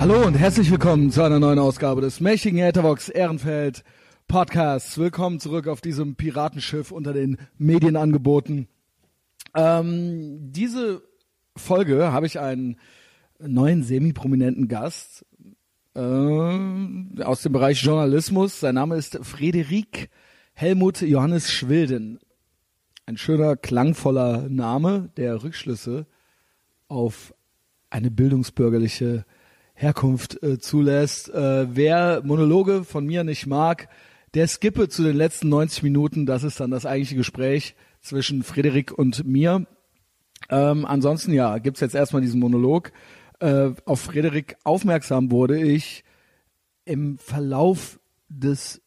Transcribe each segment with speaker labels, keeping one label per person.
Speaker 1: Hallo und herzlich willkommen zu einer neuen Ausgabe des mächtigen Ethervox Ehrenfeld Podcasts. Willkommen zurück auf diesem Piratenschiff unter den Medienangeboten. Ähm, diese Folge habe ich einen neuen semi-prominenten Gast äh, aus dem Bereich Journalismus. Sein Name ist Frederik Helmut Johannes Schwilden. Ein schöner, klangvoller Name, der Rückschlüsse auf eine bildungsbürgerliche Herkunft äh, zulässt. Äh, wer Monologe von mir nicht mag, der skippe zu den letzten 90 Minuten. Das ist dann das eigentliche Gespräch zwischen Frederik und mir. Ähm, ansonsten ja, gibt's jetzt erstmal diesen Monolog. Äh, auf Frederik aufmerksam wurde ich im Verlauf des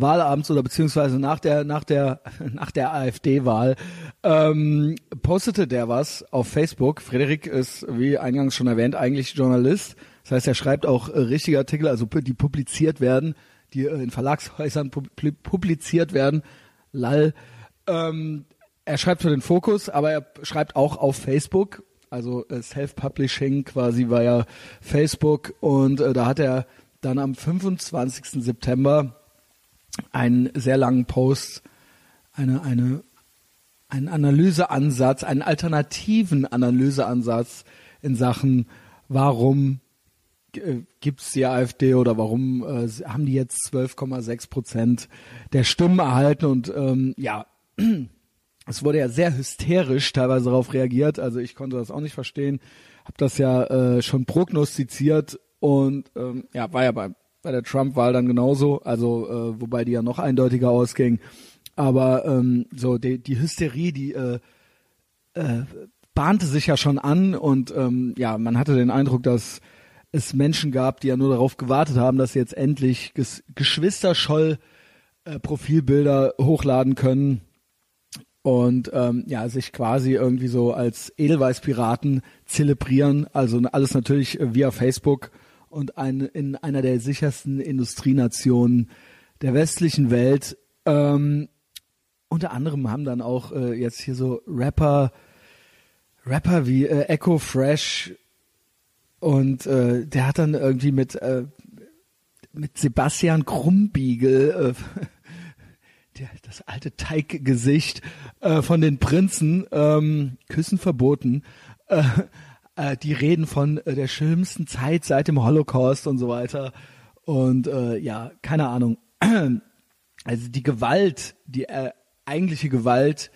Speaker 1: Wahlabends oder beziehungsweise nach der nach der nach der AfD-Wahl ähm, postete der was auf Facebook. Frederik ist wie eingangs schon erwähnt eigentlich Journalist. Das heißt, er schreibt auch äh, richtige Artikel, also die publiziert werden, die äh, in Verlagshäusern pub publiziert werden. Lall. Ähm, er schreibt für den Fokus, aber er schreibt auch auf Facebook. Also äh, Self-Publishing quasi war ja Facebook und da hat er dann am 25. September einen sehr langen Post, eine, eine, einen Analyseansatz, einen alternativen Analyseansatz in Sachen, warum äh, gibt's die AfD oder warum äh, haben die jetzt 12,6 Prozent der Stimmen erhalten und ähm, ja, es wurde ja sehr hysterisch teilweise darauf reagiert, also ich konnte das auch nicht verstehen, habe das ja äh, schon prognostiziert und ähm, ja, war ja bei bei der Trump-Wahl dann genauso, also äh, wobei die ja noch eindeutiger ausging. Aber ähm, so die, die Hysterie, die äh, äh, bahnte sich ja schon an und ähm, ja, man hatte den Eindruck, dass es Menschen gab, die ja nur darauf gewartet haben, dass sie jetzt endlich Ges Geschwisterscholl äh, Profilbilder hochladen können und ähm, ja, sich quasi irgendwie so als Edelweiß-Piraten zelebrieren. Also alles natürlich via Facebook und ein, in einer der sichersten Industrienationen der westlichen Welt. Ähm, unter anderem haben dann auch äh, jetzt hier so Rapper, Rapper wie äh, Echo Fresh und äh, der hat dann irgendwie mit äh, mit Sebastian Krumbiegel äh, der, das alte Teiggesicht äh, von den Prinzen ähm, Küssen verboten äh, äh, die reden von äh, der schlimmsten Zeit seit dem Holocaust und so weiter. Und äh, ja, keine Ahnung. Also die Gewalt, die äh, eigentliche Gewalt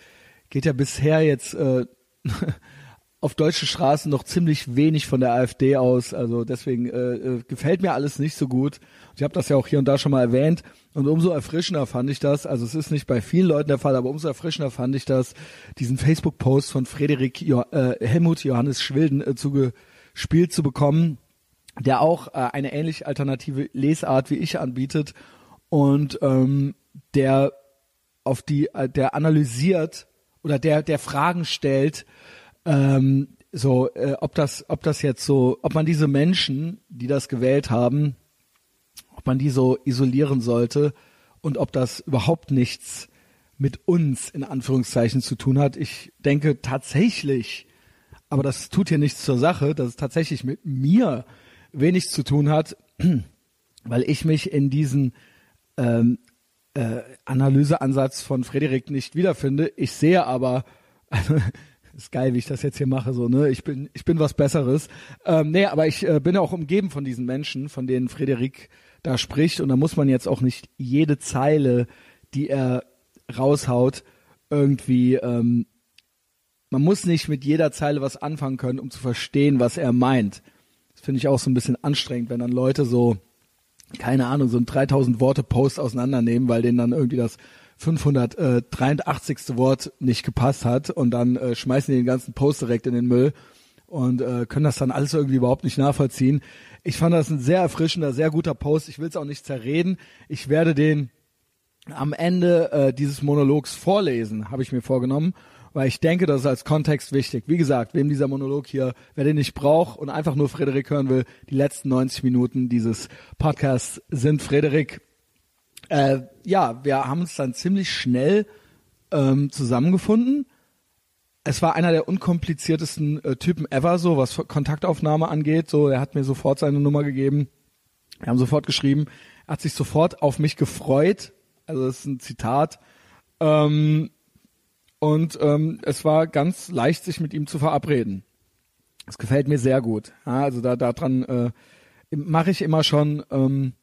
Speaker 1: geht ja bisher jetzt äh, auf deutsche Straßen noch ziemlich wenig von der AfD aus. Also deswegen äh, äh, gefällt mir alles nicht so gut. Ich habe das ja auch hier und da schon mal erwähnt. Und umso erfrischender fand ich das, also es ist nicht bei vielen Leuten der Fall, aber umso erfrischender fand ich das, diesen Facebook-Post von Frederik jo äh, Helmut Johannes Schwilden äh, zugespielt zu bekommen, der auch äh, eine ähnlich alternative Lesart wie ich anbietet und ähm, der auf die, äh, der analysiert oder der, der Fragen stellt, ähm, so, äh, ob das, ob das jetzt so, ob man diese Menschen, die das gewählt haben, ob man die so isolieren sollte und ob das überhaupt nichts mit uns in Anführungszeichen zu tun hat. Ich denke tatsächlich, aber das tut hier nichts zur Sache, dass es tatsächlich mit mir wenig zu tun hat, weil ich mich in diesen ähm, äh, Analyseansatz von Frederik nicht wiederfinde. Ich sehe aber, also, ist geil, wie ich das jetzt hier mache, so, ne? Ich bin, ich bin was Besseres. Ähm, nee, aber ich äh, bin ja auch umgeben von diesen Menschen, von denen Frederik da spricht und da muss man jetzt auch nicht jede Zeile, die er raushaut, irgendwie, ähm, man muss nicht mit jeder Zeile was anfangen können, um zu verstehen, was er meint. Das finde ich auch so ein bisschen anstrengend, wenn dann Leute so, keine Ahnung, so ein 3000 Worte Post auseinandernehmen, weil denen dann irgendwie das 583. Wort nicht gepasst hat und dann äh, schmeißen die den ganzen Post direkt in den Müll und äh, können das dann alles irgendwie überhaupt nicht nachvollziehen. Ich fand das ein sehr erfrischender, sehr guter Post. Ich will es auch nicht zerreden. Ich werde den am Ende äh, dieses Monologs vorlesen, habe ich mir vorgenommen, weil ich denke, das ist als Kontext wichtig. Wie gesagt, wem dieser Monolog hier, wer den nicht braucht und einfach nur Frederik hören will, die letzten 90 Minuten dieses Podcasts sind Frederik. Äh, ja, wir haben uns dann ziemlich schnell ähm, zusammengefunden es war einer der unkompliziertesten äh, Typen ever, so was Kontaktaufnahme angeht. So, er hat mir sofort seine Nummer gegeben. Wir haben sofort geschrieben. Er hat sich sofort auf mich gefreut. Also das ist ein Zitat. Ähm, und ähm, es war ganz leicht, sich mit ihm zu verabreden. Das gefällt mir sehr gut. Ja, also da daran äh, mache ich immer schon ähm,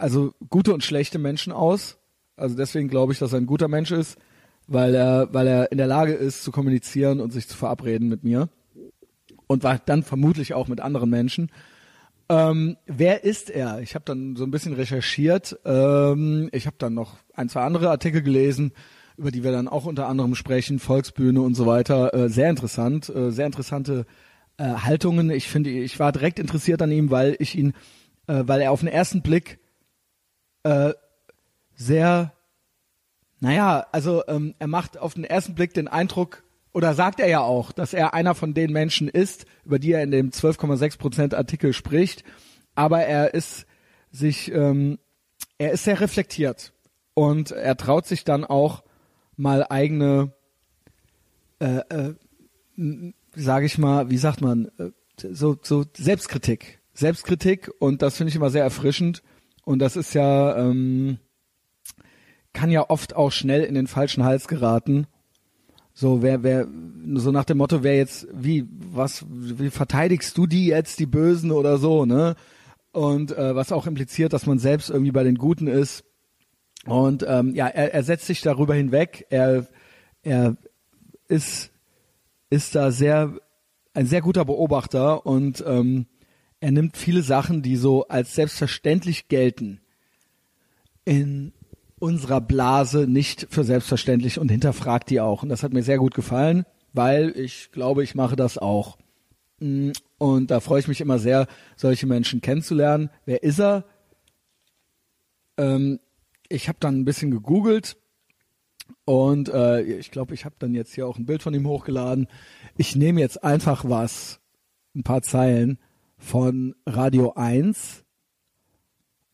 Speaker 1: also gute und schlechte Menschen aus. Also deswegen glaube ich, dass er ein guter Mensch ist weil er, weil er in der Lage ist zu kommunizieren und sich zu verabreden mit mir und war dann vermutlich auch mit anderen Menschen. Ähm, wer ist er? Ich habe dann so ein bisschen recherchiert. Ähm, ich habe dann noch ein, zwei andere Artikel gelesen, über die wir dann auch unter anderem sprechen, Volksbühne und so weiter. Äh, sehr interessant, äh, sehr interessante äh, Haltungen. Ich finde, ich war direkt interessiert an ihm, weil ich ihn, äh, weil er auf den ersten Blick äh, sehr naja, also ähm, er macht auf den ersten Blick den Eindruck, oder sagt er ja auch, dass er einer von den Menschen ist, über die er in dem 12,6 Prozent Artikel spricht, aber er ist sich, ähm, er ist sehr reflektiert. Und er traut sich dann auch mal eigene, äh, äh, sage ich mal, wie sagt man, äh, so, so Selbstkritik, Selbstkritik und das finde ich immer sehr erfrischend und das ist ja ähm, kann ja oft auch schnell in den falschen Hals geraten. So, wer, wer, so nach dem Motto, wer jetzt, wie, was, wie verteidigst du die jetzt, die Bösen oder so, ne? Und äh, was auch impliziert, dass man selbst irgendwie bei den Guten ist. Und ähm, ja, er, er setzt sich darüber hinweg. Er, er ist, ist da sehr, ein sehr guter Beobachter und ähm, er nimmt viele Sachen, die so als selbstverständlich gelten, in unserer Blase nicht für selbstverständlich und hinterfragt die auch. Und das hat mir sehr gut gefallen, weil ich glaube, ich mache das auch. Mm, und da freue ich mich immer sehr, solche Menschen kennenzulernen. Wer ist er? Ähm, ich habe dann ein bisschen gegoogelt und äh, ich glaube, ich habe dann jetzt hier auch ein Bild von ihm hochgeladen. Ich nehme jetzt einfach was, ein paar Zeilen von Radio 1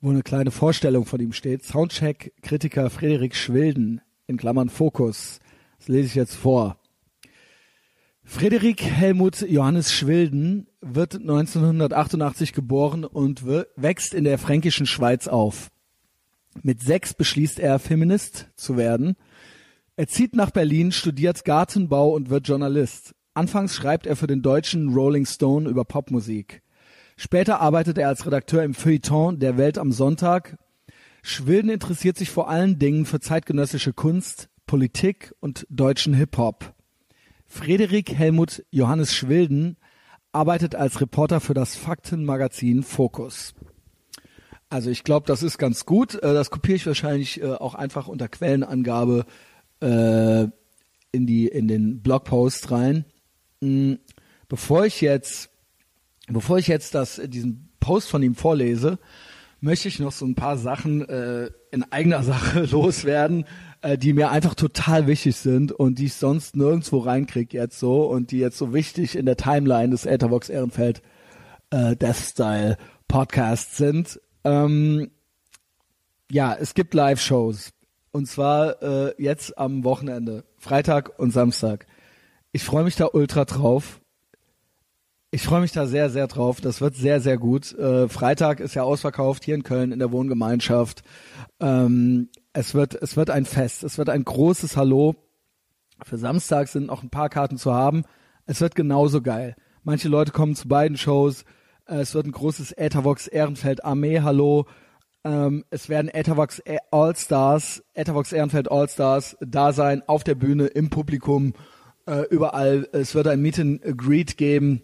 Speaker 1: wo eine kleine Vorstellung von ihm steht. Soundcheck-Kritiker Frederik Schwilden, in Klammern Fokus. Das lese ich jetzt vor. Frederik Helmut Johannes Schwilden wird 1988 geboren und wächst in der fränkischen Schweiz auf. Mit sechs beschließt er, Feminist zu werden. Er zieht nach Berlin, studiert Gartenbau und wird Journalist. Anfangs schreibt er für den deutschen Rolling Stone über Popmusik. Später arbeitet er als Redakteur im Feuilleton der Welt am Sonntag. Schwilden interessiert sich vor allen Dingen für zeitgenössische Kunst, Politik und deutschen Hip-Hop. Frederik Helmut Johannes Schwilden arbeitet als Reporter für das Faktenmagazin Focus. Also ich glaube, das ist ganz gut. Äh, das kopiere ich wahrscheinlich äh, auch einfach unter Quellenangabe äh, in die in den Blogpost rein. Mm, bevor ich jetzt Bevor ich jetzt das, äh, diesen Post von ihm vorlese, möchte ich noch so ein paar Sachen äh, in eigener Sache loswerden, äh, die mir einfach total wichtig sind und die ich sonst nirgendwo reinkrieg jetzt so und die jetzt so wichtig in der Timeline des Etherbox Ehrenfeld äh, Death Style Podcasts sind. Ähm, ja, es gibt Live-Shows und zwar äh, jetzt am Wochenende, Freitag und Samstag. Ich freue mich da ultra drauf. Ich freue mich da sehr, sehr drauf. Das wird sehr, sehr gut. Äh, Freitag ist ja ausverkauft hier in Köln in der Wohngemeinschaft. Ähm, es wird, es wird ein Fest. Es wird ein großes Hallo. Für Samstag sind noch ein paar Karten zu haben. Es wird genauso geil. Manche Leute kommen zu beiden Shows. Äh, es wird ein großes Ethervox Ehrenfeld Armee Hallo. Ähm, es werden Ethervox All Stars, Ethervox Ehrenfeld All Stars da sein, auf der Bühne, im Publikum, äh, überall. Es wird ein Meet and Greet geben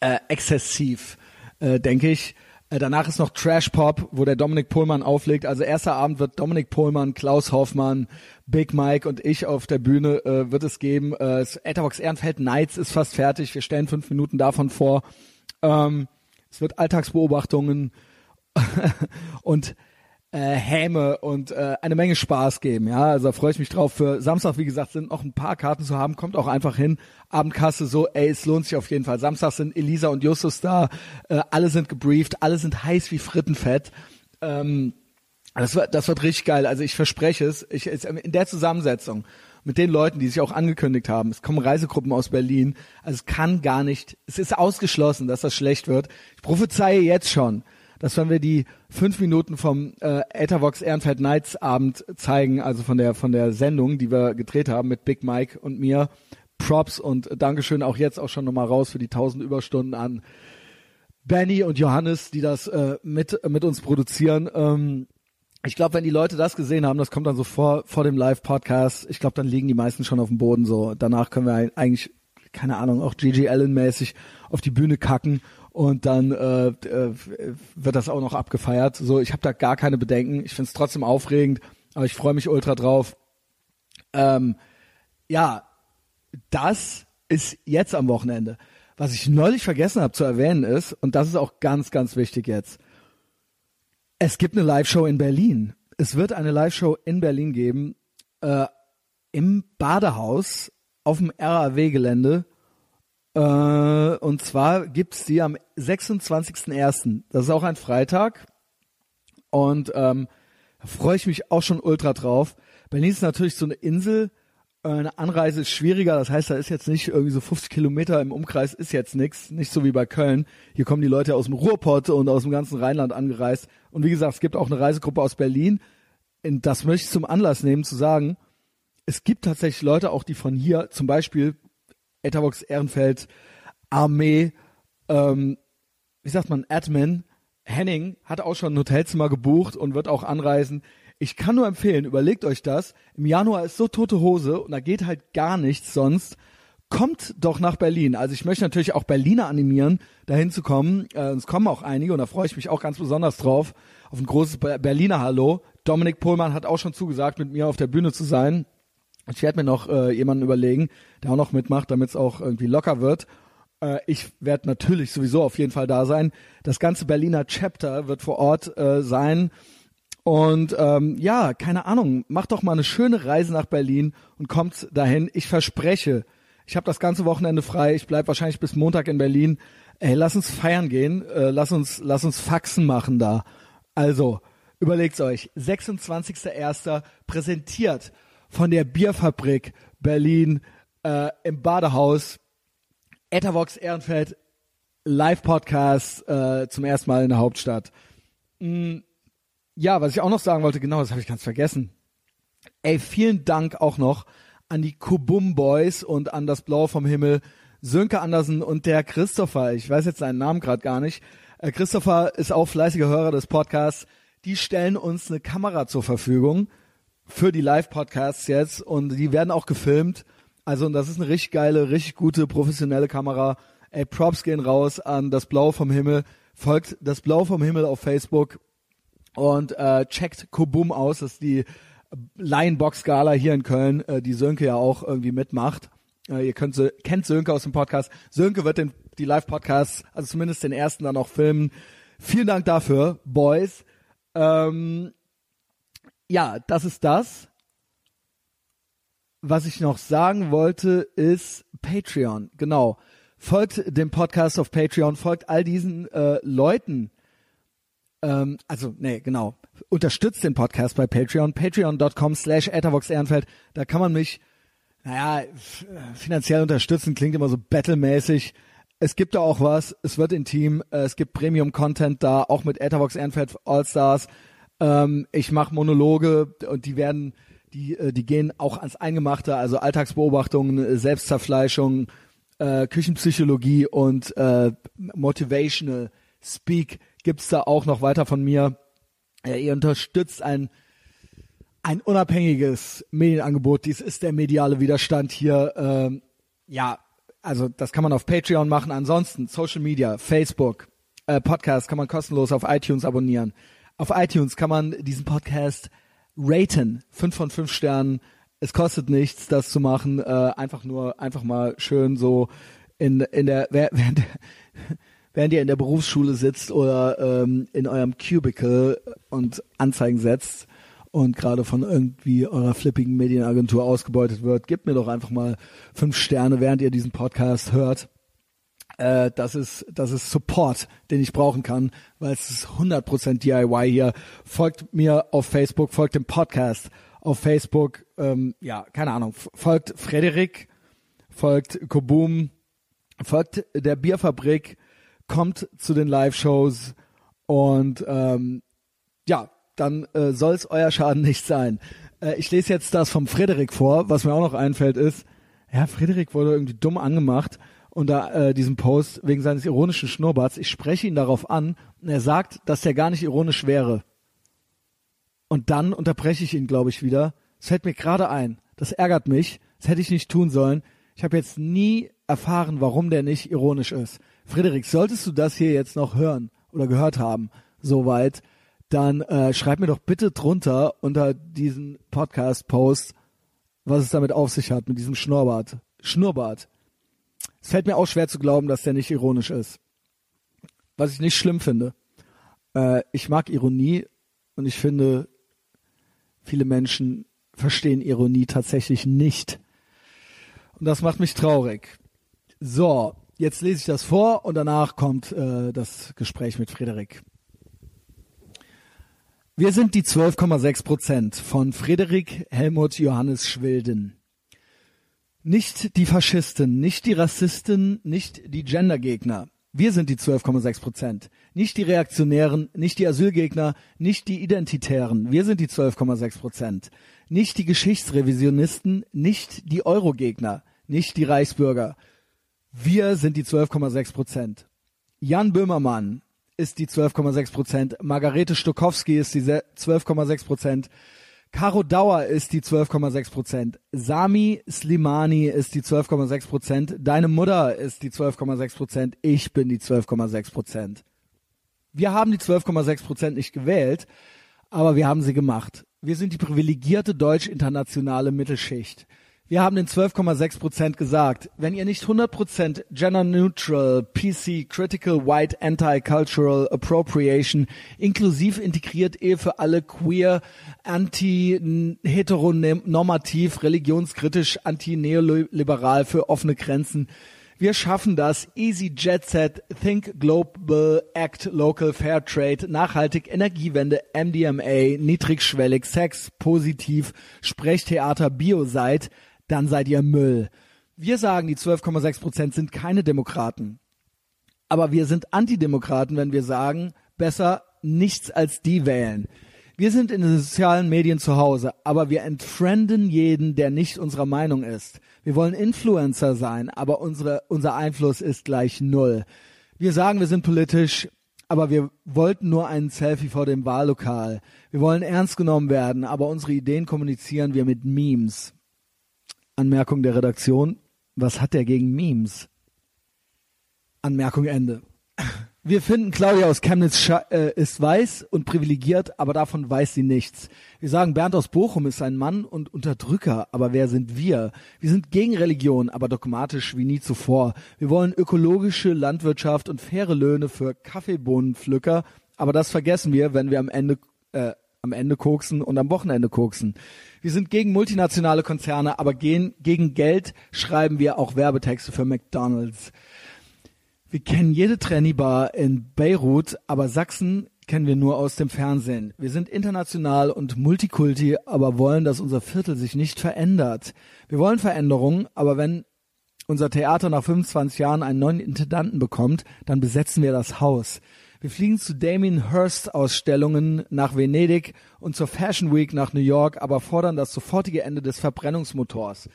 Speaker 1: äh, exzessiv, äh, denke ich. Äh, danach ist noch Trash Pop, wo der Dominik Pohlmann auflegt. Also erster Abend wird Dominik Pohlmann, Klaus Hoffmann, Big Mike und ich auf der Bühne äh, wird es geben. Äh, Etherbox Ehrenfeld Nights ist fast fertig. Wir stellen fünf Minuten davon vor. Ähm, es wird Alltagsbeobachtungen und äh, Häme und äh, eine Menge Spaß geben. Ja, also da freue ich mich drauf. Für Samstag, wie gesagt, sind noch ein paar Karten zu haben. Kommt auch einfach hin. Abendkasse so, ey, es lohnt sich auf jeden Fall. Samstag sind Elisa und Justus da. Äh, alle sind gebrieft, alle sind heiß wie Frittenfett. Ähm, das wird, das wird richtig geil. Also ich verspreche es. Ich, in der Zusammensetzung mit den Leuten, die sich auch angekündigt haben. Es kommen Reisegruppen aus Berlin. Also es kann gar nicht, es ist ausgeschlossen, dass das schlecht wird. Ich prophezeie jetzt schon, dass wenn wir die fünf Minuten vom äh, Ethervox Ehrenfeld Nights Abend zeigen, also von der von der Sendung, die wir gedreht haben mit Big Mike und mir, Props und Dankeschön auch jetzt auch schon nochmal raus für die tausend Überstunden an Benny und Johannes, die das äh, mit mit uns produzieren. Ähm, ich glaube, wenn die Leute das gesehen haben, das kommt dann so vor, vor dem Live-Podcast, ich glaube, dann liegen die meisten schon auf dem Boden so. Danach können wir eigentlich, keine Ahnung, auch Gigi Allen-mäßig auf die Bühne kacken und dann äh, äh, wird das auch noch abgefeiert. So, ich habe da gar keine Bedenken. Ich find's trotzdem aufregend, aber ich freue mich ultra drauf. Ähm, ja, das ist jetzt am Wochenende. Was ich neulich vergessen habe zu erwähnen ist, und das ist auch ganz, ganz wichtig jetzt, es gibt eine Live-Show in Berlin. Es wird eine Live-Show in Berlin geben, äh, im Badehaus auf dem RAW-Gelände. Äh, und zwar gibt's die am 26.01. Das ist auch ein Freitag. Und ähm, da freue ich mich auch schon ultra drauf. Berlin ist natürlich so eine Insel, äh, eine Anreise ist schwieriger, das heißt, da ist jetzt nicht irgendwie so 50 Kilometer im Umkreis ist jetzt nix, nicht so wie bei Köln. Hier kommen die Leute aus dem Ruhrpott und aus dem ganzen Rheinland angereist. Und wie gesagt, es gibt auch eine Reisegruppe aus Berlin. Und das möchte ich zum Anlass nehmen, zu sagen, es gibt tatsächlich Leute auch, die von hier, zum Beispiel Etherbox Ehrenfeld, Armee, ähm, wie sagt man, Admin, Henning hat auch schon ein Hotelzimmer gebucht und wird auch anreisen. Ich kann nur empfehlen, überlegt euch das. Im Januar ist so tote Hose und da geht halt gar nichts sonst. Kommt doch nach Berlin. Also ich möchte natürlich auch Berliner animieren, dahin zu kommen. Äh, es kommen auch einige und da freue ich mich auch ganz besonders drauf. Auf ein großes Berliner Hallo. Dominik Pohlmann hat auch schon zugesagt, mit mir auf der Bühne zu sein. Ich werde mir noch äh, jemanden überlegen, der auch noch mitmacht, damit es auch irgendwie locker wird. Äh, ich werde natürlich sowieso auf jeden Fall da sein. Das ganze Berliner Chapter wird vor Ort äh, sein. Und ähm, ja, keine Ahnung, macht doch mal eine schöne Reise nach Berlin und kommt dahin. Ich verspreche, ich habe das ganze Wochenende frei. Ich bleib wahrscheinlich bis Montag in Berlin. Ey, lass uns feiern gehen. Äh, lass uns, lass uns Faxen machen da. Also überlegt's euch. 26.01. präsentiert von der Bierfabrik Berlin äh, im Badehaus. Ethervox Ehrenfeld Live Podcast äh, zum ersten Mal in der Hauptstadt. Mhm ja, was ich auch noch sagen wollte, genau, das habe ich ganz vergessen. Ey, vielen Dank auch noch an die Kubum Boys und an das Blau vom Himmel, Sönke Andersen und der Christopher. Ich weiß jetzt seinen Namen gerade gar nicht. Äh, Christopher ist auch fleißiger Hörer des Podcasts. Die stellen uns eine Kamera zur Verfügung für die Live-Podcasts jetzt und die werden auch gefilmt. Also das ist eine richtig geile, richtig gute, professionelle Kamera. Ey, Props gehen raus an das Blau vom Himmel. Folgt das Blau vom Himmel auf Facebook und äh, checkt Kobum aus, das ist die Lionbox-Gala hier in Köln, äh, die Sönke ja auch irgendwie mitmacht. Äh, ihr könnt, kennt Sönke aus dem Podcast. Sönke wird den, die Live-Podcasts, also zumindest den ersten dann auch filmen. Vielen Dank dafür, Boys. Ähm, ja, das ist das. Was ich noch sagen wollte, ist Patreon. Genau. Folgt dem Podcast auf Patreon, folgt all diesen äh, Leuten, ähm, also, nee, genau. Unterstützt den Podcast bei Patreon. Patreon.com slash Ehrenfeld. Da kann man mich, naja, finanziell unterstützen. Klingt immer so battlemäßig. Es gibt da auch was. Es wird intim. Äh, es gibt Premium-Content da, auch mit Etherbox Ehrenfeld All-Stars. Ähm, ich mache Monologe und die werden, die, äh, die gehen auch ans Eingemachte, also Alltagsbeobachtungen, Selbstzerfleischung, äh, Küchenpsychologie und äh, Motivational Speak gibt's da auch noch weiter von mir. Äh, ihr unterstützt ein ein unabhängiges Medienangebot. Dies ist der mediale Widerstand hier. Ähm, ja, also das kann man auf Patreon machen. Ansonsten Social Media, Facebook, äh, Podcast kann man kostenlos auf iTunes abonnieren. Auf iTunes kann man diesen Podcast raten. Fünf von fünf Sternen. Es kostet nichts, das zu machen. Äh, einfach nur, einfach mal schön so in, in der, während, während ihr in der Berufsschule sitzt oder ähm, in eurem Cubicle und Anzeigen setzt und gerade von irgendwie eurer flippigen Medienagentur ausgebeutet wird, gebt mir doch einfach mal fünf Sterne, während ihr diesen Podcast hört. Äh, das ist das ist Support, den ich brauchen kann, weil es ist 100% DIY hier. Folgt mir auf Facebook, folgt dem Podcast auf Facebook. Ähm, ja, keine Ahnung. Folgt Frederik, folgt Kobum, folgt der Bierfabrik, kommt zu den Live-Shows und ähm, ja, dann äh, soll es euer Schaden nicht sein. Äh, ich lese jetzt das vom Frederik vor. Was mir auch noch einfällt ist, ja, Frederik wurde irgendwie dumm angemacht unter äh, diesem Post wegen seines ironischen Schnurrbarts. Ich spreche ihn darauf an und er sagt, dass der gar nicht ironisch wäre. Und dann unterbreche ich ihn, glaube ich, wieder. Es fällt mir gerade ein. Das ärgert mich. Das hätte ich nicht tun sollen. Ich habe jetzt nie erfahren, warum der nicht ironisch ist. Frederik, solltest du das hier jetzt noch hören oder gehört haben, soweit, dann äh, schreib mir doch bitte drunter unter diesen Podcast-Post, was es damit auf sich hat, mit diesem Schnurrbart. Schnurrbart. Es fällt mir auch schwer zu glauben, dass der nicht ironisch ist. Was ich nicht schlimm finde. Äh, ich mag Ironie und ich finde, viele Menschen verstehen Ironie tatsächlich nicht. Und das macht mich traurig. So, jetzt lese ich das vor und danach kommt äh, das Gespräch mit Frederik. Wir sind die 12,6 Prozent von Frederik Helmut Johannes Schwilden. Nicht die Faschisten, nicht die Rassisten, nicht die Gendergegner. Wir sind die 12,6 Prozent. Nicht die Reaktionären, nicht die Asylgegner, nicht die Identitären. Wir sind die 12,6 Prozent. Nicht die Geschichtsrevisionisten, nicht die Eurogegner, nicht die Reichsbürger. Wir sind die 12,6 Prozent. Jan Böhmermann ist die 12,6 Prozent. Margarete Stokowski ist die 12,6 Prozent. Caro Dauer ist die 12,6 Prozent. Sami Slimani ist die 12,6 Prozent. Deine Mutter ist die 12,6 Prozent. Ich bin die 12,6 Prozent. Wir haben die 12,6 Prozent nicht gewählt, aber wir haben sie gemacht. Wir sind die privilegierte deutsch-internationale Mittelschicht. Wir haben den 12,6 Prozent gesagt. Wenn ihr nicht 100 Prozent Gender Neutral, PC, Critical, White, Anti-Cultural Appropriation, inklusiv integriert Ehe für alle, queer, anti-heteronormativ, religionskritisch, anti-neoliberal für offene Grenzen, wir schaffen das. Easy Jet Set, Think Global, Act Local, Fair Trade, Nachhaltig, Energiewende, MDMA, niedrigschwellig, Sex, positiv, Sprechtheater, Bio seid dann seid ihr Müll. Wir sagen, die 12,6 Prozent sind keine Demokraten. Aber wir sind Antidemokraten, wenn wir sagen, besser nichts als die wählen. Wir sind in den sozialen Medien zu Hause, aber wir entfrienden jeden, der nicht unserer Meinung ist. Wir wollen Influencer sein, aber unsere, unser Einfluss ist gleich null. Wir sagen, wir sind politisch, aber wir wollten nur einen Selfie vor dem Wahllokal. Wir wollen ernst genommen werden, aber unsere Ideen kommunizieren wir mit Memes. Anmerkung der Redaktion. Was hat der gegen Memes? Anmerkung Ende. Wir finden, Claudia aus Chemnitz äh, ist weiß und privilegiert, aber davon weiß sie nichts. Wir sagen, Bernd aus Bochum ist ein Mann und Unterdrücker, aber wer sind wir? Wir sind gegen Religion, aber dogmatisch wie nie zuvor. Wir wollen ökologische Landwirtschaft und faire Löhne für Kaffeebohnenpflücker, aber das vergessen wir, wenn wir am Ende äh, am Ende koksen und am Wochenende koksen. Wir sind gegen multinationale Konzerne, aber gegen, gegen Geld schreiben wir auch Werbetexte für McDonald's. Wir kennen jede Trenny-Bar in Beirut, aber Sachsen kennen wir nur aus dem Fernsehen. Wir sind international und Multikulti, aber wollen, dass unser Viertel sich nicht verändert. Wir wollen Veränderungen, aber wenn unser Theater nach 25 Jahren einen neuen Intendanten bekommt, dann besetzen wir das Haus. Wir fliegen zu Damien Hirst Ausstellungen nach Venedig und zur Fashion Week nach New York, aber fordern das sofortige Ende des Verbrennungsmotors.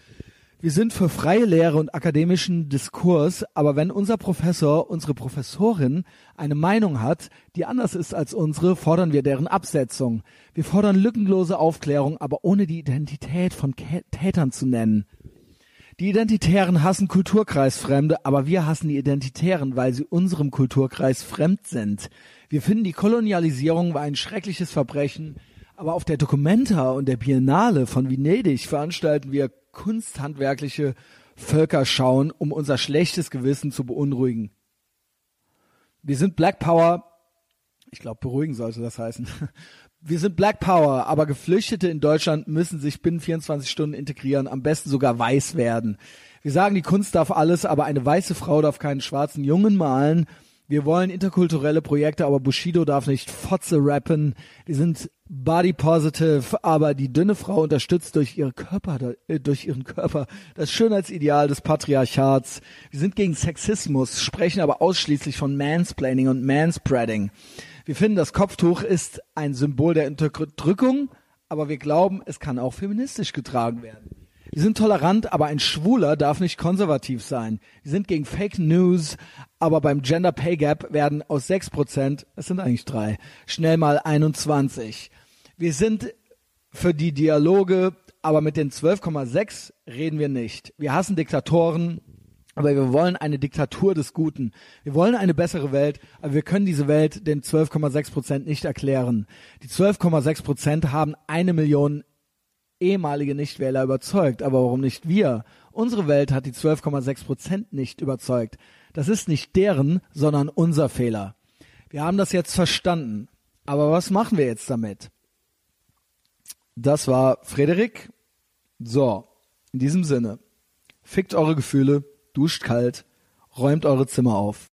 Speaker 1: Wir sind für freie Lehre und akademischen Diskurs, aber wenn unser Professor, unsere Professorin eine Meinung hat, die anders ist als unsere, fordern wir deren Absetzung. Wir fordern lückenlose Aufklärung, aber ohne die Identität von Tätern zu nennen. Die Identitären hassen Kulturkreisfremde, aber wir hassen die Identitären, weil sie unserem Kulturkreis fremd sind. Wir finden, die Kolonialisierung war ein schreckliches Verbrechen, aber auf der Documenta und der Biennale von Venedig veranstalten wir kunsthandwerkliche Völkerschauen, um unser schlechtes Gewissen zu beunruhigen. Wir sind Black Power, ich glaube beruhigen sollte das heißen, wir sind Black Power, aber Geflüchtete in Deutschland müssen sich binnen 24 Stunden integrieren, am besten sogar weiß werden. Wir sagen, die Kunst darf alles, aber eine weiße Frau darf keinen schwarzen Jungen malen. Wir wollen interkulturelle Projekte, aber Bushido darf nicht Fotze rappen. Die sind body positive, aber die dünne Frau unterstützt durch ihre Körper, äh, durch ihren Körper das Schönheitsideal des Patriarchats. Wir sind gegen Sexismus, sprechen aber ausschließlich von Mansplaining und Manspreading. Wir finden, das Kopftuch ist ein Symbol der Unterdrückung, aber wir glauben, es kann auch feministisch getragen werden. Wir sind tolerant, aber ein Schwuler darf nicht konservativ sein. Wir sind gegen Fake News, aber beim Gender Pay Gap werden aus 6%, es sind eigentlich drei, schnell mal 21. Wir sind für die Dialoge, aber mit den 12,6 reden wir nicht. Wir hassen Diktatoren, aber wir wollen eine Diktatur des Guten. Wir wollen eine bessere Welt, aber wir können diese Welt den 12,6 Prozent nicht erklären. Die 12,6 Prozent haben eine Million ehemalige Nichtwähler überzeugt. Aber warum nicht wir? Unsere Welt hat die 12,6 Prozent nicht überzeugt. Das ist nicht deren, sondern unser Fehler. Wir haben das jetzt verstanden. Aber was machen wir jetzt damit? Das war Frederik. So, in diesem Sinne, fickt eure Gefühle, duscht kalt, räumt eure Zimmer auf.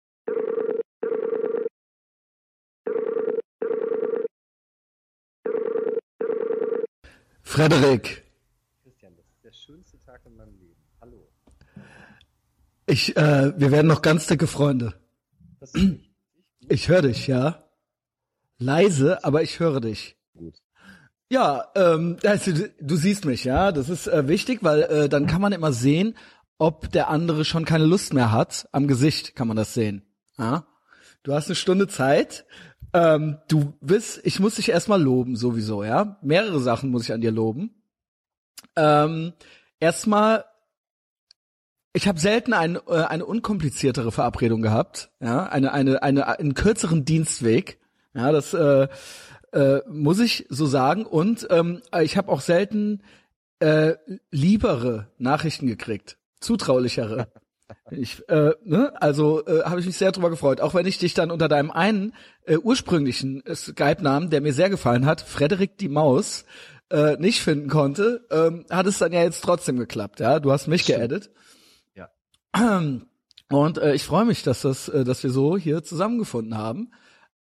Speaker 1: Frederik.
Speaker 2: Christian, das ist der schönste Tag in meinem Leben. Hallo.
Speaker 1: Ich, äh, wir werden noch ganz dicke Freunde.
Speaker 2: Das ist nicht
Speaker 1: Ich höre dich, ja. Leise, aber ich höre dich.
Speaker 2: gut.
Speaker 1: Ja, ähm, also, du, du siehst mich, ja. Das ist äh, wichtig, weil äh, dann kann man immer sehen, ob der andere schon keine Lust mehr hat. Am Gesicht kann man das sehen. Ja? Du hast eine Stunde Zeit. Ähm, du bist, ich muss dich erstmal loben, sowieso, ja. Mehrere Sachen muss ich an dir loben. Ähm, erstmal, ich habe selten ein, äh, eine unkompliziertere Verabredung gehabt, ja, eine, eine, eine, einen kürzeren Dienstweg. Ja, das äh, äh, muss ich so sagen. Und ähm, ich habe auch selten äh, liebere Nachrichten gekriegt, zutraulichere. Ich, äh, ne? Also äh, habe ich mich sehr drüber gefreut, auch wenn ich dich dann unter deinem einen äh, ursprünglichen Skype-Namen, der mir sehr gefallen hat, Frederik die Maus, äh, nicht finden konnte, ähm, hat es dann ja jetzt trotzdem geklappt. Ja, du hast mich geedit.
Speaker 2: Ja.
Speaker 1: Und äh, ich freue mich, dass das, äh, dass wir so hier zusammengefunden haben.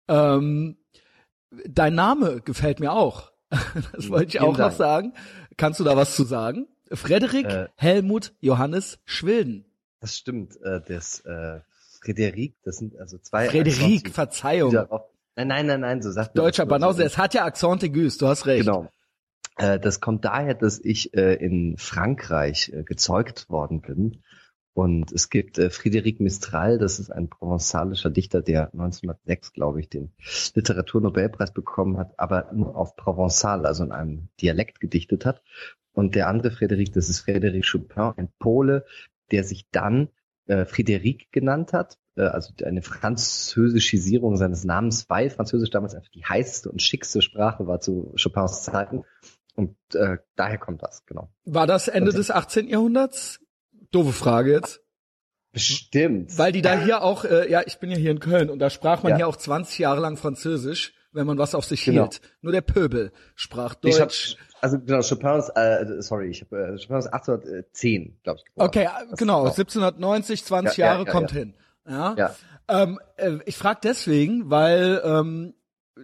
Speaker 1: Ähm, dein Name gefällt mir auch. Das wollte ich
Speaker 2: Vielen
Speaker 1: auch noch
Speaker 2: Dank.
Speaker 1: sagen. Kannst du da was zu sagen? Frederik
Speaker 2: Äh.
Speaker 1: Helmut Johannes Schwilden.
Speaker 2: Das stimmt. Äh, das äh, Frederik, das sind also zwei
Speaker 1: Frederik, Verzeihung.
Speaker 2: Nein, nein, nein, nein, so sagt man
Speaker 1: Deutscher
Speaker 2: das nur.
Speaker 1: Banause, es hat ja Accent aigus, du hast recht.
Speaker 2: Genau. Äh, das kommt daher, dass ich äh, in Frankreich äh, gezeugt worden bin. Und es gibt äh, Frédéric Mistral, das ist ein provenzalischer Dichter, der 1906, glaube ich, den Literaturnobelpreis bekommen hat, aber nur auf Provençal, also in einem Dialekt gedichtet hat. Und der andere Frédéric, das ist Frédéric Chopin, ein Pole, der sich dann äh, Frédéric genannt hat, äh, also eine Französischisierung seines Namens, weil Französisch damals einfach die heißeste und schickste Sprache war zu Chopins Zeiten. Und äh, daher kommt das, genau.
Speaker 1: War das Ende des 18. Jahrhunderts? Doofe Frage jetzt.
Speaker 2: Bestimmt.
Speaker 1: Weil die da hier auch, äh, ja, ich bin ja hier in Köln und da sprach man
Speaker 2: Ja.
Speaker 1: hier auch 20 Jahre lang Französisch, wenn man was auf sich
Speaker 2: Genau.
Speaker 1: hielt. Nur der Pöbel sprach
Speaker 2: ich hab,
Speaker 1: Deutsch.
Speaker 2: also genau, Chopin ist, äh, sorry, ich habe äh, Chopin ist 1810, glaube ich. geboren.
Speaker 1: Okay,
Speaker 2: Das-
Speaker 1: genau,
Speaker 2: genau.
Speaker 1: 1790, 20
Speaker 2: Ja, ja,
Speaker 1: Jahre
Speaker 2: ja,
Speaker 1: kommt
Speaker 2: ja.
Speaker 1: hin. Ja.
Speaker 2: Ja.
Speaker 1: Ähm, äh, ich frage deswegen, weil ähm,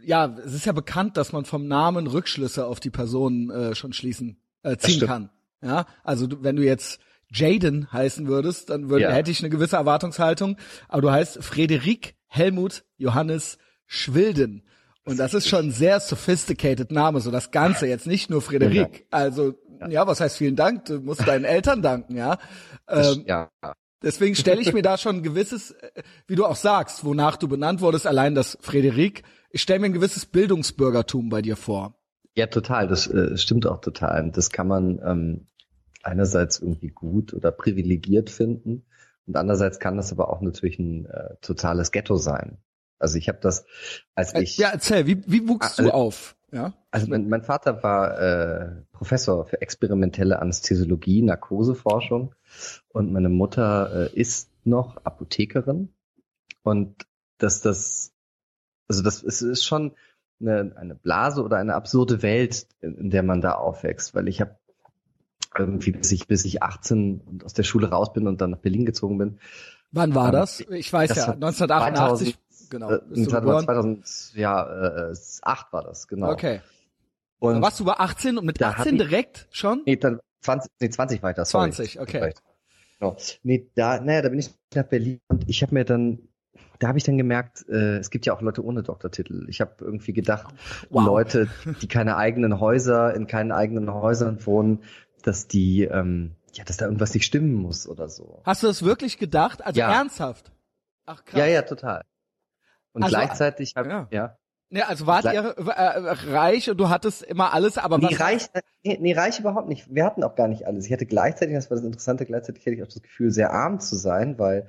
Speaker 1: ja, es ist ja bekannt, dass man vom Namen Rückschlüsse auf die Person äh, schon schließen äh, ziehen kann. Ja, also du, wenn du jetzt Jaden heißen würdest, dann würde,
Speaker 2: Ja.
Speaker 1: hätte ich eine gewisse Erwartungshaltung. Aber du heißt Frederik Helmut Johannes Schwilden. Und das ist schon ein sehr sophisticated Name, so das Ganze, jetzt nicht nur Frederik. Also, ja, was heißt vielen Dank? Du musst deinen Eltern danken, ja. Ähm,
Speaker 2: ja.
Speaker 1: Deswegen stelle ich mir da schon ein gewisses, äh, wie du auch sagst, wonach du benannt wurdest, allein das Frederik, ich stelle mir ein gewisses Bildungsbürgertum bei dir vor.
Speaker 2: Ja, total. Das äh, stimmt auch total. Und Das kann man ähm, einerseits irgendwie gut oder privilegiert finden und andererseits kann das aber auch natürlich ein äh, totales Ghetto sein. Also ich habe das, als
Speaker 1: Äh,
Speaker 2: ich,
Speaker 1: ja, erzähl, wie, wie wuchst
Speaker 2: Ah,
Speaker 1: du
Speaker 2: also-
Speaker 1: auf? Ja?
Speaker 2: also mein, mein Vater war äh, Professor für experimentelle Anästhesiologie, Narkoseforschung und meine Mutter äh, ist noch Apothekerin und dass das, also das es ist schon eine, eine Blase oder eine absurde Welt, in, in der man da aufwächst, weil ich habe irgendwie bis ich bis ich 18 und aus der Schule raus bin und dann nach Berlin gezogen bin,
Speaker 1: Wann war das? Ich weiß
Speaker 2: das
Speaker 1: ja,
Speaker 2: war
Speaker 1: 1988.
Speaker 2: 2000,
Speaker 1: genau.
Speaker 2: Äh,
Speaker 1: bist du geboren?
Speaker 2: 2000, ja, äh, 8 war das, genau.
Speaker 1: Okay.
Speaker 2: Und
Speaker 1: warst du bei 18 und mit
Speaker 2: da
Speaker 1: 18
Speaker 2: hatten-
Speaker 1: direkt schon?
Speaker 2: Nee, dann 20, nee, 20 war ich da, sorry.
Speaker 1: 20, okay.
Speaker 2: Vielleicht. Genau. Nee, da, naja, da bin ich nach Berlin und ich habe mir dann, da habe ich dann gemerkt, äh, es gibt ja auch Leute ohne Doktortitel. Ich habe irgendwie gedacht,
Speaker 1: Wow.
Speaker 2: Leute, die keine eigenen Häuser, in keinen eigenen Häusern wohnen, dass die, ähm, ja, dass da irgendwas nicht stimmen muss oder so.
Speaker 1: Hast du das wirklich gedacht? Also
Speaker 2: Ja.
Speaker 1: ernsthaft? Ach krass.
Speaker 2: Ja, ja, total. Und
Speaker 1: Also,
Speaker 2: gleichzeitig hab,
Speaker 1: ja.
Speaker 2: ja.
Speaker 1: Nee, also wart ihr äh, reich und du hattest immer alles, aber
Speaker 2: Nee,
Speaker 1: was
Speaker 2: reich, nee, nee, reich überhaupt nicht. Wir hatten auch gar nicht alles. Ich hatte gleichzeitig, das war das Interessante, gleichzeitig hatte ich auch das Gefühl, sehr arm zu sein, weil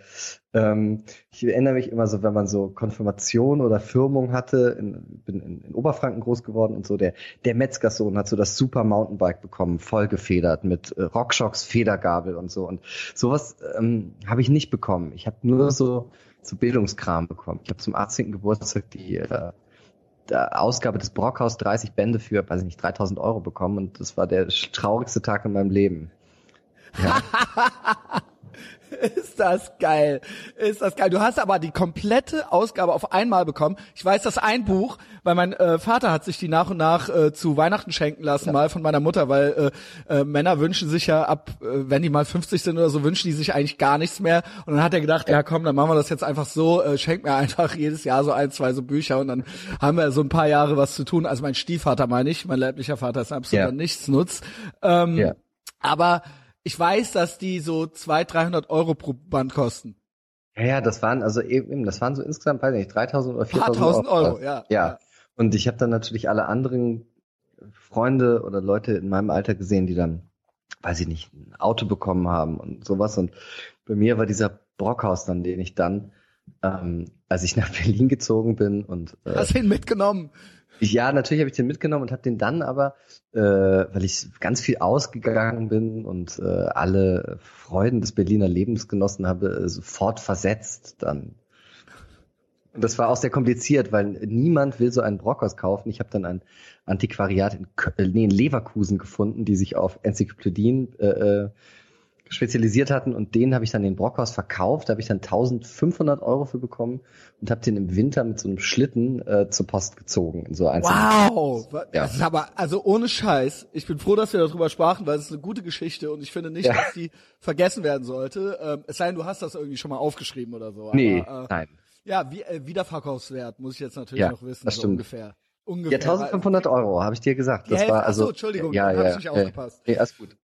Speaker 2: ähm, ich erinnere mich immer so, wenn man so Konfirmation oder Firmung hatte, in, bin in, in Oberfranken groß geworden und so, der, der Metzgersohn hat so das super Mountainbike bekommen, voll gefedert mit äh, Rockshocks, Federgabel und so. Und sowas ähm, habe ich nicht bekommen. Ich habe nur so, so Bildungskram bekommen. Ich habe zum 18. Geburtstag die äh, Ausgabe des Brockhaus 30 Bände für, weiß ich nicht, 3000 Euro bekommen und das war der traurigste Tag in meinem Leben. Ja,
Speaker 1: Ist das geil. Ist das geil. Du hast aber die komplette Ausgabe auf einmal bekommen. Ich weiß, dass ein Buch, weil mein äh, Vater hat sich die nach und nach äh, zu Weihnachten schenken lassen, mal von meiner Mutter, weil äh, äh, Männer wünschen sich ja ab, äh, wenn die mal 50 sind oder so, wünschen die sich eigentlich gar nichts mehr. Und dann hat er gedacht, ja komm, dann machen wir das jetzt einfach so, äh, schenk mir einfach jedes Jahr so ein, zwei so Bücher und dann haben wir so ein paar Jahre was zu tun. Also mein Stiefvater meine ich, mein leiblicher Vater ist absoluter
Speaker 2: Ja.
Speaker 1: Nichtsnutz. Ähm,
Speaker 2: Ja.
Speaker 1: Aber ich weiß, dass die so 200, 300 Euro pro Band kosten.
Speaker 2: ja, ja, das waren also eben, das waren so insgesamt, weiß ich nicht, 3000 oder
Speaker 1: Paar
Speaker 2: 4000
Speaker 1: tausend
Speaker 2: Euro.
Speaker 1: Euro, ja.
Speaker 2: Ja. Und ich habe dann natürlich alle anderen Freunde oder Leute in meinem Alter gesehen, die dann, weiß ich nicht, ein Auto bekommen haben und sowas. Und bei mir war dieser Brockhaus dann, den ich dann, ähm, als ich nach Berlin gezogen bin und äh,
Speaker 1: Hast ihn mitgenommen?
Speaker 2: Ja, natürlich habe ich den mitgenommen und habe den dann aber, äh, weil ich ganz viel ausgegangen bin und äh, alle Freuden des Berliner Lebens genossen habe, äh, sofort versetzt dann. Und das war auch sehr kompliziert, weil niemand will so einen Brockhaus kaufen. Ich habe dann ein Antiquariat in, Kö- äh, nee, in Leverkusen gefunden, die sich auf Enzyklopädien äh, äh, spezialisiert hatten und den habe ich dann den Brockhaus verkauft, da habe ich dann 1500 Euro für bekommen und habe den im Winter mit so einem Schlitten äh, zur Post gezogen in so
Speaker 1: Wow!
Speaker 2: Ja.
Speaker 1: Das ist aber, also ohne Scheiß. Ich bin froh, dass wir darüber sprachen, weil es ist eine gute Geschichte und ich finde nicht,
Speaker 2: Ja.
Speaker 1: dass die vergessen werden sollte. Ähm, es sei denn, du hast das irgendwie schon mal aufgeschrieben oder so.
Speaker 2: Nee,
Speaker 1: Aber, äh,
Speaker 2: nein.
Speaker 1: ja, wie, äh, Wiederverkaufswert muss ich jetzt natürlich
Speaker 2: Ja,
Speaker 1: noch wissen,
Speaker 2: das
Speaker 1: so
Speaker 2: stimmt.
Speaker 1: ungefähr.
Speaker 2: Ja,
Speaker 1: Ungefähr.
Speaker 2: 1500 Euro, habe ich dir gesagt. Das
Speaker 1: Hälfte-
Speaker 2: war
Speaker 1: ach
Speaker 2: also.
Speaker 1: so, Entschuldigung,
Speaker 2: ja, ja,
Speaker 1: ich nicht
Speaker 2: ja.
Speaker 1: aufgepasst.
Speaker 2: Nee, alles gut.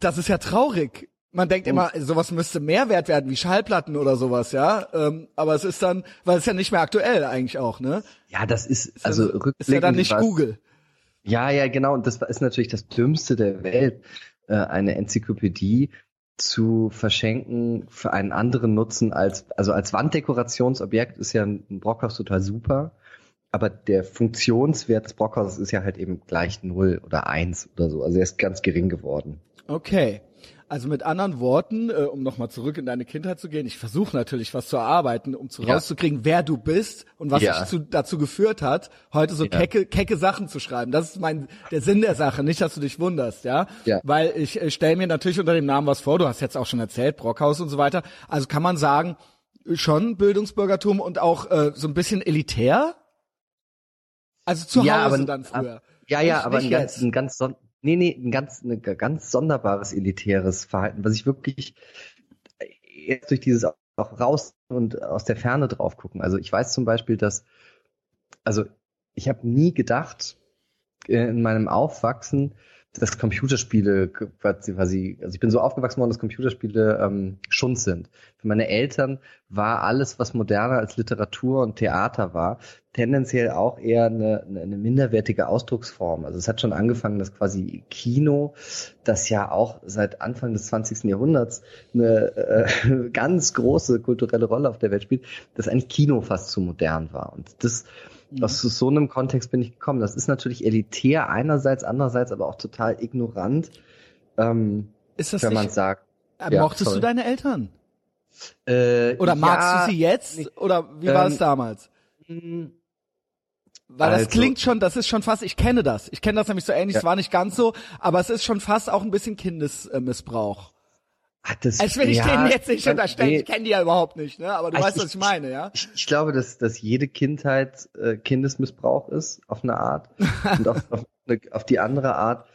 Speaker 1: Das ist ja traurig. Man denkt immer, sowas müsste mehr wert werden wie Schallplatten oder sowas, ja. Ähm, aber es ist dann, weil es ja nicht mehr aktuell eigentlich auch, ne?
Speaker 2: Ja, das ist,
Speaker 1: Ist
Speaker 2: also
Speaker 1: ja,
Speaker 2: rückblickend.
Speaker 1: ist ja dann nicht
Speaker 2: war's-
Speaker 1: Google.
Speaker 2: Ja, ja, genau. Und das ist natürlich das Dümmste der Welt, äh, eine Enzyklopädie zu verschenken für einen anderen Nutzen als, also als Wanddekorationsobjekt ist ja ein Brockhaus total super. Aber der Funktionswert des Brockhauses ist ja halt eben gleich null oder eins oder so. Also er ist ganz gering geworden.
Speaker 1: Okay. Also mit anderen Worten, äh, um nochmal zurück in deine Kindheit zu gehen, ich versuche natürlich was zu erarbeiten, um zu
Speaker 2: Ja.
Speaker 1: rauszukriegen, wer du bist und was
Speaker 2: Ja.
Speaker 1: dich zu, dazu geführt hat, heute so
Speaker 2: Ja.
Speaker 1: kecke, kecke Sachen zu schreiben. Das ist mein der Sinn der Sache, nicht, dass du dich wunderst, ja?
Speaker 2: Ja.
Speaker 1: Weil ich äh, stelle mir natürlich unter dem Namen was vor, du hast jetzt auch schon erzählt, Brockhaus und so weiter. Also kann man sagen, schon Bildungsbürgertum und auch äh, so ein bisschen elitär? Also zu
Speaker 2: Ja,
Speaker 1: Hause
Speaker 2: aber-
Speaker 1: dann früher.
Speaker 2: Ja, ja,
Speaker 1: Nicht-
Speaker 2: aber
Speaker 1: nicht
Speaker 2: ein ganz, ein ganz, nee, nee, ein ganz, ein ganz sonderbares elitäres Verhalten, was ich wirklich jetzt durch dieses auch raus und aus der Ferne drauf gucken. Also ich weiß zum Beispiel, dass, also ich habe nie gedacht äh, in meinem Aufwachsen, dass Computerspiele quasi, also ich bin so aufgewachsen worden, dass Computerspiele ähm, Schund sind. Für meine Eltern war alles, was moderner als Literatur und Theater war, tendenziell auch eher eine, eine minderwertige Ausdrucksform. Also es hat schon angefangen, dass quasi Kino, das ja auch seit Anfang des 20. Jahrhunderts eine äh, ganz große kulturelle Rolle auf der Welt spielt, dass eigentlich Kino fast zu modern war. Und das
Speaker 1: Mhm.
Speaker 2: aus so einem Kontext bin ich gekommen. Das ist natürlich elitär einerseits, andererseits aber auch total ignorant, ähm,
Speaker 1: Ist das
Speaker 2: wenn man sagt.
Speaker 1: äh,
Speaker 2: ja,
Speaker 1: mochtest
Speaker 2: sorry.
Speaker 1: du deine Eltern?
Speaker 2: Äh,
Speaker 1: Oder magst
Speaker 2: ja,
Speaker 1: du sie jetzt? Oder wie war
Speaker 2: Ähm,
Speaker 1: es damals?
Speaker 2: mh,
Speaker 1: Weil das
Speaker 2: also-
Speaker 1: klingt schon, das ist schon fast, ich kenne das. Ich kenne das nämlich so ähnlich,
Speaker 2: Ja.
Speaker 1: es war nicht ganz so, aber es ist schon fast auch ein bisschen Kindesmissbrauch. Hat das, das will ich ja, denen jetzt nicht unterstellen, nee, ich kenne die ja überhaupt nicht, ne? aber du ich, weißt, was ich meine, ja?
Speaker 2: Ich, ich, glaube, dass, dass jede Kindheit äh, Kindesmissbrauch ist, auf eine Art. und auf, auf, eine, auf die andere Art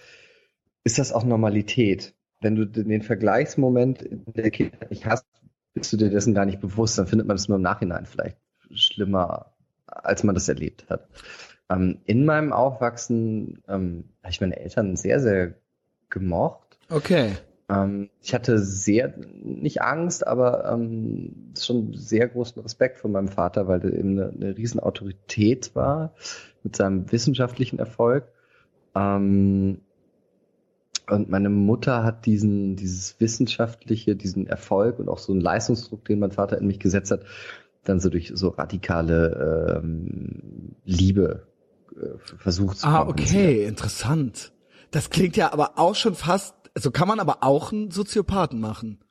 Speaker 2: ist das auch Normalität. Wenn du den Vergleichsmoment in der Kindheit nicht hast, bist du dir dessen gar nicht bewusst, dann findet man das nur im Nachhinein vielleicht schlimmer, als man das erlebt hat. Ähm, in meinem Aufwachsen ähm, habe ich meine Eltern sehr, sehr gemocht.
Speaker 1: Okay.
Speaker 2: Ähm, ich hatte sehr, nicht Angst, aber ähm, schon sehr großen Respekt vor meinem Vater, weil er eben eine, eine riesen Autorität war mit seinem wissenschaftlichen Erfolg. Ähm, und meine Mutter hat diesen, dieses wissenschaftliche, diesen Erfolg und auch so einen Leistungsdruck, den mein Vater in mich gesetzt hat, dann so durch so radikale ähm, Liebe äh, versucht
Speaker 1: zu Ah, okay, interessant. Das klingt ja aber auch schon fast, so kann man aber auch einen Soziopathen machen.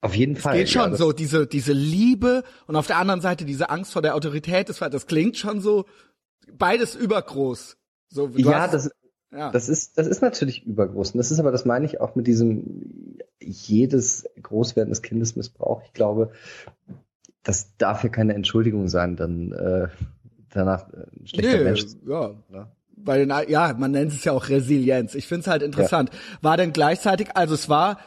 Speaker 2: Auf jeden Fall.
Speaker 1: Es geht schon ja, so, diese, diese Liebe und auf der anderen Seite diese Angst vor der Autorität, das, das klingt schon so, beides übergroß. So,
Speaker 2: ja, hast, das, ja. Das ist, das ist natürlich übergroß. Und das ist aber, das meine ich auch mit diesem jedes Großwerden des Kindes Missbrauch. Ich glaube, das darf ja keine Entschuldigung sein, dann äh, danach äh, ein schlechter nee, Mensch.
Speaker 1: Ja. Ja. Weil, ja, man nennt es ja auch Resilienz. Ich finde es halt interessant. Ja. War denn gleichzeitig, also es war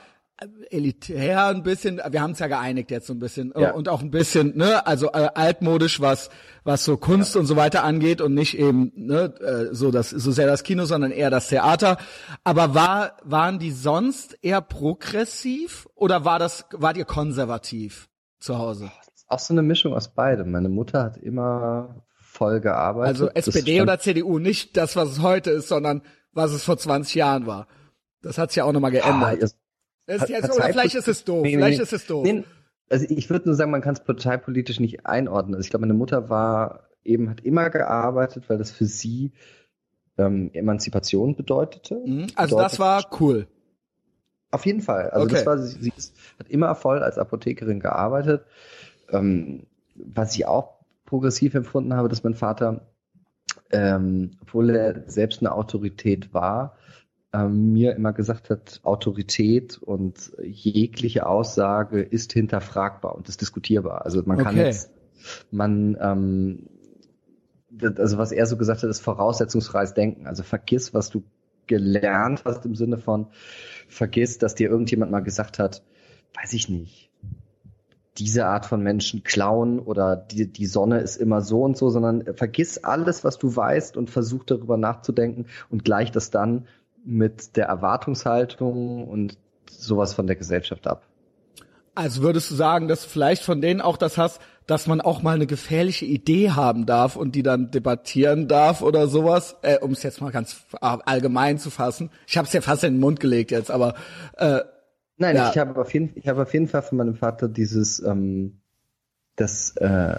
Speaker 1: elitär ein bisschen, wir haben es ja geeinigt jetzt so ein bisschen ja. und auch ein bisschen, ne, also äh, altmodisch, was was so Kunst ja. und so weiter angeht und nicht eben ne, äh, so das so sehr das Kino, sondern eher das Theater. Aber war waren die sonst eher progressiv oder war das wart ihr konservativ zu Hause?
Speaker 2: Auch so eine Mischung aus beidem. Meine Mutter hat immer voll gearbeitet.
Speaker 1: Also SPD oder CDU, nicht das, was es heute ist, sondern was es vor 20 Jahren war. Das hat sich ja auch nochmal geändert. Ah, ist jetzt, oder vielleicht ist es doof. Nee, vielleicht nee, ist es doof. Nee,
Speaker 2: also ich würde nur sagen, man kann es parteipolitisch nicht einordnen. Also ich glaube, meine Mutter war eben, hat immer gearbeitet, weil das für sie ähm, Emanzipation bedeutete.
Speaker 1: Mhm. Also das war cool.
Speaker 2: Auf jeden Fall. Also okay. das war, sie, sie hat immer voll als Apothekerin gearbeitet. Ähm, was ich auch progressiv empfunden habe, dass mein Vater, ähm, obwohl er selbst eine Autorität war, ähm, mir immer gesagt hat, Autorität und jegliche Aussage ist hinterfragbar und ist diskutierbar. Also man kann okay. jetzt, man, ähm, also was er so gesagt hat, ist voraussetzungsfreies Denken. Also vergiss, was du gelernt hast im Sinne von, vergiss, dass dir irgendjemand mal gesagt hat, weiß ich nicht, diese Art von Menschen klauen oder die, die Sonne ist immer so und so, sondern vergiss alles, was du weißt und versuch darüber nachzudenken und gleich das dann mit der Erwartungshaltung und sowas von der Gesellschaft ab.
Speaker 1: Also würdest du sagen, dass du vielleicht von denen auch das hast, dass man auch mal eine gefährliche Idee haben darf und die dann debattieren darf oder sowas, äh, um es jetzt mal ganz allgemein zu fassen. Ich habe es ja fast in den Mund gelegt jetzt, aber äh,
Speaker 2: nein, ja. ich habe auf jeden, ich habe auf jeden Fall von meinem Vater dieses, ähm, dass, äh,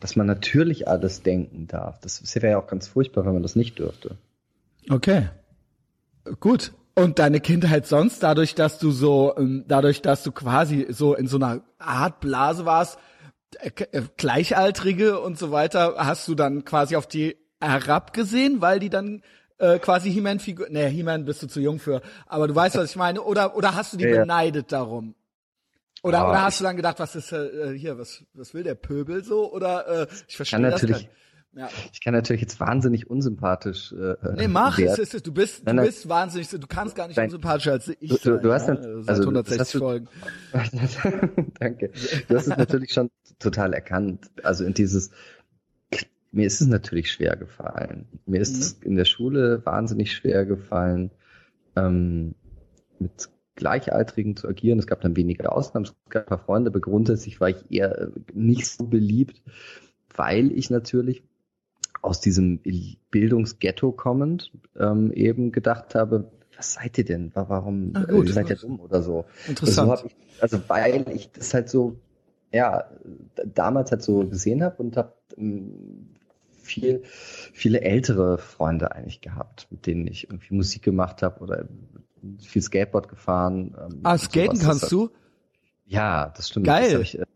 Speaker 2: dass man natürlich alles denken darf. Das wäre ja auch ganz furchtbar, wenn man das nicht dürfte.
Speaker 1: Okay. Gut. Und deine Kindheit sonst, dadurch, dass du so, ähm, dadurch, dass du quasi so in so einer Art Blase warst, äh, äh, Gleichaltrige und so weiter, hast du dann quasi auf die herabgesehen, weil die dann äh, quasi He-Man-Figur, nee, He-Man bist du zu jung für, aber du weißt, was ich meine, oder, oder hast du die ja. beneidet darum? Oder, oder hast du dann gedacht, was ist äh, hier, was, was will der Pöbel so? Oder äh, ich verstehe
Speaker 2: das natürlich, ja. Ich kann natürlich jetzt wahnsinnig unsympathisch. Äh,
Speaker 1: nee, mach es, es, es. Du bist, du bist wahnsinnig. Du kannst gar nicht Nein. unsympathischer als ich. Du,
Speaker 2: sein, du hast
Speaker 1: ja?
Speaker 2: dann, also, 160 Folgen. Danke. Du hast es natürlich schon total erkannt. Also in dieses. Mir ist es natürlich schwer gefallen. Mir ist mhm. es in der Schule wahnsinnig schwer gefallen, ähm, mit Gleichaltrigen zu agieren. Es gab dann wenige Ausnahmen, es gab ein paar Freunde, aber grundsätzlich war ich eher nicht so beliebt, weil ich natürlich aus diesem Bildungsghetto kommend ähm, eben gedacht habe, was seid ihr denn? Warum Ach, gut, äh, seid ihr dumm oder so?
Speaker 1: Interessant.
Speaker 2: Also, ich, also weil ich das halt so, ja, damals halt so gesehen habe und habe viel, viele ältere Freunde eigentlich gehabt, mit denen ich irgendwie Musik gemacht habe oder viel Skateboard gefahren.
Speaker 1: Ähm, ah, skaten kannst du?
Speaker 2: Ja, das stimmt.
Speaker 1: Geil.
Speaker 2: Das
Speaker 1: ich, äh,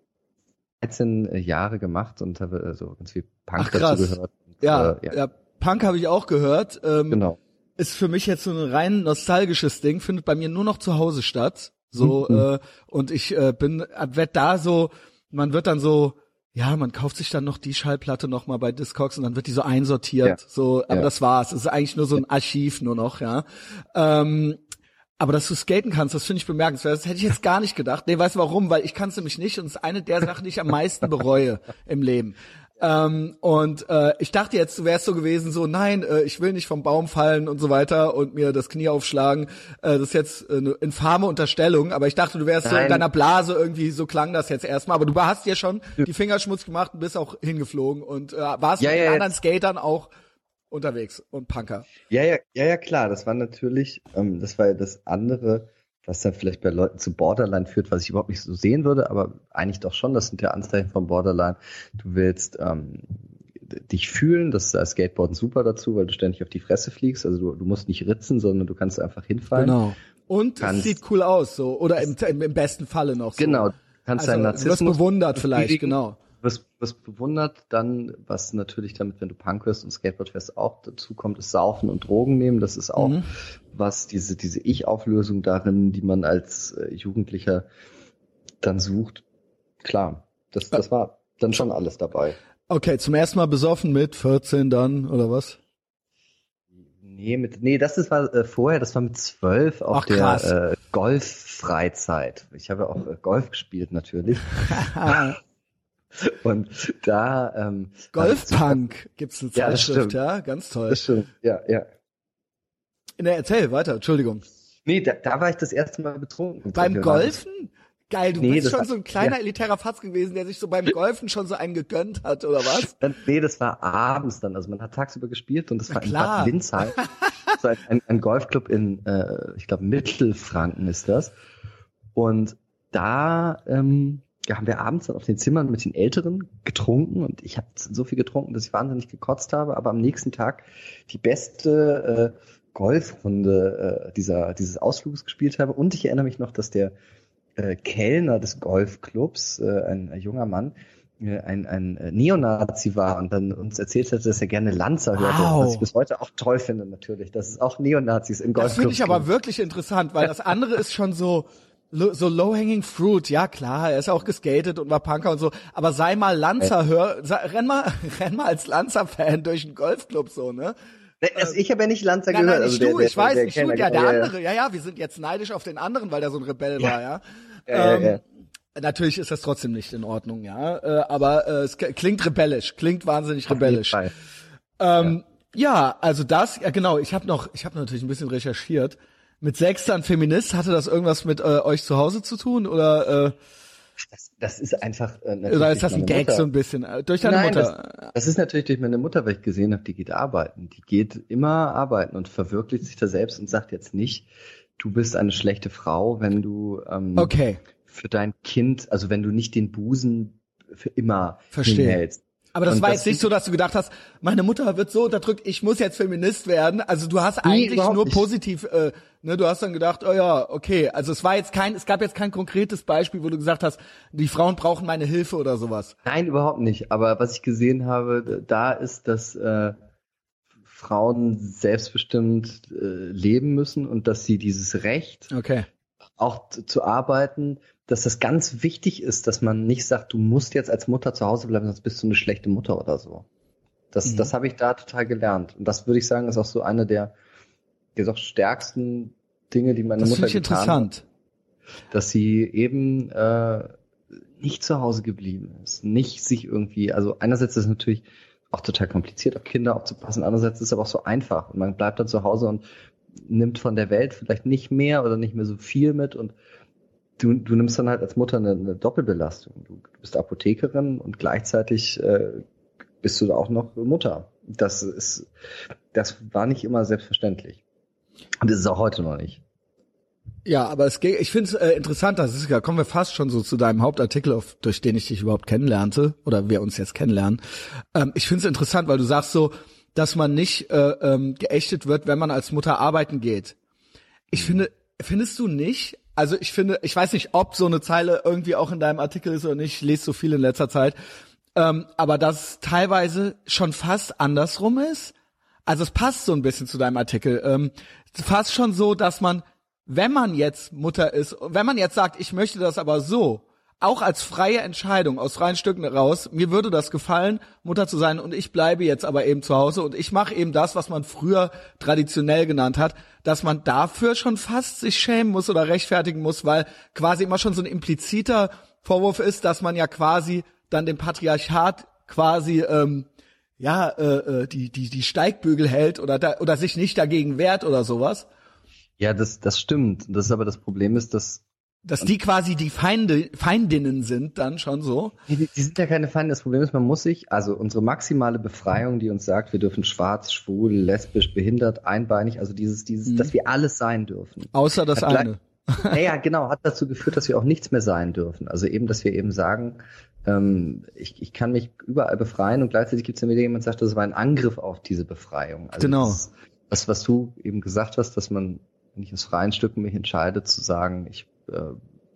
Speaker 2: 13 Jahre gemacht und habe äh, so ganz viel Punk Ach, dazu gehört.
Speaker 1: Ja, äh, ja. ja Punk habe ich auch gehört.
Speaker 2: Ähm, genau.
Speaker 1: Ist für mich jetzt so ein rein nostalgisches Ding, findet bei mir nur noch zu Hause statt. So, mhm. äh, und ich äh, bin, werd da so, man wird dann so, ja, man kauft sich dann noch die Schallplatte noch mal bei Discogs und dann wird die so einsortiert. Ja. So, aber ja. das war's. Es ist eigentlich nur so ein Archiv nur noch, ja. Ähm, aber dass du skaten kannst, das finde ich bemerkenswert. Das hätte ich jetzt gar nicht gedacht. Nee, weißt du warum? Weil ich kann es nämlich nicht und es ist eine der Sachen, die ich am meisten bereue im Leben. Ähm, und äh, ich dachte jetzt, du wärst so gewesen, so nein, äh, ich will nicht vom Baum fallen und so weiter und mir das Knie aufschlagen. Äh, das ist jetzt eine infame Unterstellung, aber ich dachte, du wärst nein. so in deiner Blase irgendwie, so klang das jetzt erstmal. Aber du hast ja schon die Fingerschmutz gemacht und bist auch hingeflogen und äh, warst ja, mit ja, anderen Skatern auch unterwegs und Punker.
Speaker 2: Ja, ja, ja, ja, klar. Das war natürlich, ähm, das war ja das andere was dann vielleicht bei Leuten zu Borderline führt, was ich überhaupt nicht so sehen würde, aber eigentlich doch schon, das sind ja Anzeichen von Borderline. Du willst ähm, dich fühlen, das ist als Skateboarden super dazu, weil du ständig auf die Fresse fliegst, also du, du musst nicht ritzen, sondern du kannst einfach hinfallen. Genau.
Speaker 1: Und kannst, es sieht cool aus, so, oder im, im besten Falle noch so.
Speaker 2: Genau, kannst also, deinen Narzissmus...
Speaker 1: Du wirst bewundert vielleicht, genau
Speaker 2: wirst, wirst bewundert, dann, was natürlich damit, wenn du Punk wirst und Skateboard fährst, auch dazu kommt, ist Saufen und Drogen nehmen. Das ist auch mhm. was, diese, diese Ich-Auflösung darin, die man als äh, Jugendlicher dann sucht. Klar, das, das war dann schon alles dabei.
Speaker 1: Okay, zum ersten Mal besoffen mit 14 dann, oder was?
Speaker 2: Nee, mit, nee, das ist, war äh, vorher, das war mit zwölf auf Ach, der äh, Golf-Freizeit. Ich habe auch äh, Golf gespielt natürlich. Und da ähm,
Speaker 1: Golfpunk gibt's eine Zeitschrift, ja, ja, ganz toll.
Speaker 2: Das stimmt, ja, ja.
Speaker 1: Ne, erzähl weiter, Entschuldigung.
Speaker 2: Nee, da, da war ich das erste Mal betrunken.
Speaker 1: Beim Golfen? Geil, du nee, bist schon war, so ein kleiner ja. elitärer Fatz gewesen, der sich so beim Golfen schon so einen gegönnt hat, oder was?
Speaker 2: nee, das war abends dann. Also man hat tagsüber gespielt und das war klar. in Bad Windsheim. so ein, ein, Golfclub in, äh, ich glaube, Mittelfranken ist das. Und da ähm, haben wir abends dann auf den Zimmern mit den Älteren getrunken und ich habe so viel getrunken, dass ich wahnsinnig gekotzt habe, aber am nächsten Tag die beste äh, Golfrunde äh, dieser, dieses Ausfluges gespielt habe. Und ich erinnere mich noch, dass der äh, Kellner des Golfclubs, äh, ein, ein junger Mann, äh, ein, ein Neonazi war und dann uns erzählt hat, dass er gerne Lanza hörte, wow. was ich bis heute auch toll finde natürlich, dass es auch Neonazis im Golfclub
Speaker 1: Das finde ich aber wirklich interessant, weil das andere ist schon so, so low-hanging fruit, ja klar, er ist auch geskatet und war Punker und so, aber sei mal Lanzer, hör, renn mal, renn mal als Lanzer-Fan durch einen Golfclub so, ne?
Speaker 2: Also ich habe ja nicht Lanzer
Speaker 1: nein,
Speaker 2: gehört.
Speaker 1: Nein, nicht also du, der, ich der, weiß, der, nicht du, ja, der andere, ja, ja, wir sind jetzt neidisch auf den anderen, weil der so ein Rebell ja. war, ja. ja, ähm, ja natürlich ist das trotzdem nicht in Ordnung, ja, äh, aber äh, es klingt rebellisch, klingt wahnsinnig rebellisch. Ähm, ja. also das, ja genau, ich habe noch, ich habe natürlich ein bisschen recherchiert mit sechs dann Feminist, hatte das irgendwas mit äh, euch zu Hause zu tun oder? Äh,
Speaker 2: das, das ist einfach äh,
Speaker 1: natürlich Oder ist das ein Gag Mutter. so ein bisschen äh, durch deine Nein, Mutter?
Speaker 2: Das, das, ist natürlich durch meine Mutter, weil ich gesehen habe, die geht arbeiten. Die geht immer arbeiten und verwirklicht sich da selbst und sagt jetzt nicht, du bist eine schlechte Frau, wenn du ähm,
Speaker 1: okay.
Speaker 2: für dein Kind, also wenn du nicht den Busen für immer
Speaker 1: Verstehe. hinhältst. Aber das und war das jetzt nicht so, dass du gedacht hast, meine Mutter wird so unterdrückt, ich muss jetzt Feminist werden. Also du hast eigentlich nur nicht. positiv, äh, ne, du hast dann gedacht, oh ja, okay. Also es war jetzt kein, es gab jetzt kein konkretes Beispiel, wo du gesagt hast, die Frauen brauchen meine Hilfe oder sowas.
Speaker 2: Nein, überhaupt nicht. Aber was ich gesehen habe, da ist, dass äh, Frauen selbstbestimmt äh, leben müssen und dass sie dieses Recht
Speaker 1: okay.
Speaker 2: auch zu arbeiten dass das ganz wichtig ist, dass man nicht sagt, du musst jetzt als Mutter zu Hause bleiben, sonst bist du eine schlechte Mutter oder so. Das, mhm. das habe ich da total gelernt. Und das würde ich sagen, ist auch so eine der, doch stärksten Dinge, die meine das Mutter
Speaker 1: ich getan interessant. hat.
Speaker 2: Dass sie eben äh, nicht zu Hause geblieben ist, nicht sich irgendwie, also einerseits ist es natürlich auch total kompliziert, auf Kinder aufzupassen, andererseits ist es aber auch so einfach und man bleibt dann zu Hause und nimmt von der Welt vielleicht nicht mehr oder nicht mehr so viel mit und du, du nimmst dann halt als Mutter eine, eine Doppelbelastung. Du, du, bist Apothekerin und gleichzeitig äh, bist du da auch noch Mutter. Das ist, das war nicht immer selbstverständlich. Und das ist auch heute noch nicht.
Speaker 1: Ja, aber es geht, ich finde es äh, interessant, das ist ja, kommen wir fast schon so zu deinem Hauptartikel, auf, durch den ich dich überhaupt kennenlernte, oder wir uns jetzt kennenlernen. Ähm, ich finde es interessant, weil du sagst so, dass man nicht äh, ähm, geächtet wird, wenn man als Mutter arbeiten geht. Ich finde, findest du nicht, also ich finde, ich weiß nicht, ob so eine Zeile irgendwie auch in deinem Artikel ist oder nicht, ich lese so viel in letzter Zeit, ähm, aber dass teilweise schon fast andersrum ist. Also es passt so ein bisschen zu deinem Artikel. Ähm, fast schon so, dass man wenn man jetzt Mutter ist, wenn man jetzt sagt, ich möchte das aber so, auch als freie Entscheidung aus freien Stücken raus, mir würde das gefallen, Mutter zu sein und ich bleibe jetzt aber eben zu Hause und ich mache eben das, was man früher traditionell genannt hat, dass man dafür schon fast sich schämen muss oder rechtfertigen muss, weil quasi immer schon so ein impliziter Vorwurf ist, dass man ja quasi dann dem Patriarchat quasi ähm, ja äh, äh, die die die Steigbügel hält oder da, oder sich nicht dagegen wehrt oder sowas.
Speaker 2: Ja, das das stimmt. Das ist aber das Problem ist, dass
Speaker 1: dass die quasi die Feinde, Feindinnen sind dann schon so.
Speaker 2: Die, die sind ja keine Feinde. Das Problem ist, man muss sich, also unsere maximale Befreiung, die uns sagt, wir dürfen schwarz, schwul, lesbisch, behindert, einbeinig, also dieses, dieses, mhm. dass wir alles sein dürfen.
Speaker 1: Außer das hat eine.
Speaker 2: Ja, ja, genau, hat dazu geführt, dass wir auch nichts mehr sein dürfen. Also eben, dass wir eben sagen, ähm, ich, ich kann mich überall befreien und gleichzeitig gibt es ja wieder jemand, sagt, das war ein Angriff auf diese Befreiung.
Speaker 1: Also genau.
Speaker 2: Das, was, was du eben gesagt hast, dass man, wenn ich aus freien Stücken mich entscheide, zu sagen, ich äh,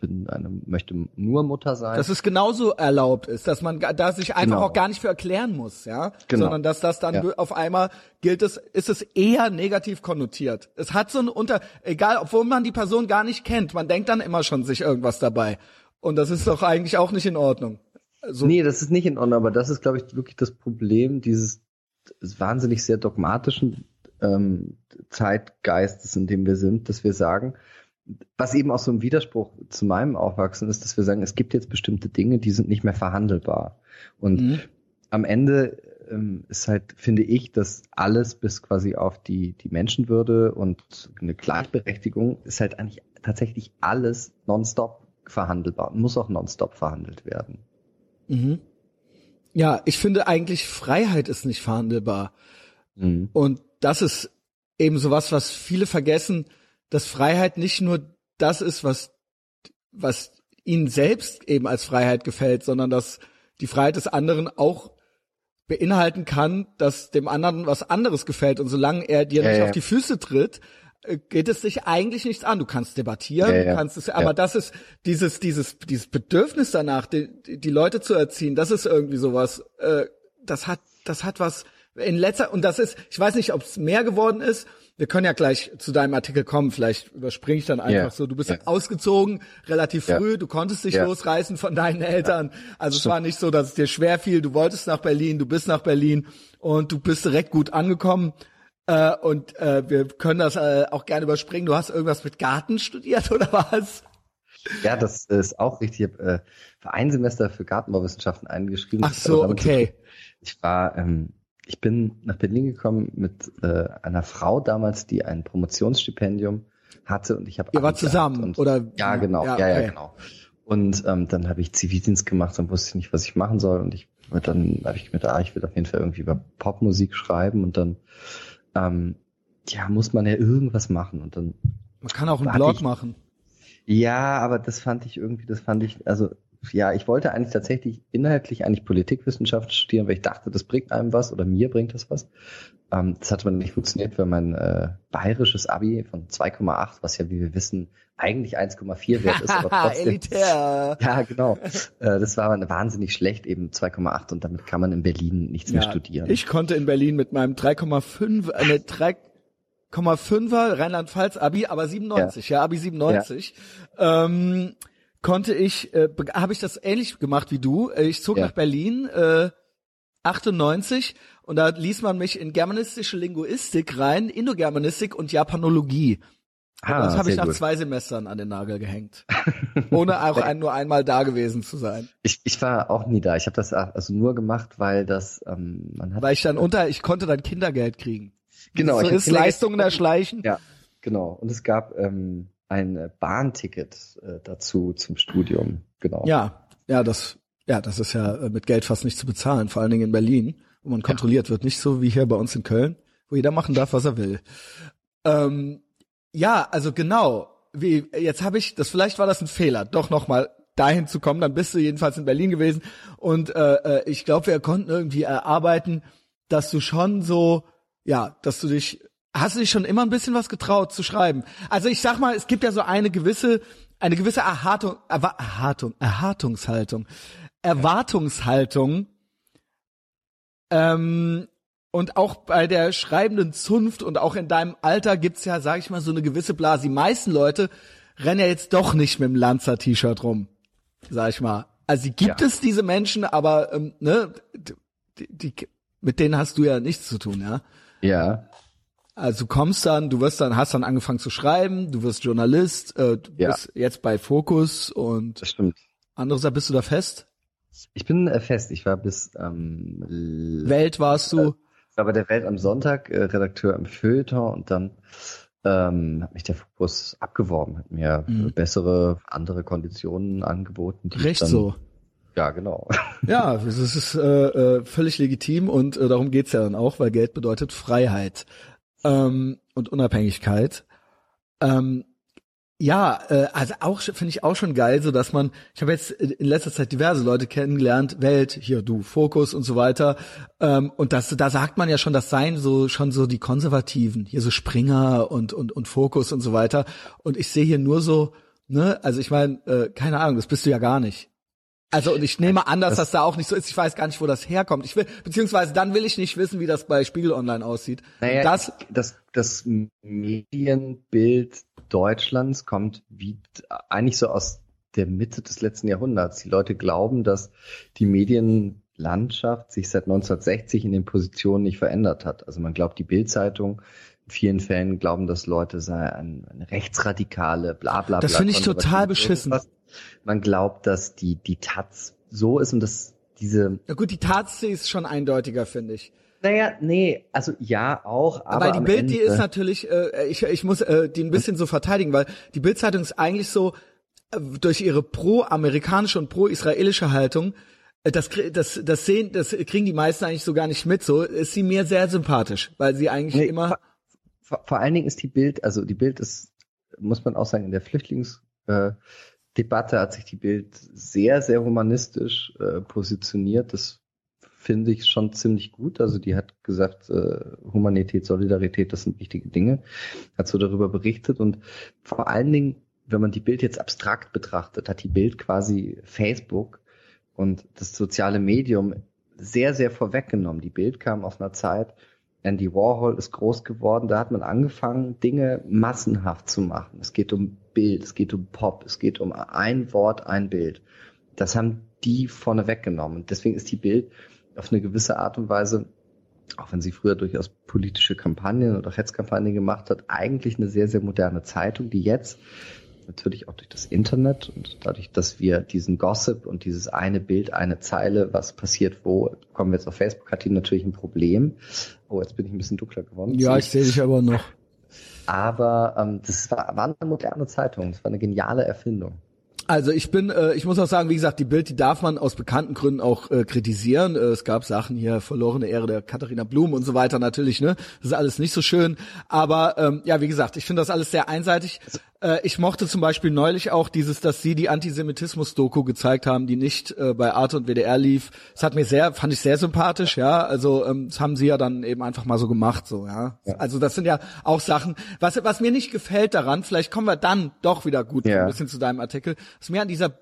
Speaker 2: bin eine, möchte nur Mutter sein.
Speaker 1: Dass es genauso erlaubt ist, dass man da sich einfach genau. auch gar nicht für erklären muss, ja, genau. sondern dass das dann ja. auf einmal gilt es, ist es eher negativ konnotiert. Es hat so ein Unter, egal, obwohl man die Person gar nicht kennt, man denkt dann immer schon sich irgendwas dabei. Und das ist doch eigentlich auch nicht in Ordnung.
Speaker 2: So. Nee, das ist nicht in Ordnung, aber das ist, glaube ich, wirklich das Problem dieses wahnsinnig sehr dogmatischen ähm, Zeitgeistes, in dem wir sind, dass wir sagen, was eben auch so ein Widerspruch zu meinem Aufwachsen ist, dass wir sagen, es gibt jetzt bestimmte Dinge, die sind nicht mehr verhandelbar. Und mhm. am Ende ähm, ist halt, finde ich, dass alles bis quasi auf die, die Menschenwürde und eine Gleichberechtigung ist halt eigentlich tatsächlich alles nonstop verhandelbar und muss auch nonstop verhandelt werden.
Speaker 1: Mhm. Ja, ich finde eigentlich Freiheit ist nicht verhandelbar. Mhm. Und das ist eben sowas, was viele vergessen, dass Freiheit nicht nur das ist, was, was ihnen selbst eben als Freiheit gefällt, sondern dass die Freiheit des anderen auch beinhalten kann, dass dem anderen was anderes gefällt. Und solange er dir ja, nicht ja. auf die Füße tritt, äh, geht es dich eigentlich nichts an. Du kannst debattieren, ja, du kannst es, aber das ist dieses, dieses, dieses Bedürfnis danach, die, die Leute zu erziehen, das ist irgendwie sowas, äh, das hat, das hat was in letzter, und das ist, ich weiß nicht, ob es mehr geworden ist, wir können ja gleich zu deinem Artikel kommen, vielleicht überspringe ich dann einfach yeah. so. Du bist yeah. ausgezogen, relativ früh, yeah. du konntest dich losreißen von deinen Eltern. Also es war nicht so, dass es dir schwer fiel, du wolltest nach Berlin, du bist nach Berlin und du bist direkt gut angekommen. Äh, und äh, wir können das äh, auch gerne überspringen. Du hast irgendwas mit Garten studiert oder was?
Speaker 2: Ja, das ist auch richtig. Ich habe äh, für ein Semester für Gartenbauwissenschaften eingeschrieben.
Speaker 1: Ach so, okay.
Speaker 2: Ich war ähm, ich bin nach Berlin gekommen mit äh, einer Frau damals, die ein Promotionsstipendium hatte und ich habe
Speaker 1: Ihr war zusammen
Speaker 2: und,
Speaker 1: oder?
Speaker 2: Ja genau. Ja, ja, okay. ja genau. Und ähm, dann habe ich Zivildienst gemacht und wusste nicht was ich machen soll und ich dann habe ich gedacht ah, ich will auf jeden Fall irgendwie über Popmusik schreiben und dann ähm, ja muss man ja irgendwas machen und dann
Speaker 1: man kann auch einen Blog
Speaker 2: ich,
Speaker 1: machen.
Speaker 2: Ja aber das fand ich irgendwie das fand ich also ja, ich wollte eigentlich tatsächlich inhaltlich eigentlich Politikwissenschaft studieren, weil ich dachte, das bringt einem was oder mir bringt das was. Ähm, das hat aber nicht funktioniert, weil mein äh, bayerisches Abi von 2,8, was ja, wie wir wissen, eigentlich 1,4 wert ist, aber trotzdem.
Speaker 1: Elitär.
Speaker 2: Ja, genau. Äh, das war wahnsinnig schlecht, eben 2,8 und damit kann man in Berlin nichts ja, mehr studieren.
Speaker 1: Ich konnte in Berlin mit meinem 3,5, äh, 3,5er Rheinland-Pfalz Abi, aber 97, ja, ja Abi 97. Ja. Ähm, konnte ich, äh, habe ich das ähnlich gemacht wie du. Äh, ich zog ja. nach Berlin äh, 98 und da ließ man mich in germanistische Linguistik rein, Indogermanistik und Japanologie. Ah, das habe ich nach gut. zwei Semestern an den Nagel gehängt, ohne auch ein, nur einmal da gewesen zu sein.
Speaker 2: Ich, ich war auch nie da. Ich habe das also nur gemacht, weil das ähm,
Speaker 1: man hat. Weil ich dann unter, ich konnte dann Kindergeld kriegen.
Speaker 2: Genau.
Speaker 1: So ist Leistungen erschleichen.
Speaker 2: Ja, genau. Und es gab ähm, ein äh, Bahnticket äh, dazu zum Studium, genau.
Speaker 1: Ja, ja, das, ja, das ist ja äh, mit Geld fast nicht zu bezahlen, vor allen Dingen in Berlin, wo man kontrolliert ja. wird, nicht so wie hier bei uns in Köln, wo jeder machen darf, was er will. Ähm, ja, also genau. Wie jetzt habe ich, das vielleicht war das ein Fehler, doch noch mal dahin zu kommen. Dann bist du jedenfalls in Berlin gewesen und äh, äh ich glaube, wir konnten irgendwie erarbeiten, dass du schon so, ja, dass du dich Hast du dich schon immer ein bisschen was getraut zu schreiben? Also ich sag mal, es gibt ja so eine gewisse, eine gewisse Erhartung, Erwartung, Erhartungshaltung, Erwartungshaltung, ähm, Und auch bei der schreibenden Zunft und auch in deinem Alter gibt's ja, sag ich mal, so eine gewisse Blase. Die meisten Leute rennen ja jetzt doch nicht mit dem Lanzer-T-Shirt rum, sag ich mal. Also gibt ja. es diese Menschen, aber ähm, ne, die, die, mit denen hast du ja nichts zu tun, ja?
Speaker 2: Ja.
Speaker 1: Also du kommst dann, du wirst dann, hast dann angefangen zu schreiben, du wirst Journalist, äh, du ja. bist jetzt bei Focus und
Speaker 2: das stimmt.
Speaker 1: Andere bist du da fest?
Speaker 2: Ich bin äh, fest. Ich war bis ähm,
Speaker 1: Welt warst du.
Speaker 2: Ich war bei der Welt am Sonntag äh, Redakteur im Feuilleton und dann ähm, hat mich der Fokus abgeworben, hat mir mhm. bessere, andere Konditionen angeboten.
Speaker 1: Die Recht dann, so.
Speaker 2: Ja, genau.
Speaker 1: Ja, das ist äh, äh, völlig legitim und äh, darum geht's ja dann auch, weil Geld bedeutet Freiheit ähm, und Unabhängigkeit. Ähm, ja, äh, also auch finde ich auch schon geil, so dass man, ich habe jetzt in letzter Zeit diverse Leute kennengelernt, Welt, hier du, Fokus und so weiter. Ähm, und das, da sagt man ja schon, das seien so schon so die Konservativen, hier so Springer und und und Fokus und so weiter. Und ich sehe hier nur so, ne, also ich meine, äh, keine Ahnung, das bist du ja gar nicht. Also und ich nehme an, dass das, das da auch nicht so ist. Ich weiß gar nicht, wo das herkommt. Ich will, beziehungsweise dann will ich nicht wissen, wie das bei Spiegel Online aussieht.
Speaker 2: Naja, das, das, das Medienbild Deutschlands kommt wie eigentlich so aus der Mitte des letzten Jahrhunderts. Die Leute glauben, dass die Medienlandschaft sich seit 1960 in den Positionen nicht verändert hat. Also man glaubt, die Bildzeitung in vielen Fällen glauben, dass Leute sei eine, eine rechtsradikale, bla bla bla.
Speaker 1: Das finde ich total beschissen. Irgendwas
Speaker 2: man glaubt, dass die, die Taz so ist und dass diese.
Speaker 1: Na gut, die Taz ist schon eindeutiger, finde ich.
Speaker 2: Naja, nee, also ja auch, aber.
Speaker 1: Weil die Bild, Ende, die ist natürlich, äh, ich, ich muss äh, die ein bisschen so verteidigen, weil die Bildzeitung ist eigentlich so äh, durch ihre pro-amerikanische und pro-israelische Haltung, äh, das, das, das sehen, das kriegen die meisten eigentlich so gar nicht mit. So ist sie mir sehr sympathisch, weil sie eigentlich nee, immer.
Speaker 2: Vor, vor, allen Dingen ist die Bild, also die Bild ist, muss man auch sagen, in der Flüchtlings äh, Debatte hat sich die Bild sehr, sehr humanistisch äh, positioniert. Das finde ich schon ziemlich gut. Also die hat gesagt, äh, Humanität, Solidarität, das sind wichtige Dinge. Hat so darüber berichtet und vor allen Dingen, wenn man die Bild jetzt abstrakt betrachtet, hat die Bild quasi Facebook und das soziale Medium sehr, sehr vorweggenommen. Die Bild kam aus einer Zeit, Andy Warhol ist groß geworden, da hat man angefangen, Dinge massenhaft zu machen. Es geht um Bild, es geht um Pop, es geht um ein Wort, ein Bild. Das haben die vorne weggenommen. Deswegen ist die Bild auf eine gewisse Art und Weise, auch wenn sie früher durchaus politische Kampagnen oder Hetzkampagnen gemacht hat, eigentlich eine sehr, sehr moderne Zeitung, die jetzt natürlich auch durch das Internet und dadurch, dass wir diesen Gossip und dieses eine Bild, eine Zeile, was passiert wo, kommen wir jetzt auf Facebook, hat die natürlich ein Problem. Oh, jetzt bin ich ein bisschen dunkler geworden.
Speaker 1: Ja, ich sehe dich aber noch.
Speaker 2: Aber ähm, das war, war eine moderne Zeitung, das war eine geniale Erfindung.
Speaker 1: Also ich bin, äh, ich muss auch sagen, wie gesagt, die Bild, die darf man aus bekannten Gründen auch äh, kritisieren. Äh, es gab Sachen hier, verlorene Ehre der Katharina Blum und so weiter natürlich, ne? Das ist alles nicht so schön. Aber ähm, ja, wie gesagt, ich finde das alles sehr einseitig. Äh, ich mochte zum Beispiel neulich auch dieses, dass sie die Antisemitismus-Doku gezeigt haben, die nicht äh, bei Arte und WDR lief. Das hat mir sehr, fand ich sehr sympathisch, ja. Also ähm, das haben sie ja dann eben einfach mal so gemacht, so, ja. ja. Also das sind ja auch Sachen, was, was mir nicht gefällt daran, vielleicht kommen wir dann doch wieder gut ja. ein bisschen zu deinem Artikel, was mir an dieser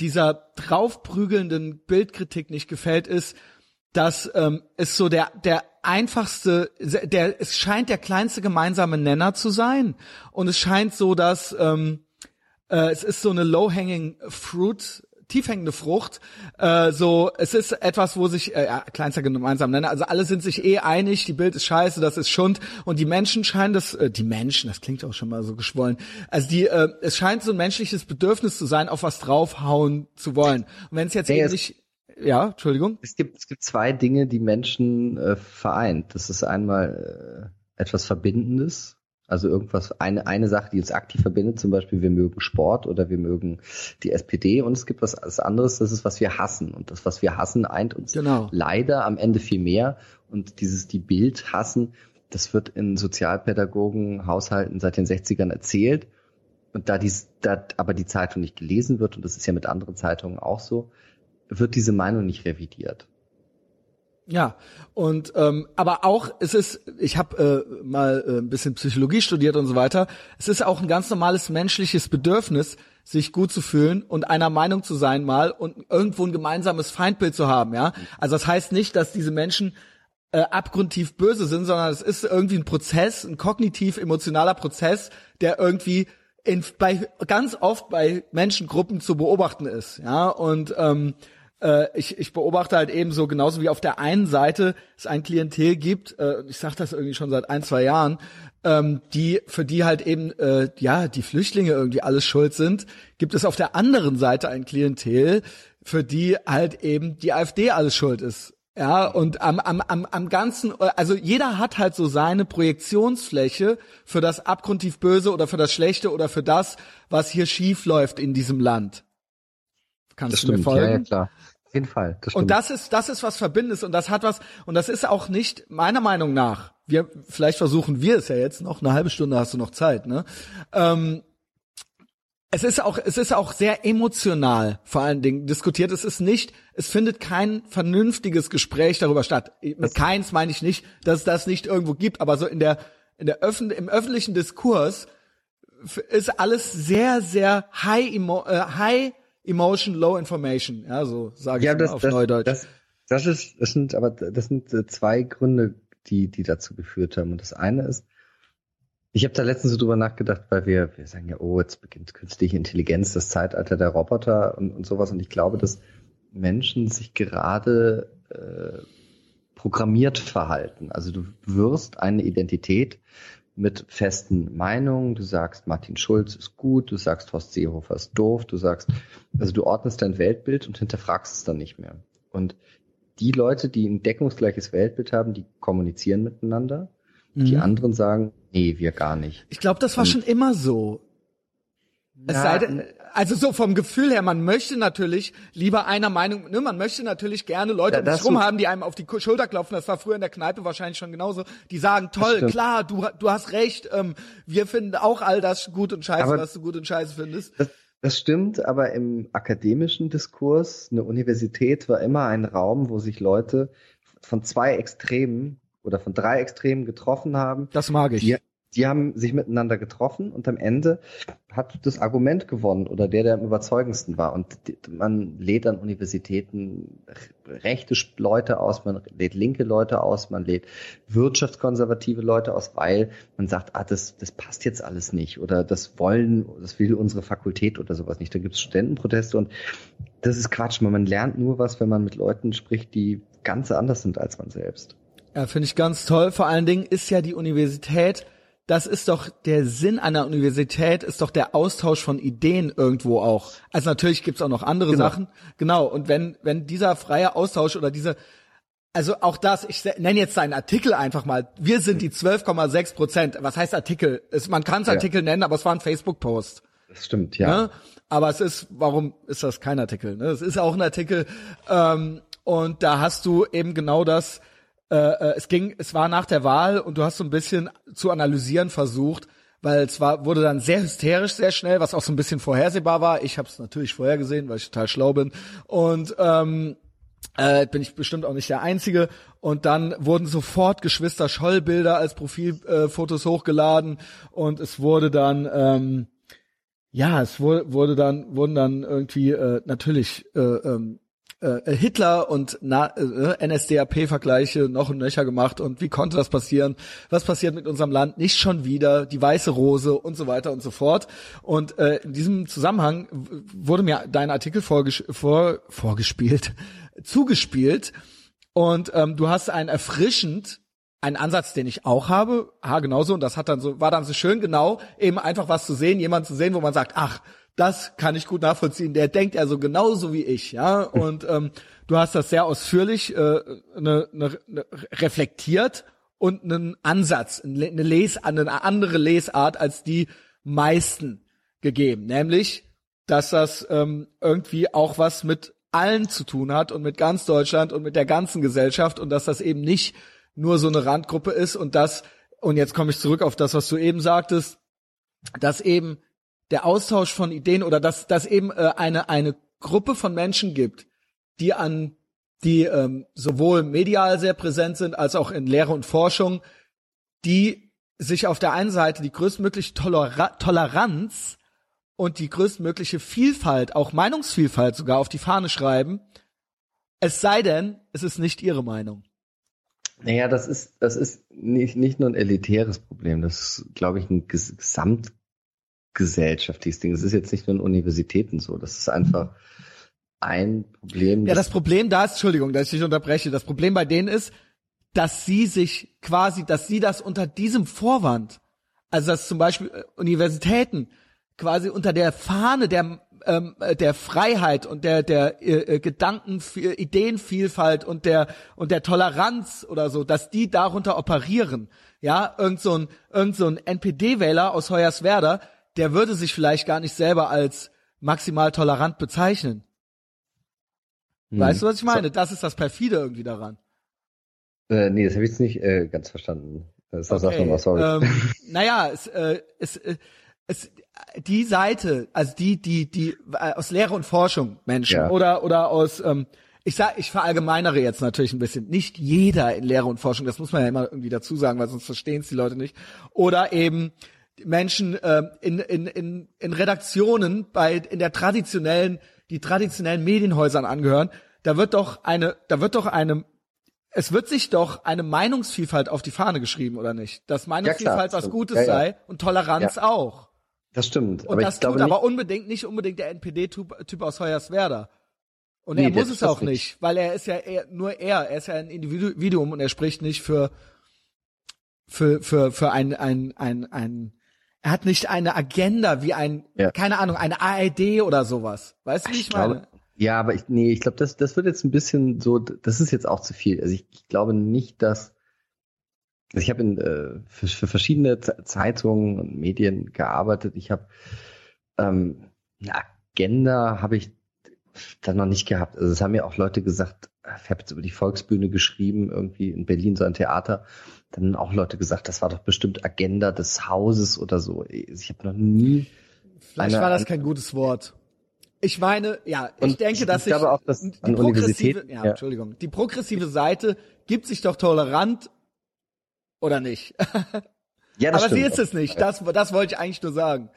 Speaker 1: dieser draufprügelnden Bildkritik nicht gefällt, ist, dass ähm, es so der der einfachste, der es scheint der kleinste gemeinsame Nenner zu sein. Und es scheint so, dass ähm, äh, es ist so eine low-hanging fruit tiefhängende Frucht. Äh, so, es ist etwas, wo sich äh, ja, kleinster gemeinsam Nenner. Also alle sind sich eh einig. Die Bild ist scheiße, das ist Schund. Und die Menschen scheinen das, äh, die Menschen, das klingt auch schon mal so geschwollen. Also die, äh, es scheint so ein menschliches Bedürfnis zu sein, auf was draufhauen zu wollen. Und wenn es jetzt nee, eben nicht ja, Entschuldigung.
Speaker 2: Es gibt, es gibt zwei Dinge, die Menschen äh, vereint. Das ist einmal äh, etwas Verbindendes, also irgendwas, eine, eine Sache, die uns aktiv verbindet, zum Beispiel wir mögen Sport oder wir mögen die SPD und es gibt was, was anderes, das ist, was wir hassen. Und das, was wir hassen, eint uns genau. leider am Ende viel mehr. Und dieses, die Bild hassen, das wird in Sozialpädagogen, Haushalten seit den 60ern erzählt. Und da, dies, da aber die Zeitung nicht gelesen wird, und das ist ja mit anderen Zeitungen auch so, wird diese Meinung nicht revidiert.
Speaker 1: Ja, und ähm, aber auch es ist, ich habe äh, mal äh, ein bisschen Psychologie studiert und so weiter. Es ist auch ein ganz normales menschliches Bedürfnis, sich gut zu fühlen und einer Meinung zu sein mal und irgendwo ein gemeinsames Feindbild zu haben. Ja, also das heißt nicht, dass diese Menschen äh, abgrundtief böse sind, sondern es ist irgendwie ein Prozess, ein kognitiv-emotionaler Prozess, der irgendwie in, bei, ganz oft bei Menschengruppen zu beobachten ist. Ja, und ähm, äh, ich, ich beobachte halt eben so genauso wie auf der einen Seite es ein Klientel gibt, äh, ich sage das irgendwie schon seit ein, zwei Jahren, ähm, die für die halt eben äh, ja die Flüchtlinge irgendwie alles schuld sind, gibt es auf der anderen Seite ein Klientel, für die halt eben die AfD alles schuld ist. Ja, und am, am, am, am ganzen, also jeder hat halt so seine Projektionsfläche für das abgrundtief Böse oder für das Schlechte oder für das, was hier schief läuft in diesem Land.
Speaker 2: Kannst das du stimmt, mir folgen? Ja, ja, klar. Auf jeden Fall.
Speaker 1: Das und das ist, das ist was Verbindendes und das hat was, und das ist auch nicht, meiner Meinung nach, wir, vielleicht versuchen wir es ja jetzt noch, eine halbe Stunde hast du noch Zeit, ne? Ähm, es ist auch, es ist auch sehr emotional vor allen Dingen diskutiert. Es ist nicht, es findet kein vernünftiges Gespräch darüber statt. Mit keins meine ich nicht, dass es das nicht irgendwo gibt, aber so in der, in der Öffn im öffentlichen Diskurs ist alles sehr, sehr high, emo äh, high emotion, low information. Ja, so sage ja, ich das, auf
Speaker 2: das,
Speaker 1: Neudeutsch.
Speaker 2: Das, das ist, das sind, aber das sind zwei Gründe, die, die dazu geführt haben. Und das eine ist, ich habe da letztens so drüber nachgedacht, weil wir, wir sagen ja, oh, jetzt beginnt künstliche Intelligenz, das Zeitalter der Roboter und, und sowas. Und ich glaube, dass Menschen sich gerade äh, programmiert verhalten. Also du wirst eine Identität mit festen Meinungen. Du sagst, Martin Schulz ist gut, du sagst, Horst Seehofer ist doof, du sagst, also du ordnest dein Weltbild und hinterfragst es dann nicht mehr. Und die Leute, die ein deckungsgleiches Weltbild haben, die kommunizieren miteinander Mhm. Die anderen sagen, nee, wir gar nicht.
Speaker 1: Ich glaube, das war Und, schon immer so. Es sei denn, also so vom Gefühl her, man möchte natürlich lieber einer Meinung, ne, man möchte natürlich gerne Leute ja, um sich rum haben, die einem auf die Schulter klopfen. Das war früher in der Kneipe wahrscheinlich schon genauso. Die sagen, toll, klar, du, du hast recht, ähm, wir finden auch all das gut und scheiße, aber was du gut und scheiße findest.
Speaker 2: Das, das stimmt, aber im akademischen Diskurs, eine Universität war immer ein Raum, wo sich Leute von zwei Extremen oder von drei Extremen getroffen haben.
Speaker 1: Das mag ich.
Speaker 2: Die, die haben sich miteinander getroffen und am Ende hat das Argument gewonnen oder der, der am überzeugendsten war. Und man lädt an Universitäten rechte Leute aus, man lädt linke Leute aus, man lädt wirtschaftskonservative Leute aus, weil man sagt, ah, das, das passt jetzt alles nicht oder das wollen, das will unsere Fakultät oder sowas nicht. Da gibt es Studentenproteste und das ist Quatsch. Man lernt nur was, wenn man mit Leuten spricht, die ganz anders sind als man selbst.
Speaker 1: Ja, finde ich ganz toll. Vor allen Dingen ist ja die Universität, das ist doch der Sinn einer Universität, ist doch der Austausch von Ideen irgendwo auch. Also natürlich gibt's auch noch andere genau. Sachen. Genau. Und wenn, wenn dieser freie Austausch oder diese, also auch das, ich nenne jetzt seinen Artikel einfach mal. Wir sind die 12,6 Prozent. Was heißt Artikel? Es, man kann es Artikel ja. nennen, aber es war ein Facebook-Post.
Speaker 2: Das stimmt, ja.
Speaker 1: Ne? Aber es ist, warum ist das kein Artikel? Ne? Es ist auch ein Artikel. Ähm, und da hast du eben genau das, äh, äh, es ging, es war nach der Wahl und du hast so ein bisschen zu analysieren versucht, weil es war, wurde dann sehr hysterisch, sehr schnell, was auch so ein bisschen vorhersehbar war. Ich habe es natürlich vorhergesehen, weil ich total schlau bin. Und ähm, äh, bin ich bestimmt auch nicht der Einzige. Und dann wurden sofort Geschwister Scholl-Bilder als Profilfotos äh, hochgeladen und es wurde dann ähm, ja, es wurde, wurde dann wurden dann irgendwie äh, natürlich äh, ähm, äh, Hitler und Na äh, NSDAP-Vergleiche noch und nöcher gemacht und wie konnte das passieren? Was passiert mit unserem Land? Nicht schon wieder die weiße Rose und so weiter und so fort. Und äh, in diesem Zusammenhang wurde mir dein Artikel vorges vor vorgespielt, zugespielt und ähm, du hast ein erfrischend ein Ansatz, den ich auch habe, ha genauso und das hat dann so war dann so schön genau eben einfach was zu sehen, jemand zu sehen, wo man sagt, ach das kann ich gut nachvollziehen. Der denkt ja so genauso wie ich, ja. Und ähm, du hast das sehr ausführlich äh, ne, ne, ne, reflektiert und einen Ansatz, eine, Les eine andere Lesart als die meisten gegeben, nämlich, dass das ähm, irgendwie auch was mit allen zu tun hat und mit ganz Deutschland und mit der ganzen Gesellschaft und dass das eben nicht nur so eine Randgruppe ist und das und jetzt komme ich zurück auf das, was du eben sagtest, dass eben der Austausch von Ideen oder dass dass eben äh, eine eine Gruppe von Menschen gibt, die an die ähm, sowohl medial sehr präsent sind als auch in Lehre und Forschung, die sich auf der einen Seite die größtmögliche Tolera Toleranz und die größtmögliche Vielfalt, auch Meinungsvielfalt sogar auf die Fahne schreiben, es sei denn, es ist nicht ihre Meinung.
Speaker 2: Naja, das ist, das ist nicht, nicht nur ein elitäres Problem, das ist, glaube ich, ein gesamtgesellschaftliches Ding. Das ist jetzt nicht nur in Universitäten so, das ist einfach ein Problem.
Speaker 1: Ja, das Problem da ist, Entschuldigung, dass ich dich unterbreche, das Problem bei denen ist, dass sie sich quasi, dass sie das unter diesem Vorwand, also dass zum Beispiel äh, Universitäten quasi unter der Fahne der ähm, äh, der Freiheit und der der äh, äh Gedanken Ideenvielfalt und der und der Toleranz oder so, dass die darunter operieren. Ja, irgend so ein irgend so ein NPD-Wähler aus Hoyerswerda, der würde sich vielleicht gar nicht selber als maximal tolerant bezeichnen. Hm. Weißt du, was ich meine? Das ist das perfide irgendwie daran.
Speaker 2: Äh, nee, das habe ich jetzt nicht äh, ganz verstanden. Das okay. sag mal, sorry.
Speaker 1: Ähm, naja, es, äh, es, äh, es, die Seite, also die, die, die äh, aus Lehre und Forschung Menschen ja. oder oder aus, ähm, ich sag, ich verallgemeinere jetzt natürlich ein bisschen. Nicht jeder in Lehre und Forschung, das muss man ja immer irgendwie dazu sagen, weil sonst verstehen es die Leute nicht. Oder eben Menschen äh, in, in, in, in Redaktionen bei in der traditionellen, die traditionellen Medienhäusern angehören. Da wird doch eine, da wird doch eine es wird sich doch eine Meinungsvielfalt auf die Fahne geschrieben, oder nicht? Dass Meinungsvielfalt ja, was Gutes ja, ja. sei und Toleranz auch.
Speaker 2: Das stimmt.
Speaker 1: Und aber das tut aber unbedingt nicht unbedingt der NPD-Typ aus Hoyerswerda. Und nee, er muss es auch nicht, nicht, weil er ist ja eher, nur er, er ist ja ein Individuum und er spricht nicht für für für für ein ein ein ein er hat nicht eine Agenda wie ein ja. keine Ahnung eine ARD oder sowas. Weißt du, wie ich, ich meine?
Speaker 2: Glaube, ja, aber ich nee, ich glaube, das das wird jetzt ein bisschen so das ist jetzt auch zu viel. Also ich, ich glaube nicht, dass also ich habe in äh, für, für verschiedene Zeitungen und Medien gearbeitet. Ich habe ähm, eine Agenda habe ich dann noch nicht gehabt. Also es haben mir auch Leute gesagt, ich habe jetzt über die Volksbühne geschrieben, irgendwie in Berlin so ein Theater. Dann auch Leute gesagt, das war doch bestimmt Agenda des Hauses oder so. Ich habe noch nie.
Speaker 1: Vielleicht eine, war das kein gutes Wort. Ich meine, ja, ich denke,
Speaker 2: ich,
Speaker 1: dass
Speaker 2: ich glaube auch, dass
Speaker 1: die progressive, ja, ja, Entschuldigung, die progressive Seite gibt sich doch tolerant oder nicht? Ja, das Aber sie ist es nicht. Das, das wollte ich eigentlich nur sagen.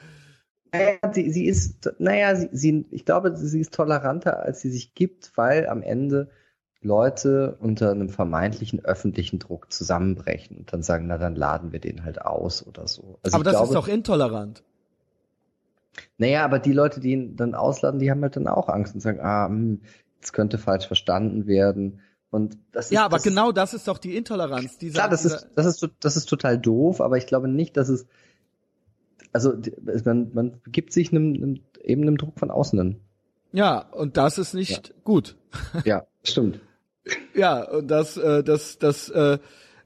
Speaker 2: Naja, sie, sie ist, naja, sie, sie, ich glaube, sie ist toleranter, als sie sich gibt, weil am Ende Leute unter einem vermeintlichen öffentlichen Druck zusammenbrechen und dann sagen, na dann laden wir den halt aus oder so.
Speaker 1: Also aber das glaube, ist doch intolerant.
Speaker 2: Naja, aber die Leute, die ihn dann ausladen, die haben halt dann auch Angst und sagen, ah, hm, jetzt könnte falsch verstanden werden. Und das ist,
Speaker 1: ja, aber
Speaker 2: das,
Speaker 1: genau das ist doch die Intoleranz.
Speaker 2: Dieser, klar, das ist, das ist, das ist total doof, aber ich glaube nicht, dass es, also man, man gibt sich einem, einem, eben einem Druck von außen.
Speaker 1: Ja, und das ist nicht
Speaker 2: ja.
Speaker 1: gut.
Speaker 2: Ja, stimmt.
Speaker 1: Ja, und das, äh, das, das, äh,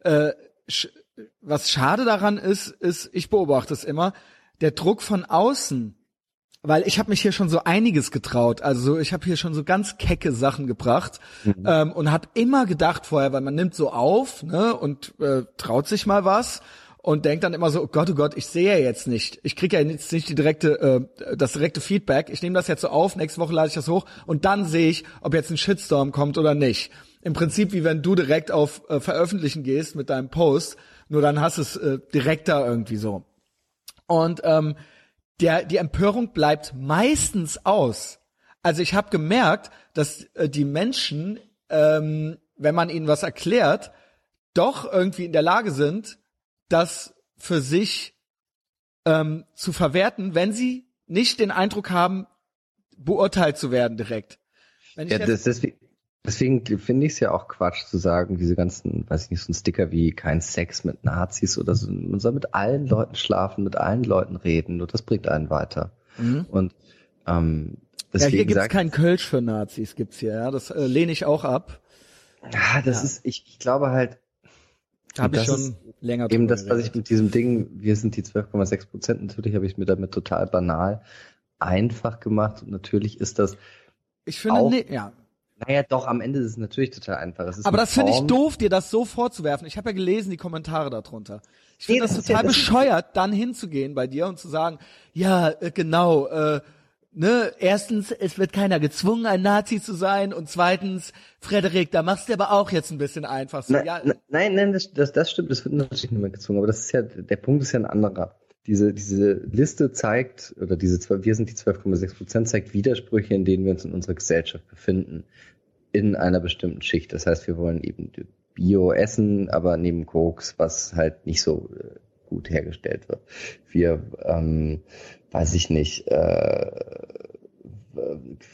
Speaker 1: äh, sch was schade daran ist, ist, ich beobachte es immer, der Druck von außen weil ich habe mich hier schon so einiges getraut. Also ich habe hier schon so ganz kecke Sachen gebracht mhm. ähm, und habe immer gedacht vorher, weil man nimmt so auf ne, und äh, traut sich mal was und denkt dann immer so, oh Gott, oh Gott, ich sehe ja jetzt nicht. Ich kriege ja jetzt nicht die direkte, äh, das direkte Feedback. Ich nehme das jetzt so auf, nächste Woche lade ich das hoch und dann sehe ich, ob jetzt ein Shitstorm kommt oder nicht. Im Prinzip wie wenn du direkt auf äh, Veröffentlichen gehst mit deinem Post, nur dann hast es äh, direkter irgendwie so. Und ähm, der, die Empörung bleibt meistens aus. Also ich habe gemerkt, dass äh, die Menschen, ähm, wenn man ihnen was erklärt, doch irgendwie in der Lage sind, das für sich ähm, zu verwerten, wenn sie nicht den Eindruck haben, beurteilt zu werden direkt.
Speaker 2: ja, das, deswegen, Deswegen finde ich es ja auch Quatsch zu sagen, diese ganzen, weiß ich nicht, so ein Sticker wie kein Sex mit Nazis oder so. Man soll mit allen Leuten schlafen, mit allen Leuten reden, nur das bringt einen weiter. Mhm. Und ähm,
Speaker 1: deswegen ja, hier gibt's kein Kölsch für Nazis, gibt's hier, ja. Das äh, lehne ich auch ab.
Speaker 2: Ah, das ja. ist, ich, ich glaube halt,
Speaker 1: habe ich schon länger
Speaker 2: Eben das, was ich mit diesem Ding, wir sind die 12,6 Prozent, natürlich habe ich mir damit total banal einfach gemacht und natürlich ist das
Speaker 1: ich finde, auch, nee, ja,
Speaker 2: naja, doch, am Ende ist es natürlich total einfach.
Speaker 1: Aber das finde ich doof, dir das so vorzuwerfen. Ich habe ja gelesen, die Kommentare darunter. Ich finde nee, das, das total ja, das bescheuert, dann hinzugehen bei dir und zu sagen, ja, äh, genau, äh, ne, erstens, es wird keiner gezwungen, ein Nazi zu sein und zweitens, Frederik, da machst du aber auch jetzt ein bisschen einfach so.
Speaker 2: Na, ja, nein, nein, das, das, das stimmt, das wird natürlich nicht mehr gezwungen, aber das ist ja, der Punkt ist ja ein anderer. Diese, diese Liste zeigt, oder diese, wir sind die 12,6 Prozent, zeigt Widersprüche, in denen wir uns in unserer Gesellschaft befinden in einer bestimmten Schicht. Das heißt, wir wollen eben Bio essen, aber nehmen Koks, was halt nicht so äh, gut hergestellt wird. Wir, ähm, weiß ich nicht, äh,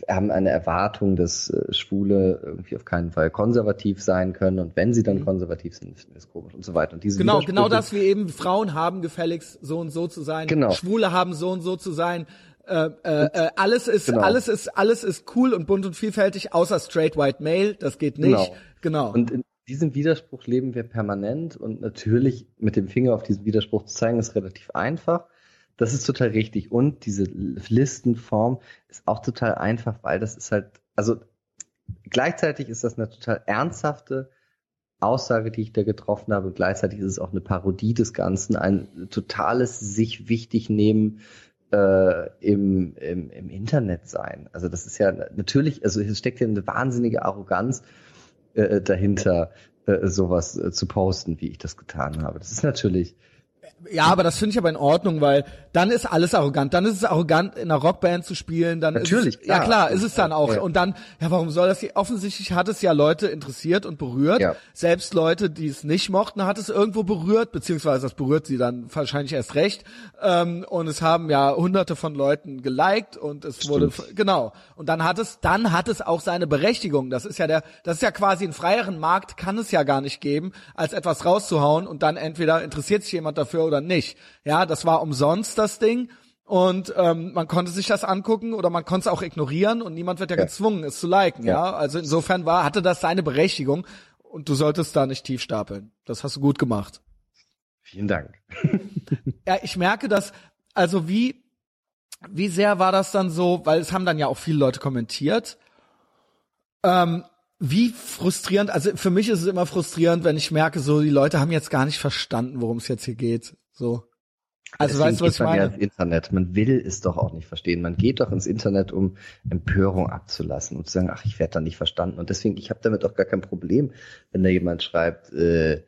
Speaker 2: haben eine Erwartung, dass äh, Schwule irgendwie auf keinen Fall konservativ sein können und wenn sie dann mhm. konservativ sind, finden wir es komisch und so weiter. Und
Speaker 1: diese genau, genau das wie eben Frauen haben gefälligst so und so zu sein, genau. Schwule haben so und so zu sein. Äh, äh, äh, alles ist genau. alles ist alles ist cool und bunt und vielfältig außer straight white male das geht nicht genau,
Speaker 2: genau. und in diesem Widerspruch leben wir permanent und natürlich mit dem Finger auf diesen Widerspruch zu zeigen ist relativ einfach das ist total richtig. Und diese Listenform ist auch total einfach, weil das ist halt, also gleichzeitig ist das eine total ernsthafte Aussage, die ich da getroffen habe. Und gleichzeitig ist es auch eine Parodie des Ganzen, ein totales sich wichtig nehmen äh, im, im, im Internet sein. Also das ist ja natürlich, also es steckt ja eine wahnsinnige Arroganz äh, dahinter, äh, sowas äh, zu posten, wie ich das getan habe. Das ist natürlich
Speaker 1: ja, aber das finde ich aber in Ordnung, weil dann ist alles arrogant. Dann ist es arrogant, in einer Rockband zu spielen. Dann
Speaker 2: Natürlich.
Speaker 1: Ist es, ja, klar, ist es dann auch. Ja. Und dann, ja, warum soll das? Offensichtlich hat es ja Leute interessiert und berührt. Ja. Selbst Leute, die es nicht mochten, hat es irgendwo berührt, beziehungsweise das berührt sie dann wahrscheinlich erst recht. Ähm, und es haben ja hunderte von Leuten geliked und es Stimmt. wurde, genau. Und dann hat es, dann hat es auch seine Berechtigung. Das ist ja der, das ist ja quasi einen freieren Markt, kann es ja gar nicht geben, als etwas rauszuhauen und dann entweder interessiert sich jemand dafür oder nicht. Ja, das war umsonst das Ding. Und ähm, man konnte sich das angucken oder man konnte es auch ignorieren und niemand wird ja, ja. gezwungen, es zu liken, ja. ja. Also insofern war, hatte das seine Berechtigung und du solltest da nicht tief stapeln. Das hast du gut gemacht.
Speaker 2: Vielen Dank.
Speaker 1: ja, ich merke dass, also wie, wie sehr war das dann so, weil es haben dann ja auch viele Leute kommentiert. Ähm, wie frustrierend, also für mich ist es immer frustrierend, wenn ich merke, so die Leute haben jetzt gar nicht verstanden, worum es jetzt hier geht. So.
Speaker 2: Also Deswegen weißt du, was ich meine? Ins Internet. Man will es doch auch nicht verstehen. Man geht doch ins Internet, um Empörung abzulassen und zu sagen, ach, ich werde da nicht verstanden. Und deswegen, ich habe damit auch gar kein Problem, wenn da jemand schreibt, äh,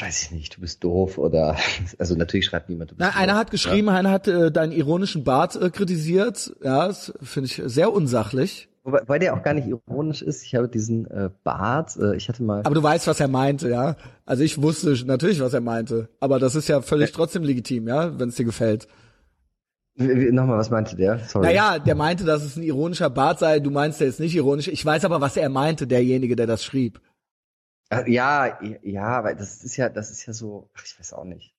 Speaker 2: weiß ich nicht, du bist doof oder also natürlich schreibt niemand. Du
Speaker 1: bist Na, doof, einer hat geschrieben, ja? einer hat äh, deinen ironischen Bart äh, kritisiert. Ja, das finde ich sehr unsachlich.
Speaker 2: Wobei, weil der auch gar nicht ironisch ist. Ich habe diesen äh, Bart, äh, ich hatte mal.
Speaker 1: Aber du weißt, was er meinte, ja? Also ich wusste natürlich, was er meinte. Aber das ist ja völlig trotzdem legitim, ja, wenn es dir gefällt.
Speaker 2: Nochmal, was meinte der?
Speaker 1: Sorry. Naja, der meinte, dass es ein ironischer Bart sei. Du meinst, der ist nicht ironisch. Ich weiß aber, was er meinte, derjenige, der das schrieb.
Speaker 2: Ja, ja, weil das ist ja, das ist ja so, ach, ich weiß auch nicht.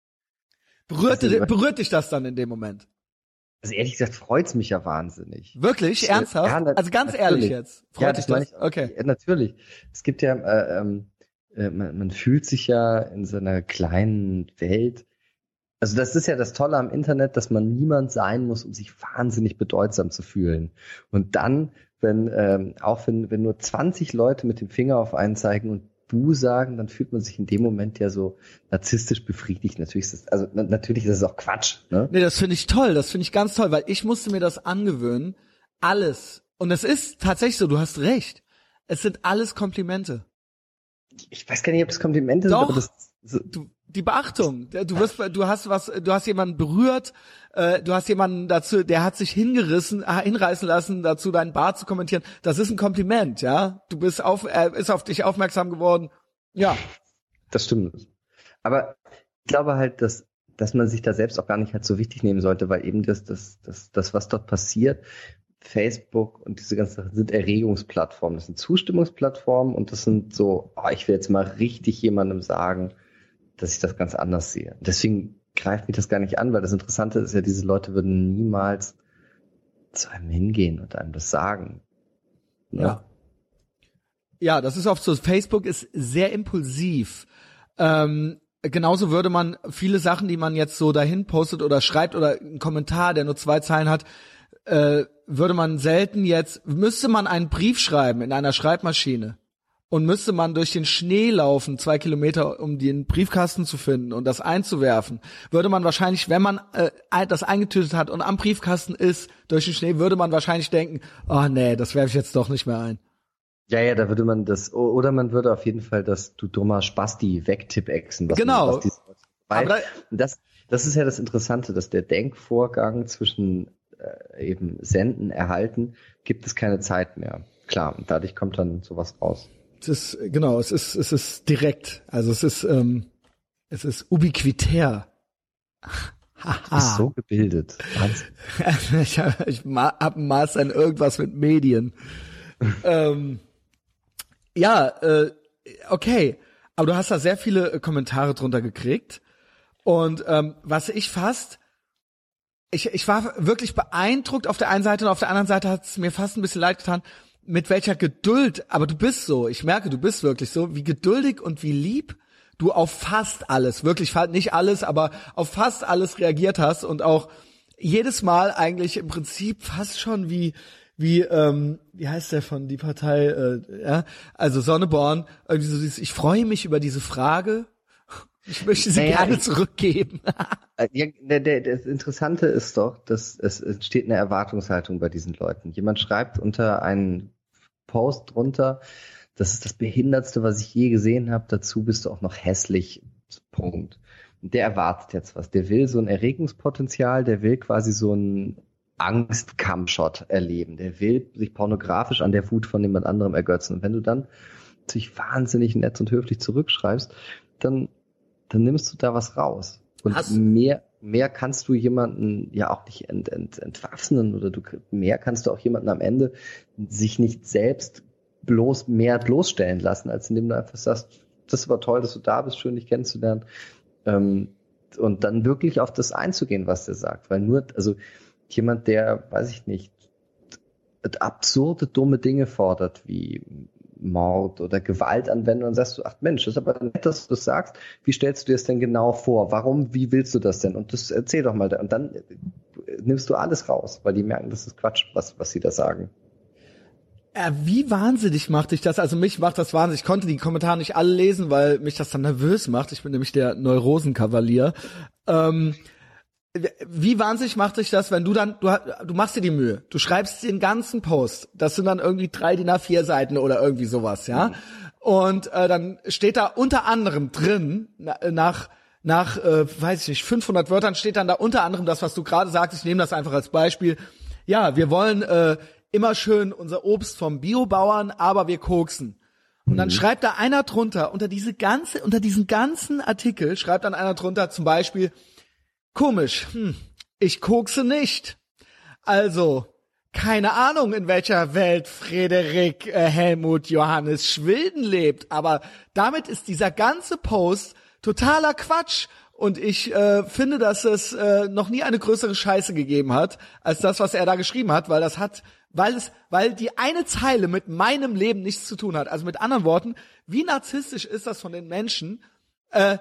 Speaker 1: Berührt, berührt dich das dann in dem Moment?
Speaker 2: Also ehrlich gesagt freut's mich ja wahnsinnig.
Speaker 1: Wirklich? Ernsthaft? Ja, also ganz ehrlich jetzt.
Speaker 2: Freut ja, das dich das? okay. Ja, natürlich. Es gibt ja, äh, ähm, äh, man, man fühlt sich ja in so einer kleinen Welt. Also das ist ja das Tolle am Internet, dass man niemand sein muss, um sich wahnsinnig bedeutsam zu fühlen. Und dann, wenn ähm, auch wenn, wenn nur 20 Leute mit dem Finger auf einen zeigen und du sagen, dann fühlt man sich in dem Moment ja so narzisstisch befriedigt. Natürlich ist das, also natürlich ist das auch Quatsch. Ne?
Speaker 1: Nee, das finde ich toll, das finde ich ganz toll, weil ich musste mir das angewöhnen. Alles. Und es ist tatsächlich so, du hast recht. Es sind alles Komplimente.
Speaker 2: Ich weiß gar nicht, ob es Komplimente
Speaker 1: Doch.
Speaker 2: sind, aber das,
Speaker 1: so du, die Beachtung. Du wirst, du hast was, du hast jemanden berührt, äh, du hast jemanden dazu, der hat sich hingerissen, äh, hinreißen lassen, dazu deinen Bart zu kommentieren. Das ist ein Kompliment, ja. Du bist auf, er ist auf dich aufmerksam geworden. Ja.
Speaker 2: Das stimmt. Aber ich glaube halt, dass dass man sich da selbst auch gar nicht halt so wichtig nehmen sollte, weil eben das, das, das, das, was dort passiert, Facebook und diese ganzen Sachen sind Erregungsplattformen, das sind Zustimmungsplattformen und das sind so, oh, ich will jetzt mal richtig jemandem sagen, dass ich das ganz anders sehe. Deswegen greift mich das gar nicht an, weil das Interessante ist ja, diese Leute würden niemals zu einem hingehen und einem das sagen.
Speaker 1: Ne? Ja. Ja, das ist oft so. Facebook ist sehr impulsiv. Ähm, genauso würde man viele Sachen, die man jetzt so dahin postet oder schreibt oder einen Kommentar, der nur zwei Zeilen hat, äh, würde man selten jetzt, müsste man einen Brief schreiben in einer Schreibmaschine und müsste man durch den Schnee laufen, zwei Kilometer, um den Briefkasten zu finden und das einzuwerfen, würde man wahrscheinlich, wenn man äh, das eingetütet hat und am Briefkasten ist, durch den Schnee, würde man wahrscheinlich denken, oh nee, das werfe ich jetzt doch nicht mehr ein.
Speaker 2: Ja, ja, da würde man das, oder man würde auf jeden Fall das du dummer Spasti wegtippexen.
Speaker 1: Genau. Man,
Speaker 2: weil, da, das, das ist ja das Interessante, dass der Denkvorgang zwischen äh, eben Senden, Erhalten, gibt es keine Zeit mehr. Klar, und dadurch kommt dann sowas raus.
Speaker 1: Es ist, genau, es ist, es ist direkt. Also es ist, ähm, es ist ubiquitär.
Speaker 2: Du bist so gebildet.
Speaker 1: ich habe ich hab ein Master in irgendwas mit Medien. ähm, ja, äh, okay. Aber du hast da sehr viele äh, Kommentare drunter gekriegt. Und ähm, was ich fast, ich, ich war wirklich beeindruckt auf der einen Seite und auf der anderen Seite hat es mir fast ein bisschen leid getan, mit welcher Geduld, aber du bist so, ich merke, du bist wirklich so, wie geduldig und wie lieb du auf fast alles, wirklich nicht alles, aber auf fast alles reagiert hast und auch jedes Mal eigentlich im Prinzip fast schon wie wie ähm, wie heißt der von die Partei äh, ja? Also Sonneborn irgendwie so dieses ich freue mich über diese Frage ich möchte sie naja, gerne zurückgeben
Speaker 2: äh, ja, der, der, das Interessante ist doch dass es entsteht eine Erwartungshaltung bei diesen Leuten jemand schreibt unter einen Post drunter das ist das Behindertste, was ich je gesehen habe. Dazu bist du auch noch hässlich. Punkt. Der erwartet jetzt was. Der will so ein Erregungspotenzial, der will quasi so ein Angst-Cam-Shot erleben. Der will sich pornografisch an der Wut von jemand anderem ergötzen. Und wenn du dann sich wahnsinnig nett und höflich zurückschreibst, dann, dann nimmst du da was raus. Und Hast mehr, mehr kannst du jemanden ja auch nicht ent, ent, entwaffnen oder du, mehr kannst du auch jemanden am Ende sich nicht selbst bloß mehr bloßstellen lassen, als indem du einfach sagst, das war toll, dass du da bist, schön dich kennenzulernen. Ähm, und dann wirklich auf das einzugehen, was der sagt. Weil nur, also jemand, der, weiß ich nicht, absurde, dumme Dinge fordert, wie Mord oder Gewalt anwenden und sagst du, ach Mensch, das ist aber nett, dass du das sagst. Wie stellst du dir das denn genau vor? Warum, wie willst du das denn? Und das erzähl doch mal. Und dann nimmst du alles raus, weil die merken, das ist Quatsch, was, was sie da sagen.
Speaker 1: Äh, wie wahnsinnig macht dich das? Also mich macht das wahnsinnig. Ich konnte die Kommentare nicht alle lesen, weil mich das dann nervös macht. Ich bin nämlich der Neurosenkavalier. Ähm, wie wahnsinnig macht dich das, wenn du dann, du, du machst dir die Mühe, du schreibst den ganzen Post, das sind dann irgendwie drei DIN A4 Seiten oder irgendwie sowas, ja? Mhm. Und äh, dann steht da unter anderem drin, nach, nach, äh, weiß ich nicht, 500 Wörtern steht dann da unter anderem das, was du gerade sagst, ich nehme das einfach als Beispiel. Ja, wir wollen äh, immer schön unser Obst vom Biobauern, aber wir koksen. Und dann mhm. schreibt da einer drunter, unter diese ganze, unter diesen ganzen Artikel schreibt dann einer drunter zum Beispiel, komisch, hm, ich kokse nicht. Also, keine Ahnung, in welcher Welt Frederik äh, Helmut Johannes Schwilden lebt, aber damit ist dieser ganze Post totaler Quatsch. Und ich äh, finde, dass es äh, noch nie eine größere Scheiße gegeben hat, als das, was er da geschrieben hat, weil das hat weil es, weil die eine Zeile mit meinem Leben nichts zu tun hat. Also mit anderen Worten, wie narzisstisch ist das von den Menschen, äh,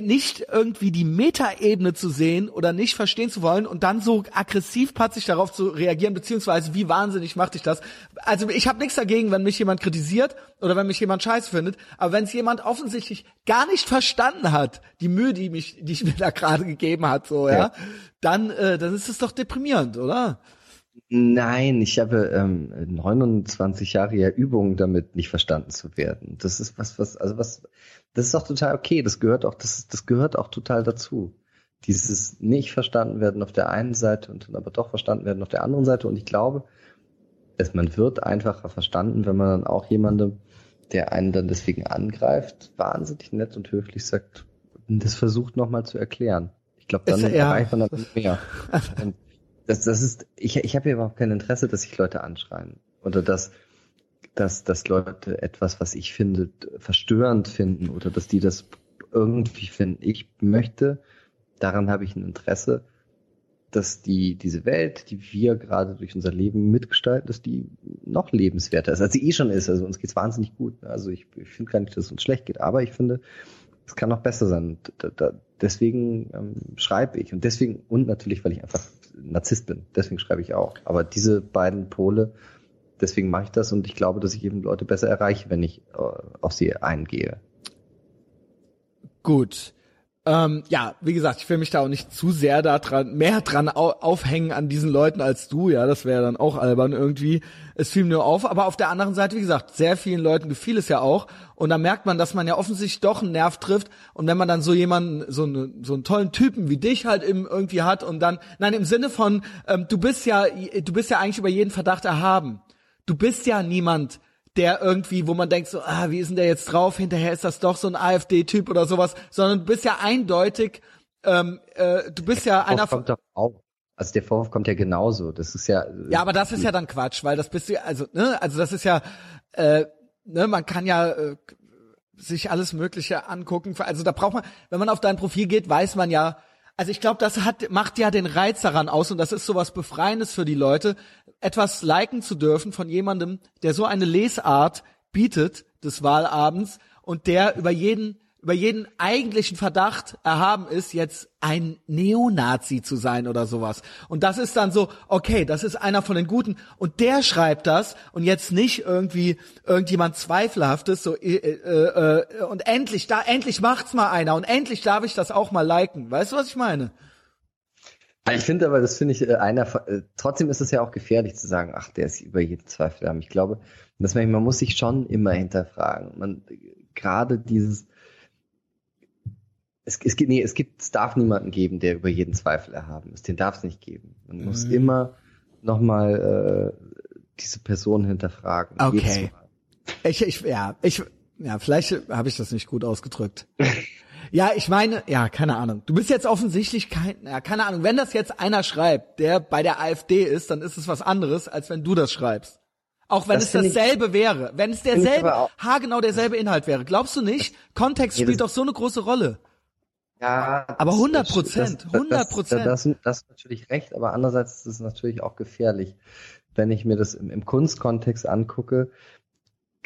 Speaker 1: nicht irgendwie die Metaebene zu sehen oder nicht verstehen zu wollen und dann so aggressiv patzig darauf zu reagieren, beziehungsweise wie wahnsinnig macht dich das? Also ich habe nichts dagegen, wenn mich jemand kritisiert oder wenn mich jemand scheiße findet, aber wenn es jemand offensichtlich gar nicht verstanden hat, die Mühe, die mich, die ich mir da gerade gegeben hat, so ja, ja dann, äh, dann ist es doch deprimierend, oder?
Speaker 2: Nein, ich habe ähm, 29 Jahre ja Übung damit, nicht verstanden zu werden. Das ist was, was, also was, das ist auch total okay. Das gehört auch, das, das gehört auch total dazu. Dieses nicht verstanden werden auf der einen Seite und dann aber doch verstanden werden auf der anderen Seite. Und ich glaube, dass man wird einfacher verstanden, wenn man dann auch jemandem, der einen dann deswegen angreift, wahnsinnig nett und höflich sagt, das versucht nochmal zu erklären. Ich glaube, dann ist, ja, erreicht man dann mehr. Das, das ist, ich, ich habe ja überhaupt kein Interesse, dass sich Leute anschreien. Oder dass, dass, dass Leute etwas, was ich finde, verstörend finden oder dass die das irgendwie finden. Ich möchte, daran habe ich ein Interesse, dass die, diese Welt, die wir gerade durch unser Leben mitgestalten, dass die noch lebenswerter ist, als sie eh schon ist. Also uns geht's wahnsinnig gut. Also ich, ich finde gar nicht, dass es uns schlecht geht, aber ich finde, es kann noch besser sein. Da, da, deswegen ähm, schreibe ich und deswegen und natürlich, weil ich einfach Narzisst bin. Deswegen schreibe ich auch. Aber diese beiden Pole, deswegen mache ich das und ich glaube, dass ich eben Leute besser erreiche, wenn ich äh, auf sie eingehe.
Speaker 1: Gut. Ähm, ja, wie gesagt, ich will mich da auch nicht zu sehr da dran, mehr dran au aufhängen an diesen Leuten als du, ja, das wäre dann auch albern irgendwie. Es fiel mir auf, aber auf der anderen Seite, wie gesagt, sehr vielen Leuten gefiel es ja auch und da merkt man, dass man ja offensichtlich doch einen Nerv trifft und wenn man dann so jemanden, so, eine, so einen tollen Typen wie dich halt im, irgendwie hat und dann, nein, im Sinne von, ähm, du bist ja, du bist ja eigentlich über jeden Verdacht erhaben. Du bist ja niemand, der irgendwie, wo man denkt so, ah, wie ist denn der jetzt drauf? Hinterher ist das doch so ein AfD-Typ oder sowas, sondern du bist ja eindeutig, ähm, äh, du bist ja einer
Speaker 2: von. Auch. Also der Vorwurf kommt ja genauso. Das ist ja.
Speaker 1: Ja, aber das ist ja dann Quatsch, weil das bist du, also, ne, also das ist ja, äh, ne, man kann ja äh, sich alles Mögliche angucken. Also da braucht man, wenn man auf dein Profil geht, weiß man ja, also ich glaube, das hat, macht ja den Reiz daran aus und das ist sowas Befreiendes für die Leute, etwas liken zu dürfen von jemandem, der so eine Lesart bietet des Wahlabends und der über jeden über jeden eigentlichen Verdacht erhaben ist, jetzt ein Neonazi zu sein oder sowas. Und das ist dann so, okay, das ist einer von den Guten und der schreibt das und jetzt nicht irgendwie irgendjemand Zweifelhaftes, so äh, äh, äh, und endlich, da endlich macht's mal einer und endlich darf ich das auch mal liken. Weißt du, was ich meine?
Speaker 2: Ich finde aber, das finde ich äh, einer. Äh, trotzdem ist es ja auch gefährlich zu sagen, ach, der ist über jeden Zweifel haben. Ich glaube, dass man, man muss sich schon immer hinterfragen. Man gerade dieses es, es, gibt, nee, es gibt, es darf niemanden geben, der über jeden Zweifel erhaben ist. Den darf es nicht geben. Man mhm. muss immer nochmal äh, diese Person hinterfragen.
Speaker 1: Okay. Ich, ich, ja, ich, ja, vielleicht habe ich das nicht gut ausgedrückt. ja, ich meine, ja, keine Ahnung. Du bist jetzt offensichtlich kein, ja, keine Ahnung. Wenn das jetzt einer schreibt, der bei der AfD ist, dann ist es was anderes, als wenn du das schreibst. Auch wenn das es dasselbe ich, wäre. Wenn es derselbe, haargenau derselbe Inhalt wäre. Glaubst du nicht? Kontext spielt doch so eine große Rolle.
Speaker 2: Ja,
Speaker 1: aber 100 Prozent, 100 Prozent.
Speaker 2: Das, das, das, ist natürlich recht, aber andererseits ist es natürlich auch gefährlich. Wenn ich mir das im, im Kunstkontext angucke,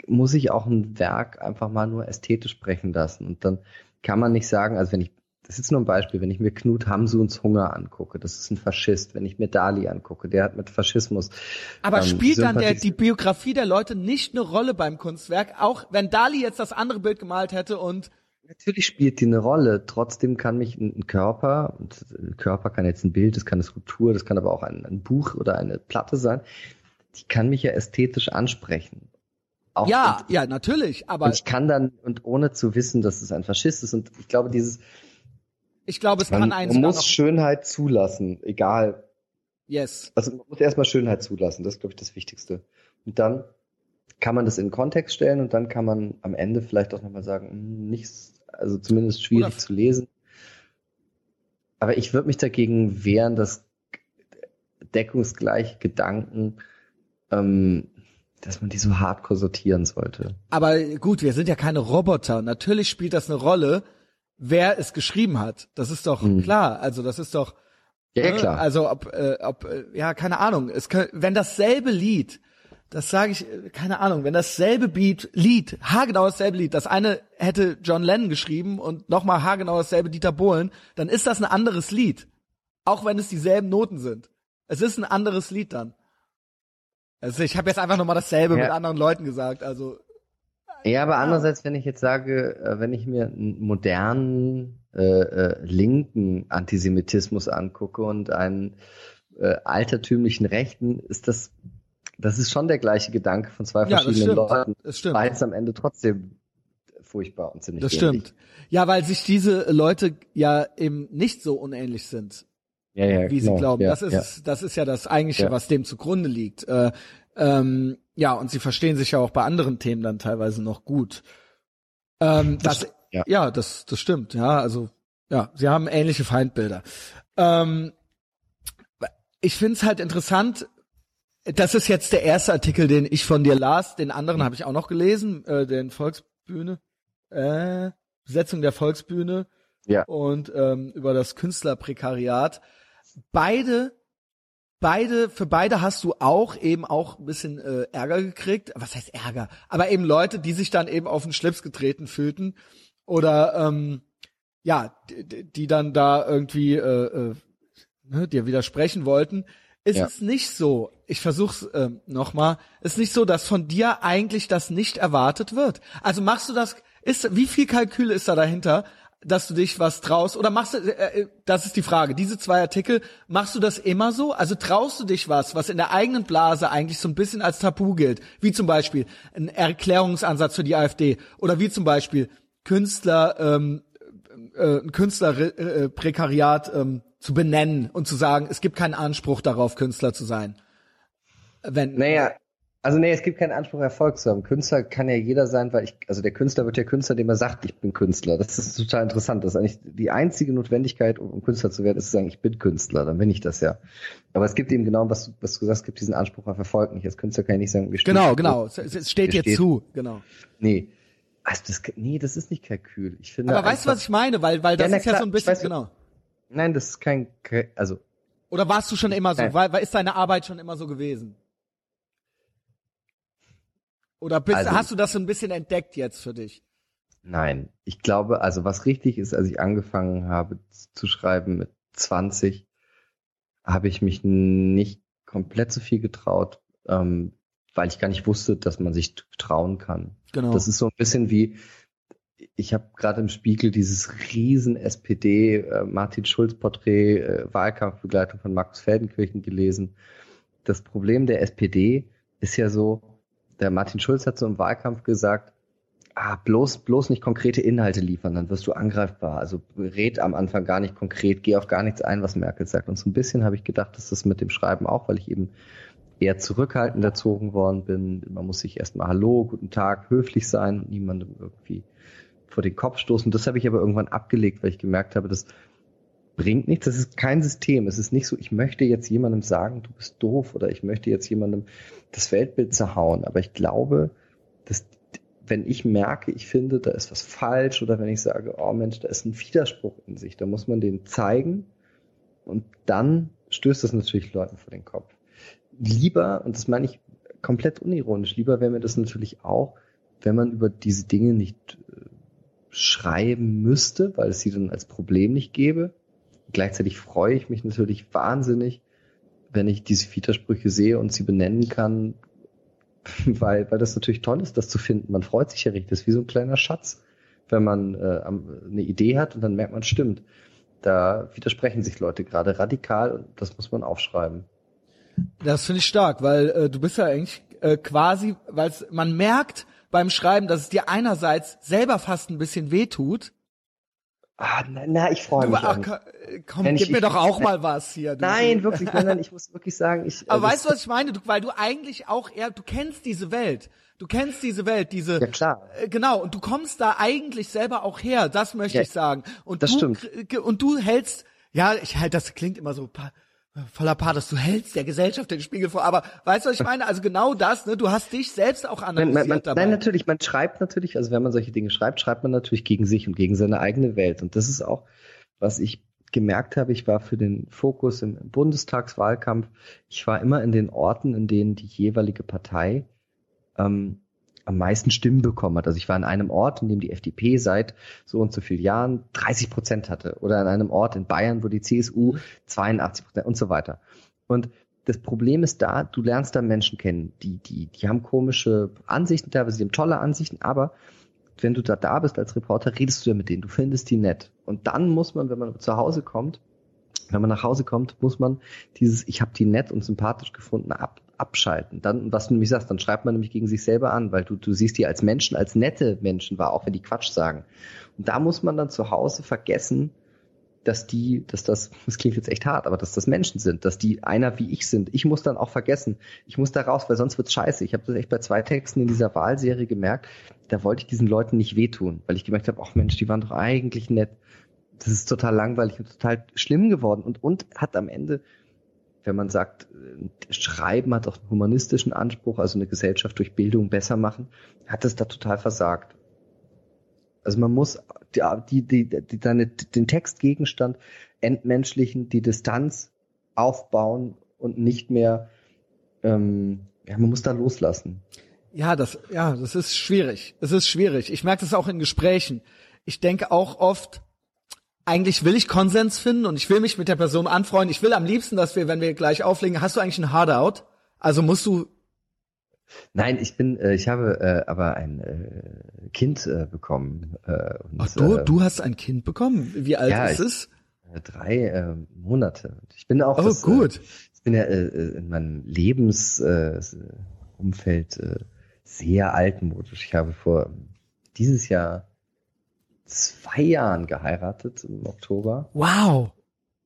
Speaker 2: muss ich auch ein Werk einfach mal nur ästhetisch sprechen lassen. Und dann kann man nicht sagen, also wenn ich, das ist jetzt nur ein Beispiel, wenn ich mir Knut Hamsuns Hunger angucke, das ist ein Faschist. Wenn ich mir Dali angucke, der hat mit Faschismus.
Speaker 1: Aber ähm, spielt dann der, die Biografie der Leute nicht eine Rolle beim Kunstwerk? Auch wenn Dali jetzt das andere Bild gemalt hätte und
Speaker 2: Natürlich spielt die eine Rolle. Trotzdem kann mich ein Körper, und ein Körper kann jetzt ein Bild, das kann eine Skulptur, das kann aber auch ein, ein Buch oder eine Platte sein, die kann mich ja ästhetisch ansprechen.
Speaker 1: Auch ja, und, ja, natürlich, aber.
Speaker 2: Und ich kann dann, und ohne zu wissen, dass es ein Faschist ist, und ich glaube, dieses.
Speaker 1: Ich glaube, es man, kann eins.
Speaker 2: Man muss Schönheit zulassen, egal.
Speaker 1: Yes.
Speaker 2: Also man muss erstmal Schönheit zulassen, das ist, glaube ich, das Wichtigste. Und dann kann man das in Kontext stellen und dann kann man am Ende vielleicht auch nochmal sagen, hm, nichts also zumindest schwierig Oder zu lesen. Aber ich würde mich dagegen wehren, dass deckungsgleiche Gedanken, ähm, dass man die so hardcore sortieren sollte.
Speaker 1: Aber gut, wir sind ja keine Roboter. Natürlich spielt das eine Rolle, wer es geschrieben hat. Das ist doch mhm. klar. Also das ist doch.
Speaker 2: Ja, ja ne? klar.
Speaker 1: Also ob, äh, ob, äh, ja, keine Ahnung. Es kann, wenn dasselbe Lied das sage ich, keine Ahnung, wenn dasselbe Beat, Lied, haargenau dasselbe Lied, das eine hätte John Lennon geschrieben und nochmal haargenau dasselbe Dieter Bohlen, dann ist das ein anderes Lied. Auch wenn es dieselben Noten sind. Es ist ein anderes Lied dann. Also ich habe jetzt einfach nochmal dasselbe ja. mit anderen Leuten gesagt, also.
Speaker 2: Ja, aber andererseits, wenn ich jetzt sage, äh, wenn ich mir einen modernen äh, äh, linken Antisemitismus angucke und einen äh, altertümlichen Rechten, ist das das ist schon der gleiche Gedanke von zwei ja, verschiedenen Leuten. Das stimmt. Jetzt am Ende trotzdem furchtbar und ziemlich
Speaker 1: Das ähnlich. stimmt. Ja, weil sich diese Leute ja eben nicht so unähnlich sind.
Speaker 2: Ja, ja,
Speaker 1: wie genau. sie glauben. Ja, das ist, ja. das ist ja das eigentliche, ja. was dem zugrunde liegt. Äh, ähm, ja, und sie verstehen sich ja auch bei anderen Themen dann teilweise noch gut. Ähm, das, das ja. ja, das, das stimmt. Ja, also, ja, sie haben ähnliche Feindbilder. Ähm, ich finde es halt interessant, das ist jetzt der erste Artikel, den ich von dir las. Den anderen habe ich auch noch gelesen, äh, den Volksbühne, äh, Besetzung der Volksbühne
Speaker 2: ja.
Speaker 1: und ähm, über das Künstlerprekariat. Beide, beide, für beide hast du auch eben auch ein bisschen äh, Ärger gekriegt. Was heißt Ärger? Aber eben Leute, die sich dann eben auf den Schlips getreten fühlten oder ähm, ja, die, die dann da irgendwie äh, äh, ne, dir widersprechen wollten ist ja. es nicht so, ich versuch's ähm, nochmal, ist nicht so, dass von dir eigentlich das nicht erwartet wird. Also machst du das, ist, wie viel Kalkül ist da dahinter, dass du dich was traust? Oder machst du, äh, äh, das ist die Frage, diese zwei Artikel, machst du das immer so? Also traust du dich was, was in der eigenen Blase eigentlich so ein bisschen als Tabu gilt? Wie zum Beispiel ein Erklärungsansatz für die AfD oder wie zum Beispiel Künstler, ähm, äh, Künstlerprekariat äh, ähm, zu benennen und zu sagen, es gibt keinen Anspruch darauf, Künstler zu sein. Wenn,
Speaker 2: naja, Also nee, es gibt keinen Anspruch, Erfolg zu haben. Künstler kann ja jeder sein, weil ich, also der Künstler wird ja Künstler, dem er sagt, ich bin Künstler. Das ist total interessant. Das ist eigentlich die einzige Notwendigkeit, um Künstler zu werden, ist zu sagen, ich bin Künstler, dann bin ich das ja. Aber es gibt eben genau, was, was du sagst, es gibt diesen Anspruch auf Erfolg nicht. Als Künstler kann ich nicht sagen,
Speaker 1: wir Genau, genau. Es, es steht dir steht, zu, genau.
Speaker 2: Nee. Also das, nee, das ist nicht Kalkül. Ich finde
Speaker 1: Aber weißt du, was ich meine? Weil, weil das ja, ist klar, ja so ein bisschen, weiß, genau.
Speaker 2: Nein, das ist kein, also.
Speaker 1: Oder warst du schon immer so? Weil, weil ist deine Arbeit schon immer so gewesen? Oder bist, also, hast du das so ein bisschen entdeckt jetzt für dich?
Speaker 2: Nein, ich glaube, also was richtig ist, als ich angefangen habe zu schreiben mit 20, habe ich mich nicht komplett so viel getraut, ähm, weil ich gar nicht wusste, dass man sich trauen kann. Genau. Das ist so ein bisschen wie, ich habe gerade im Spiegel dieses riesen SPD äh, Martin Schulz Porträt äh, Wahlkampfbegleitung von Markus Feldenkirchen gelesen. Das Problem der SPD ist ja so, der Martin Schulz hat so im Wahlkampf gesagt, ah, bloß, bloß nicht konkrete Inhalte liefern, dann wirst du angreifbar. Also red am Anfang gar nicht konkret, geh auf gar nichts ein, was Merkel sagt. Und so ein bisschen habe ich gedacht, dass das mit dem Schreiben auch, weil ich eben eher zurückhaltend erzogen worden bin. Man muss sich erstmal Hallo, guten Tag, höflich sein und niemandem irgendwie vor den Kopf stoßen. Das habe ich aber irgendwann abgelegt, weil ich gemerkt habe, dass bringt nichts. Das ist kein System. Es ist nicht so, ich möchte jetzt jemandem sagen, du bist doof oder ich möchte jetzt jemandem das Weltbild zerhauen. Aber ich glaube, dass wenn ich merke, ich finde, da ist was falsch oder wenn ich sage, oh Mensch, da ist ein Widerspruch in sich, da muss man den zeigen und dann stößt das natürlich Leuten vor den Kopf. Lieber, und das meine ich komplett unironisch, lieber wäre mir das natürlich auch, wenn man über diese Dinge nicht äh, schreiben müsste, weil es sie dann als Problem nicht gäbe, Gleichzeitig freue ich mich natürlich wahnsinnig, wenn ich diese Widersprüche sehe und sie benennen kann, weil, weil das natürlich toll ist, das zu finden. Man freut sich ja richtig. Das ist wie so ein kleiner Schatz, wenn man äh, eine Idee hat und dann merkt man, stimmt. Da widersprechen sich Leute gerade radikal und das muss man aufschreiben.
Speaker 1: Das finde ich stark, weil äh, du bist ja eigentlich äh, quasi, weil man merkt beim Schreiben, dass es dir einerseits selber fast ein bisschen wehtut,
Speaker 2: Ah, na, na ich freue mich. Ach,
Speaker 1: komm, gib ich, mir doch auch mal was hier.
Speaker 2: Du. Nein, wirklich, nein, nein, ich muss wirklich sagen, ich.
Speaker 1: Aber äh, weißt du, was ich meine? Du, weil du eigentlich auch eher, du kennst diese Welt. Du kennst diese Welt, diese.
Speaker 2: Ja klar.
Speaker 1: Äh, genau. Und du kommst da eigentlich selber auch her. Das möchte
Speaker 2: ja,
Speaker 1: ich sagen. Und
Speaker 2: das
Speaker 1: du,
Speaker 2: stimmt.
Speaker 1: Und du hältst, ja, ich halt, das klingt immer so voller Pathos, du hältst der Gesellschaft den Spiegel vor, aber weißt du, was ich meine? Also genau das, ne? Du hast dich selbst auch analysiert
Speaker 2: man, man,
Speaker 1: dabei.
Speaker 2: Nein, natürlich, man schreibt natürlich, also wenn man solche Dinge schreibt, schreibt man natürlich gegen sich und gegen seine eigene Welt. Und das ist auch, was ich gemerkt habe, ich war für den Fokus im Bundestagswahlkampf, ich war immer in den Orten, in denen die jeweilige Partei ähm, am meisten Stimmen bekommen hat. Also ich war an einem Ort, in dem die FDP seit so und so vielen Jahren 30 Prozent hatte oder an einem Ort in Bayern, wo die CSU 82 Prozent und so weiter. Und das Problem ist da, du lernst da Menschen kennen, die, die, die haben komische Ansichten, teilweise die haben tolle Ansichten, aber wenn du da da bist als Reporter, redest du ja mit denen, du findest die nett. Und dann muss man, wenn man zu Hause kommt, wenn man nach Hause kommt, muss man dieses, ich habe die nett und sympathisch gefunden, ab, abschalten. Dann, was du nämlich sagst, dann schreibt man nämlich gegen sich selber an, weil du, du siehst die als Menschen, als nette Menschen wahr, auch wenn die Quatsch sagen. Und da muss man dann zu Hause vergessen, dass die, dass das, das klingt jetzt echt hart, aber dass das Menschen sind, dass die einer wie ich sind. Ich muss dann auch vergessen, ich muss da raus, weil sonst wird's scheiße. Ich habe das echt bei zwei Texten in dieser Wahlserie gemerkt, da wollte ich diesen Leuten nicht wehtun, weil ich gemerkt habe, ach Mensch, die waren doch eigentlich nett. Das ist total langweilig und total schlimm geworden und, und hat am Ende wenn man sagt, Schreiben hat auch einen humanistischen Anspruch, also eine Gesellschaft durch Bildung besser machen, hat es da total versagt. Also man muss die, die, die deine, den Textgegenstand entmenschlichen, die Distanz aufbauen und nicht mehr, ähm, ja, man muss da loslassen.
Speaker 1: Ja, das, ja, das ist schwierig. Es ist schwierig. Ich merke das auch in Gesprächen. Ich denke auch oft, eigentlich will ich Konsens finden und ich will mich mit der Person anfreunden. Ich will am liebsten, dass wir, wenn wir gleich auflegen, hast du eigentlich ein Hardout? Also musst du
Speaker 2: Nein, ich bin, äh, ich habe äh, aber ein äh, Kind äh, bekommen. Äh, und,
Speaker 1: Ach du, äh, du hast ein Kind bekommen? Wie alt ja, ist ich, es?
Speaker 2: Äh, drei äh, Monate. Ich bin auch.
Speaker 1: Oh,
Speaker 2: das,
Speaker 1: gut.
Speaker 2: Äh, ich bin ja äh, in meinem Lebensumfeld äh, äh, sehr altmodisch. Ich habe vor dieses Jahr zwei Jahren geheiratet im Oktober.
Speaker 1: Wow.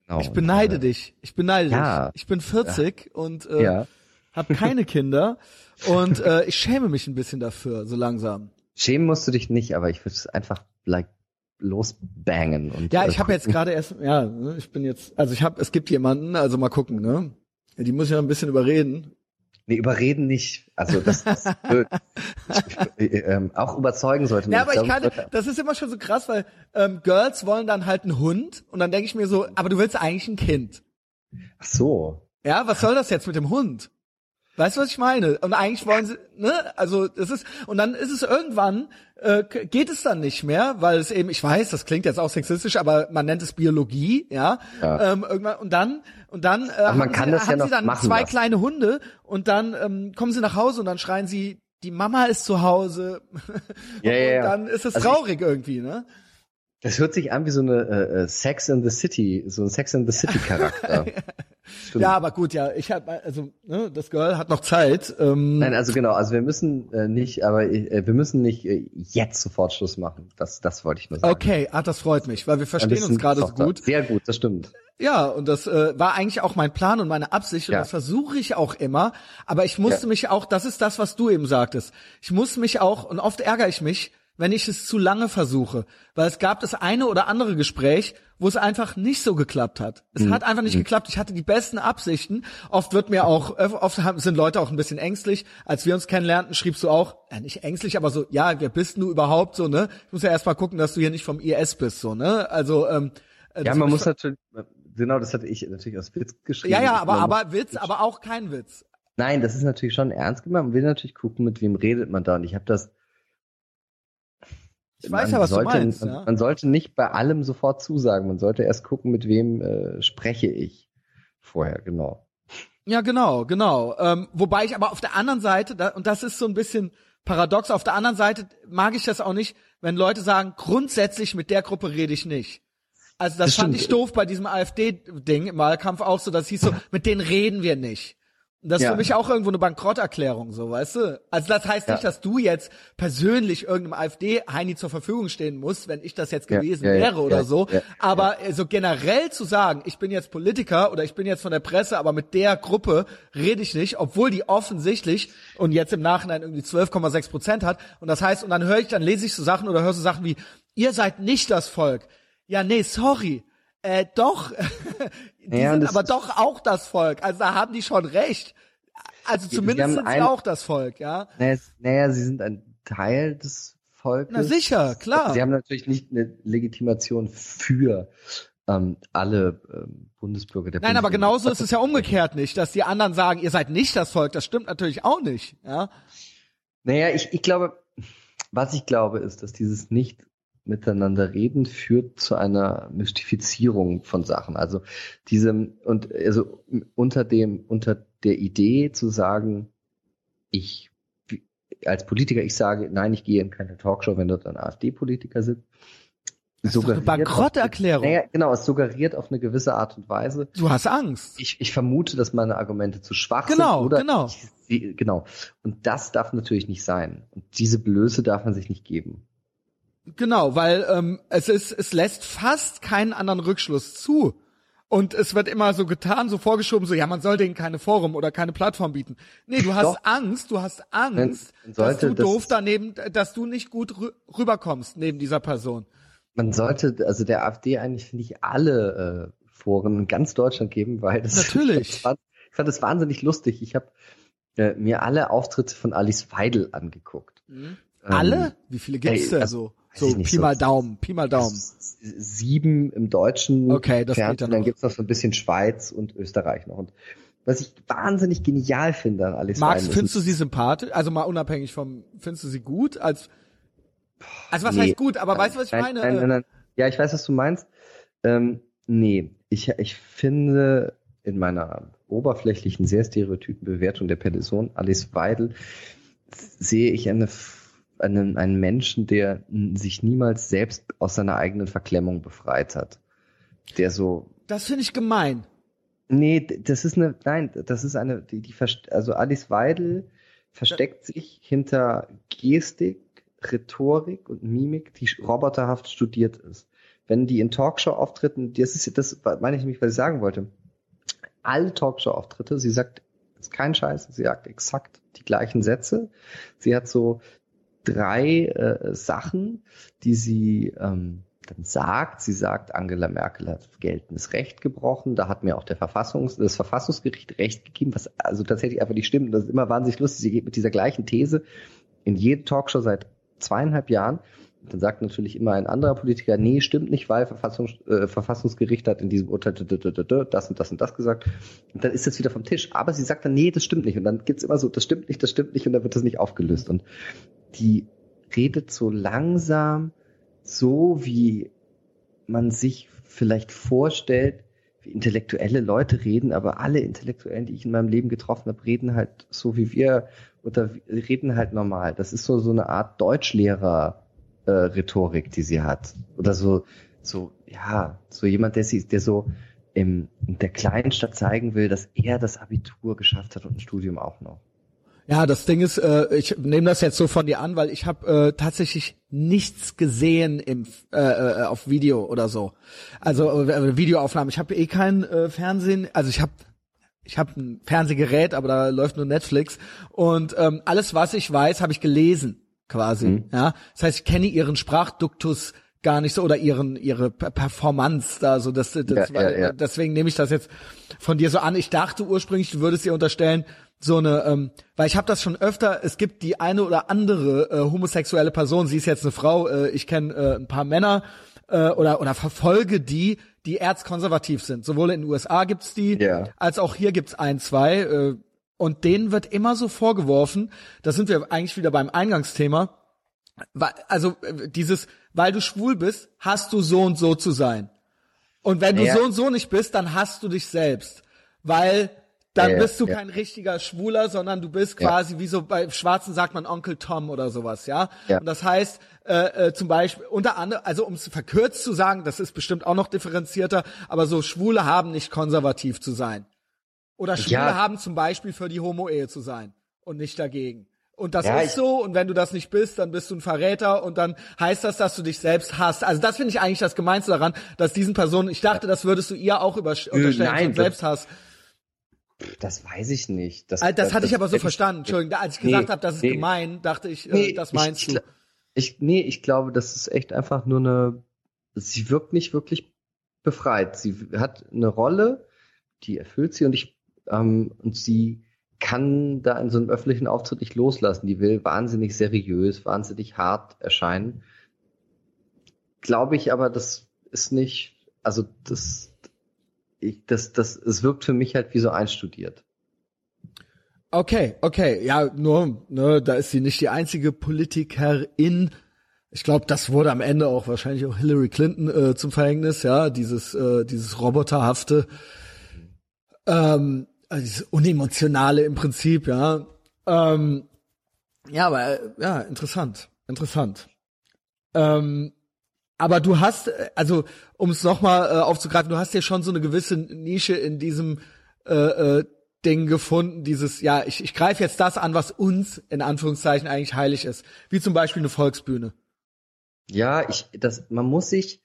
Speaker 1: Genau, ich beneide und, dich. Ich beneide ja, dich. Ich bin 40 ja. und äh, ja. habe keine Kinder und äh, ich schäme mich ein bisschen dafür, so langsam.
Speaker 2: Schämen musst du dich nicht, aber ich würde es einfach like losbangen und
Speaker 1: Ja, ich habe jetzt gerade erst ja, ich bin jetzt also ich habe es gibt jemanden, also mal gucken, ne? Die muss ich ja ein bisschen überreden.
Speaker 2: Nee, überreden nicht. Also das, das äh, ähm, auch überzeugen sollte man.
Speaker 1: Ja, aber ich, kann, das ist immer schon so krass, weil ähm, Girls wollen dann halt einen Hund und dann denke ich mir so, aber du willst eigentlich ein Kind.
Speaker 2: Ach so.
Speaker 1: Ja, was soll das jetzt mit dem Hund? Weißt du, was ich meine? Und eigentlich wollen sie, ne? Also das ist und dann ist es irgendwann äh, geht es dann nicht mehr, weil es eben, ich weiß, das klingt jetzt auch sexistisch, aber man nennt es Biologie, ja. ja. Ähm, irgendwann und dann und dann äh,
Speaker 2: aber man kann
Speaker 1: sie,
Speaker 2: das ja noch
Speaker 1: sie dann
Speaker 2: machen
Speaker 1: zwei
Speaker 2: lassen.
Speaker 1: kleine Hunde und dann ähm, kommen sie nach Hause und dann schreien sie, die Mama ist zu Hause.
Speaker 2: Ja, ja, ja.
Speaker 1: Und dann ist es
Speaker 2: Also
Speaker 1: traurig irgendwie, ne?
Speaker 2: Das hört sich an wie so eine äh, äh, Sex in the City, so ein Sex in the City Charakter.
Speaker 1: Ja, aber gut, ja, ich hab also ne, das Girl hat noch Zeit. Ähm,
Speaker 2: Nein, also genau, also wir müssen äh, nicht, aber äh, wir müssen nicht äh, jetzt sofort Schluss machen. Das, das wollte ich nur sagen.
Speaker 1: Okay, ah, das freut mich, weil wir verstehen uns gerade so gut.
Speaker 2: Sehr gut, das stimmt.
Speaker 1: Ja, und das äh, war eigentlich auch mein Plan und meine Absicht und
Speaker 2: Ja.
Speaker 1: das versuche ich auch immer. Aber ich musste
Speaker 2: Ja.
Speaker 1: mich auch, das ist das, was du eben sagtest. Ich muss mich auch, und oft ärgere ich mich, wenn ich es zu lange versuche. Weil es gab das eine oder andere Gespräch, wo es einfach nicht so geklappt hat. Es
Speaker 2: Mhm.
Speaker 1: hat einfach nicht geklappt. Ich hatte die besten Absichten. Oft wird mir auch, oft sind Leute auch ein bisschen ängstlich. Als wir uns kennenlernten, schriebst du auch, ja, nicht ängstlich, aber so, ja, wer bist du überhaupt so, ne? Ich muss ja erst mal gucken, dass du hier nicht vom IS bist, so, ne? Also, ähm, äh,
Speaker 2: Ja, man muss natürlich, genau, das hatte ich natürlich aus Witz geschrieben.
Speaker 1: ja, ja, aber, aber Witz, aber auch kein Witz.
Speaker 2: Nein, das ist natürlich schon ernst gemeint. Man will natürlich gucken, mit wem redet man da. Und ich habe das.
Speaker 1: Ich weiß
Speaker 2: man
Speaker 1: ja, was
Speaker 2: sollte,
Speaker 1: du meinst.
Speaker 2: Man,
Speaker 1: Ja.
Speaker 2: man sollte nicht bei allem sofort zusagen. Man sollte erst gucken, mit wem äh, spreche ich vorher, genau.
Speaker 1: ja, genau, genau. Ähm, wobei ich aber auf der anderen Seite, da, und das ist so ein bisschen paradox, auf der anderen Seite mag ich das auch nicht, wenn Leute sagen, grundsätzlich mit der Gruppe rede ich nicht. Also das,
Speaker 2: Das
Speaker 1: fand
Speaker 2: stimmt.
Speaker 1: ich doof bei diesem AfD-Ding im Wahlkampf auch so, das hieß so, mit denen reden wir nicht. Das ist
Speaker 2: Ja.
Speaker 1: für mich auch irgendwo eine Bankrotterklärung, so, weißt du? Also das heißt nicht,
Speaker 2: Ja.
Speaker 1: dass du jetzt persönlich irgendeinem AfD-Heini zur Verfügung stehen musst, wenn ich das jetzt gewesen
Speaker 2: ja,
Speaker 1: wäre oder so. aber äh, so generell zu sagen, ich bin jetzt Politiker oder ich bin jetzt von der Presse, aber mit der Gruppe rede ich nicht, obwohl die offensichtlich und jetzt im Nachhinein irgendwie 12,6 Prozent hat. Und das heißt, und dann höre ich, dann lese ich so Sachen oder höre so Sachen wie, ihr seid nicht das Volk. Ja, nee, sorry. Äh, doch. die
Speaker 2: Ja,
Speaker 1: sind aber doch auch das Volk. Also da haben die schon recht. Also zumindest sind sie auch das Volk, ja.
Speaker 2: Naja, naja, sie sind ein Teil des Volkes.
Speaker 1: Na sicher, klar.
Speaker 2: Sie haben natürlich nicht eine Legitimation für ähm, alle ähm, Bundesbürger der
Speaker 1: Nein, aber genauso ist es ja umgekehrt nicht, dass die anderen sagen, ihr seid nicht das Volk. Das stimmt natürlich auch nicht, ja.
Speaker 2: Naja, ich, ich glaube, was ich glaube, ist, dass dieses nicht miteinander reden führt zu einer Mystifizierung von Sachen. Also diesem und also unter dem unter der Idee zu sagen, ich als Politiker ich sage, nein, ich gehe in keine Talkshow, wenn dort ein AfD-Politiker sitzt.
Speaker 1: Das ist eine
Speaker 2: suggeriert auf-
Speaker 1: Bankrotterklärung.
Speaker 2: Naja, genau, es suggeriert auf eine gewisse Art und Weise,
Speaker 1: Du hast Angst.
Speaker 2: ich, ich vermute, dass meine Argumente zu schwach
Speaker 1: Genau,
Speaker 2: sind. Oder
Speaker 1: genau.
Speaker 2: Sie- genau. Und das darf natürlich nicht sein. Und diese Blöße darf man sich nicht geben.
Speaker 1: Genau, weil ähm, es ist, es lässt fast keinen anderen Rückschluss zu. Und es wird immer so getan, so vorgeschoben, so, ja, man soll denen keine Forum oder keine Plattform bieten. Nee, du hast
Speaker 2: Doch.
Speaker 1: Angst, du hast Angst,
Speaker 2: Man
Speaker 1: dass
Speaker 2: sollte
Speaker 1: du
Speaker 2: das-
Speaker 1: doof daneben, dass du nicht gut rü rüberkommst neben dieser Person.
Speaker 2: Man sollte, also der AfD eigentlich, finde ich, alle äh, Foren in ganz Deutschland geben, weil das
Speaker 1: Natürlich.
Speaker 2: Ich fand, ich fand das wahnsinnig lustig. Ich habe äh, mir alle Auftritte von Alice Weidel angeguckt. Ähm,
Speaker 1: Alle? Wie viele gibt's
Speaker 2: ey,
Speaker 1: denn
Speaker 2: also,
Speaker 1: so? So, Pi
Speaker 2: so-
Speaker 1: mal Daumen, Pi mal Daumen.
Speaker 2: Sieben im deutschen
Speaker 1: Okay, das geht
Speaker 2: Fernsehen,
Speaker 1: dann
Speaker 2: dann
Speaker 1: noch.
Speaker 2: gibt's noch so ein bisschen Schweiz und Österreich noch. Und was ich wahnsinnig genial finde an Alice
Speaker 1: Max, findest du sie sympathisch? Also mal unabhängig vom, findest du sie gut? Als, also was
Speaker 2: Nee.
Speaker 1: heißt gut? Aber weißt du, was ich
Speaker 2: nein,
Speaker 1: meine?
Speaker 2: Nein, nein, nein. Ja, ich weiß, was du meinst. Ähm, nee, ich, ich finde in meiner oberflächlichen, sehr stereotypen Bewertung der Person Alice Weidel sehe ich eine, einen, einen Menschen, der sich niemals selbst aus seiner eigenen Verklemmung befreit hat. Der so,
Speaker 1: das finde ich gemein.
Speaker 2: nee, das ist eine, nein, das ist eine, die, die also Alice Weidel versteckt sich hinter Gestik, Rhetorik und Mimik, die roboterhaft studiert ist. Wenn die in Talkshow-Auftritten, das ist das meine ich nämlich, was ich sagen wollte. Alle Talkshow-Auftritte, sie sagt Das ist kein Scheiß. Sie sagt exakt die gleichen Sätze. Sie hat so drei äh, Sachen, die sie ähm, dann sagt. Sie sagt, Angela Merkel hat geltendes Recht gebrochen. Da hat mir auch der Verfassungs-, das Verfassungsgericht Recht gegeben, was also tatsächlich einfach nicht stimmt. Das ist immer wahnsinnig lustig. Sie geht mit dieser gleichen These in jede Talkshow seit zweieinhalb Jahren. Und dann sagt natürlich immer ein anderer Politiker, nee, stimmt nicht, weil Verfassungs, äh, Verfassungsgericht hat in diesem Urteil das und das und das gesagt. Und dann ist das wieder vom Tisch. Aber sie sagt dann, nee, das stimmt nicht. Und dann gibt's immer so, das stimmt nicht, das stimmt nicht, und dann wird das nicht aufgelöst. Und die redet so langsam, so wie man sich vielleicht vorstellt, wie intellektuelle Leute reden, aber alle Intellektuellen, die ich in meinem Leben getroffen habe, reden halt so wie wir oder reden halt normal. Das ist so, so eine Art Deutschlehrer-Rhetorik, äh, die sie hat. Oder so, so, ja, so jemand, der sie, der so im, in der kleinen Stadt zeigen will, dass er das Abitur geschafft hat und ein Studium auch noch.
Speaker 1: Ja, das Ding ist, äh, ich nehme das jetzt so von dir an, weil ich habe äh, tatsächlich nichts gesehen im äh, äh, auf Video oder so. Also äh, Videoaufnahmen. Ich habe eh kein äh, Fernsehen. Also ich habe ich habe ein Fernsehgerät, aber da läuft nur Netflix. Und ähm, alles, was ich weiß, habe ich gelesen, quasi. Mhm. Ja, das heißt, ich kenne ihren Sprachduktus gar nicht so oder ihren ihre Performance da so das, das ja, ja, ja. deswegen nehme ich das jetzt von dir so an ich dachte ursprünglich du würdest ihr unterstellen so eine, ähm, weil ich habe das schon öfter, es gibt die eine oder andere äh, homosexuelle Person, sie ist jetzt eine Frau, äh, ich kenne äh, ein paar Männer äh, oder, oder verfolge die, die erzkonservativ sind. Sowohl in den USA gibt's die, yeah. als auch hier gibt's ein, zwei. Äh, und denen wird immer so vorgeworfen, da sind wir eigentlich wieder beim Eingangsthema, also äh, dieses, weil du schwul bist, hast du so und so zu sein. Und wenn du ja. so und so nicht bist, dann hast du dich selbst. Weil dann ja, bist du ja. kein richtiger Schwuler, sondern du bist quasi, wie so bei Schwarzen sagt man Onkel Tom oder sowas, ja. Und das heißt, äh, äh, zum Beispiel, unter anderem, also um es verkürzt zu sagen, das ist bestimmt auch noch differenzierter, aber so Schwule haben nicht konservativ zu sein. Oder Schwule haben zum Beispiel für die Homo-Ehe zu sein und nicht dagegen. Und das ja, ist so, und wenn du das nicht bist, dann bist du ein Verräter und dann heißt das, dass du dich selbst hast. Also das finde ich eigentlich das Gemeinste daran, dass diesen Personen, ich dachte, das würdest du ihr auch über, unterstellen, Nein, Selbsthass.
Speaker 2: Das weiß ich nicht.
Speaker 1: Das, das, das hatte ich aber so verstanden. Entschuldigung, als ich gesagt nee, habe, das ist nee, gemein, dachte ich, äh, nee, das meinst
Speaker 2: ich,
Speaker 1: du.
Speaker 2: Ich, nee, ich glaube, das ist echt einfach nur eine. Sie wirkt nicht wirklich befreit. Sie hat eine Rolle, die erfüllt sie und ich ähm, und sie kann da in so einem öffentlichen Auftritt nicht loslassen. Die will wahnsinnig seriös, wahnsinnig hart erscheinen. Glaube ich aber, das ist nicht, also das ich, das, das, es wirkt für mich halt wie so einstudiert.
Speaker 1: Okay, okay, ja, nur, ne, da ist sie nicht die einzige Politikerin. Ich glaube, das wurde am Ende auch wahrscheinlich auch Hillary Clinton äh, zum Verhängnis, ja, dieses, äh, dieses roboterhafte, ähm, also dieses unemotionale im Prinzip, ja. Ähm, ja, aber äh, ja, interessant, interessant. Ähm, aber du hast, äh, also um es nochmal äh, aufzugreifen, du hast ja schon so eine gewisse Nische in diesem äh, äh, Ding gefunden, dieses, ja, ich, ich greife jetzt das an, was uns in Anführungszeichen eigentlich heilig ist, wie zum Beispiel eine Volksbühne.
Speaker 2: Ja, ich, das, man muss sich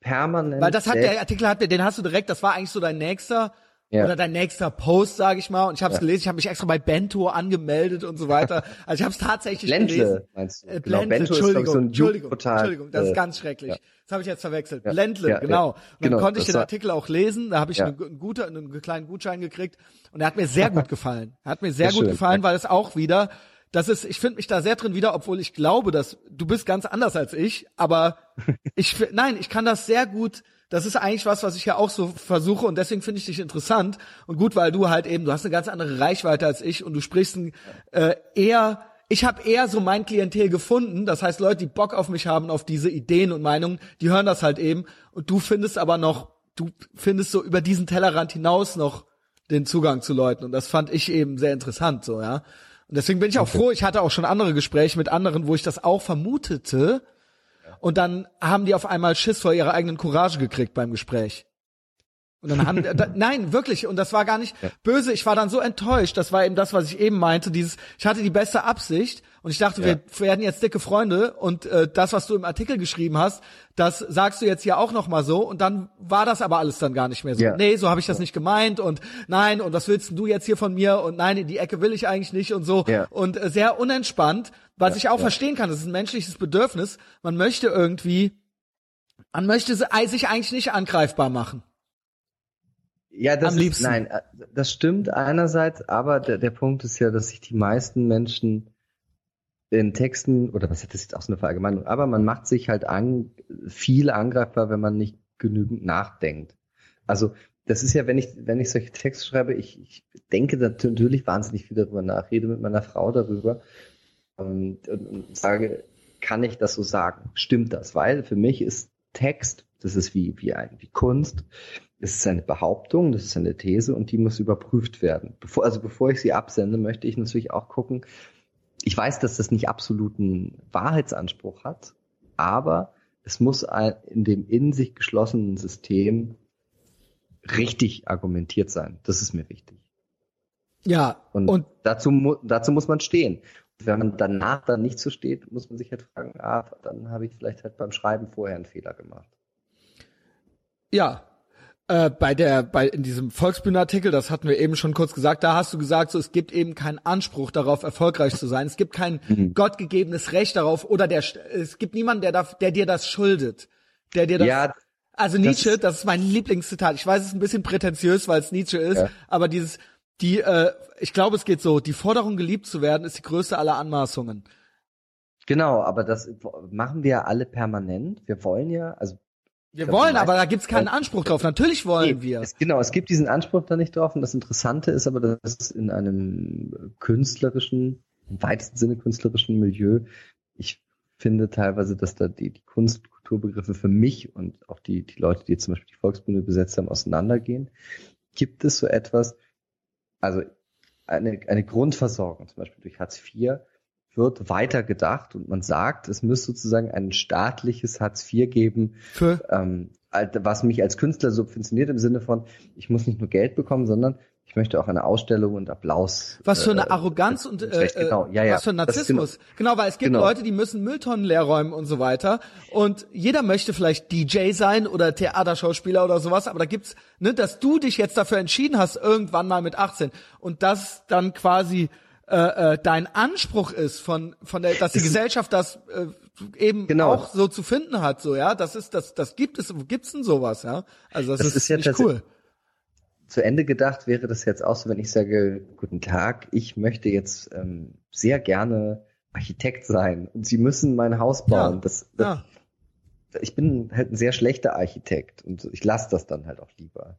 Speaker 2: permanent.
Speaker 1: Weil das hat der Artikel hat, den hast du direkt, das war eigentlich so dein nächster ja. oder dein nächster Post, sage ich mal. Und ich habe es ja. gelesen, ich habe mich extra bei Bento angemeldet und so weiter. Also ich habe es tatsächlich
Speaker 2: Blendle,
Speaker 1: gelesen.
Speaker 2: Meinst du?
Speaker 1: Äh, genau, Blendle, Bento Entschuldigung, ist, so Entschuldigung, Entschuldigung, das ist äh, ganz schrecklich. Ja. Das habe ich jetzt verwechselt. Ja. Blendle, genau. Und dann genau, konnte ich den Artikel auch lesen. Da habe ich einen, einen, guten, einen kleinen Gutschein gekriegt und er hat mir sehr gut gefallen. Er hat mir sehr, sehr gut schön. gefallen, weil es auch wieder das ist, ich finde mich da sehr drin wieder, obwohl ich glaube, dass du bist ganz anders als ich, aber ich, nein, ich kann das sehr gut das ist eigentlich was, was ich ja auch so versuche und deswegen finde ich dich interessant und gut, weil du halt eben, du hast eine ganz andere Reichweite als ich und du sprichst ein, äh, eher, ich habe eher so mein Klientel gefunden, das heißt Leute, die Bock auf mich haben, auf diese Ideen und Meinungen, die hören das halt eben. Und du findest aber noch, du findest so über diesen Tellerrand hinaus noch den Zugang zu Leuten. Und das fand ich eben sehr interessant, so, ja. Und deswegen bin ich auch froh, ich hatte auch schon andere Gespräche mit anderen, wo ich das auch vermutete, und dann haben die auf einmal Schiss vor ihrer eigenen Courage gekriegt beim Gespräch. Und dann haben, da, nein, wirklich, und das war gar nicht
Speaker 2: Ja.
Speaker 1: böse, ich war dann so enttäuscht, das war eben das, was ich eben meinte, dieses, ich hatte die beste Absicht und ich dachte,
Speaker 2: Ja.
Speaker 1: wir werden jetzt dicke Freunde und äh, das, was du im Artikel geschrieben hast, das sagst du jetzt hier auch nochmal so und dann war das aber alles dann gar nicht mehr so.
Speaker 2: Ja.
Speaker 1: Nee, so habe ich das nicht gemeint und nein, und was willst du jetzt hier von mir und nein, in die Ecke will ich eigentlich nicht und so und äh, sehr unentspannt, was
Speaker 2: Ja,
Speaker 1: ich auch
Speaker 2: ja.
Speaker 1: verstehen kann, das ist ein menschliches Bedürfnis, man möchte irgendwie, man möchte sich eigentlich nicht angreifbar machen.
Speaker 2: Ja, das
Speaker 1: Am
Speaker 2: ist,
Speaker 1: liebsten.
Speaker 2: nein, äh, das stimmt einerseits, aber der, der Punkt ist ja, dass sich die meisten Menschen in Texten, oder was ist das jetzt auch so eine Verallgemeinung, aber man macht sich halt an, viel angreifbar, wenn man nicht genügend nachdenkt. Also, das ist ja, wenn ich, wenn ich solche Texte schreibe, ich, ich denke natürlich wahnsinnig viel darüber nach, rede mit meiner Frau darüber und, und, sage, kann ich das so sagen? Stimmt das? Weil für mich ist Text, das ist wie, wie ein, wie Kunst, es ist eine Behauptung, das ist eine These und die muss überprüft werden. Bevor, also bevor ich sie absende, möchte ich natürlich auch gucken. Ich weiß, dass das nicht absoluten Wahrheitsanspruch hat, aber es muss ein, in dem in sich geschlossenen System richtig argumentiert sein. Das ist mir wichtig.
Speaker 1: Ja,
Speaker 2: Und,
Speaker 1: und
Speaker 2: dazu, dazu muss man stehen. Wenn man danach dann nicht so steht, muss man sich halt fragen, ah, dann habe ich vielleicht halt beim Schreiben vorher einen Fehler gemacht.
Speaker 1: Ja. Äh, bei der, bei in diesem Volksbühnenartikel, das hatten wir eben schon kurz gesagt, da hast du gesagt, so es gibt eben keinen Anspruch darauf, erfolgreich zu sein. Es gibt kein
Speaker 2: Mhm.
Speaker 1: gottgegebenes Recht darauf oder der es gibt niemanden, der darf, der dir das schuldet. Der dir das
Speaker 2: Ja,
Speaker 1: also
Speaker 2: das-
Speaker 1: Nietzsche, das ist mein Lieblingszitat. Ich weiß, es ist ein bisschen prätentiös, weil es Nietzsche ist,
Speaker 2: Ja.
Speaker 1: aber dieses die äh, ich glaube, es geht so, die Forderung geliebt zu werden ist die größte aller Anmaßungen.
Speaker 2: genau, aber das machen wir ja alle permanent. Wir wollen ja, also
Speaker 1: Wir wollen, aber da gibt's keinen Anspruch drauf. Natürlich wollen wir.
Speaker 2: Es, genau, es gibt diesen Anspruch da nicht drauf. Und das Interessante ist aber, dass es in einem künstlerischen, im weitesten Sinne künstlerischen Milieu, ich finde teilweise, dass da die, die Kunst- und Kulturbegriffe für mich und auch die, die Leute, die jetzt zum Beispiel die Volksbühne besetzt haben, auseinandergehen. Gibt es so etwas, also eine, eine Grundversorgung, zum Beispiel durch Hartz IV, wird weitergedacht und man sagt, es müsste sozusagen ein staatliches Hartz IV geben, ähm, was mich als Künstler subventioniert im Sinne von, ich muss nicht nur Geld bekommen, sondern ich möchte auch eine Ausstellung und Applaus.
Speaker 1: Was für eine
Speaker 2: äh,
Speaker 1: Arroganz und äh,
Speaker 2: Recht, genau. ja, ja.
Speaker 1: was für ein Narzissmus. Genau, weil es gibt
Speaker 2: Genau.
Speaker 1: Leute, die müssen Mülltonnen leer räumen und so weiter. Und jeder möchte vielleicht DJ sein oder Theaterschauspieler oder sowas, aber da gibt's, ne, dass du dich jetzt dafür entschieden hast, irgendwann mal mit 18 und das dann quasi äh, äh, dein Anspruch ist von von der, dass die Gesellschaft das äh, eben
Speaker 2: Genau.
Speaker 1: auch so zu finden hat, so ja, das ist das das gibt es, gibt's denn sowas, ja? Also das,
Speaker 2: Das
Speaker 1: ist,
Speaker 2: ist ja
Speaker 1: nicht cool.
Speaker 2: Zu Ende gedacht wäre das jetzt auch so, wenn ich sage, guten Tag, ich möchte jetzt ähm, sehr gerne Architekt sein und Sie müssen mein Haus bauen.
Speaker 1: Ja,
Speaker 2: das, das,
Speaker 1: Ja.
Speaker 2: Ich bin halt ein sehr schlechter Architekt und ich lasse das dann halt auch lieber.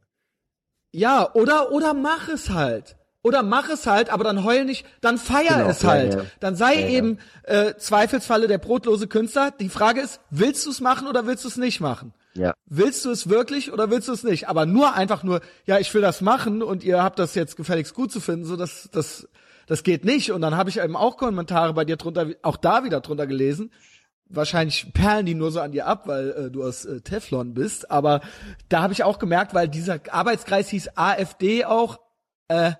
Speaker 1: Ja, oder, oder mach es halt. Oder mach es halt, aber dann heul nicht, dann feier
Speaker 2: Genau,
Speaker 1: es
Speaker 2: ja,
Speaker 1: halt.
Speaker 2: ja.
Speaker 1: Dann sei
Speaker 2: Ja,
Speaker 1: eben äh, Zweifelsfalle der brotlose Künstler. Die Frage ist, willst du es machen oder willst du es nicht machen?
Speaker 2: Ja.
Speaker 1: Willst du es wirklich oder willst du es nicht? Aber nur einfach nur, ja, ich will das machen und ihr habt das jetzt gefälligst gut zu finden, so das, das, das geht nicht. Und dann habe ich eben auch Kommentare bei dir drunter, auch da wieder drunter gelesen. Wahrscheinlich perlen die nur so an dir ab, weil äh, du aus äh, Teflon bist. Aber da habe ich auch gemerkt, weil dieser Arbeitskreis hieß AfD auch, äh,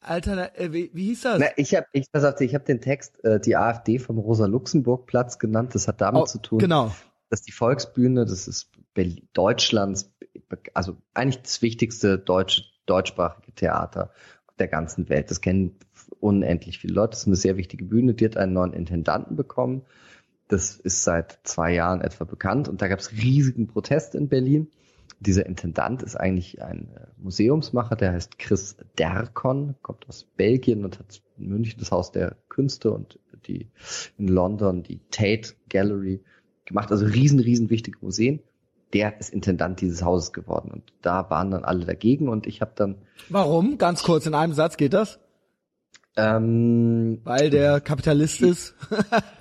Speaker 1: Alter, äh, wie, wie hieß das?
Speaker 2: Na, ich habe ich, pass auf, ich hab den Text äh, die AfD vom Rosa-Luxemburg-Platz genannt. Das hat damit
Speaker 1: Oh,
Speaker 2: zu tun,
Speaker 1: Genau.
Speaker 2: dass die Volksbühne, das ist Berlin, Deutschlands, also eigentlich das wichtigste deutsche, deutschsprachige Theater der ganzen Welt. Das kennen unendlich viele Leute. Das ist eine sehr wichtige Bühne. Die hat einen neuen Intendanten bekommen. Das ist seit zwei Jahren etwa bekannt und da gab es riesigen Protest in Berlin. Dieser Intendant ist eigentlich ein äh, Museumsmacher, der heißt Chris Derkon, kommt aus Belgien und hat in München das Haus der Künste und die in London die Tate Gallery gemacht, also riesen, riesen wichtige Museen. Der ist Intendant dieses Hauses geworden und da waren dann alle dagegen und ich habe dann
Speaker 1: Warum? Ganz kurz in einem Satz geht das?
Speaker 2: ähm,
Speaker 1: Weil der Kapitalist ist.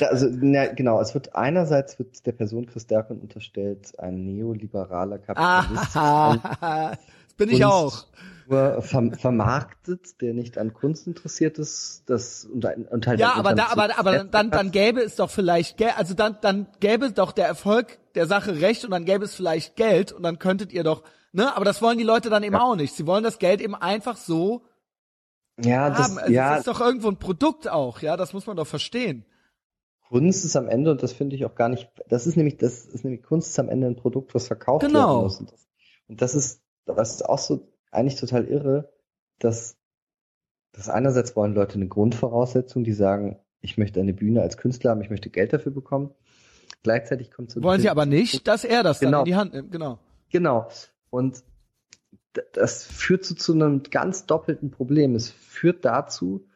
Speaker 2: Also, na, genau, es wird einerseits wird der Person Chris Derkon unterstellt, ein neoliberaler Kapitalist
Speaker 1: Ah, das bin ich
Speaker 2: Kunst
Speaker 1: auch.
Speaker 2: nur ver vermarktet, der nicht an Kunst interessiert ist, das und, und halt
Speaker 1: Ja,
Speaker 2: ein
Speaker 1: aber da, aber, aber
Speaker 2: Unternehmen-
Speaker 1: dann, dann gäbe es doch vielleicht, Geld, also dann, dann gäbe doch der Erfolg der Sache recht und dann gäbe es vielleicht Geld und dann könntet ihr doch Ne? Aber das wollen die Leute dann eben
Speaker 2: Ja.
Speaker 1: auch nicht. Sie wollen das Geld eben einfach so
Speaker 2: Ja, das,
Speaker 1: haben. Also
Speaker 2: ja,
Speaker 1: Es ist doch irgendwo ein Produkt auch, ja, das muss man doch verstehen.
Speaker 2: Kunst ist am Ende, und das finde ich auch gar nicht, das ist nämlich, das ist nämlich Kunst ist am Ende ein Produkt, was verkauft
Speaker 1: Genau.
Speaker 2: werden muss. Und das, und das ist, das ist auch so eigentlich total irre, dass, dass einerseits wollen Leute eine Grundvoraussetzung, die sagen, ich möchte eine Bühne als Künstler haben, ich möchte Geld dafür bekommen. Gleichzeitig kommt so
Speaker 1: Wollen sie aber nicht, dass er das dann
Speaker 2: Genau.
Speaker 1: in die Hand nimmt, genau.
Speaker 2: Genau. Und das führt so zu einem ganz doppelten Problem. Es führt dazu,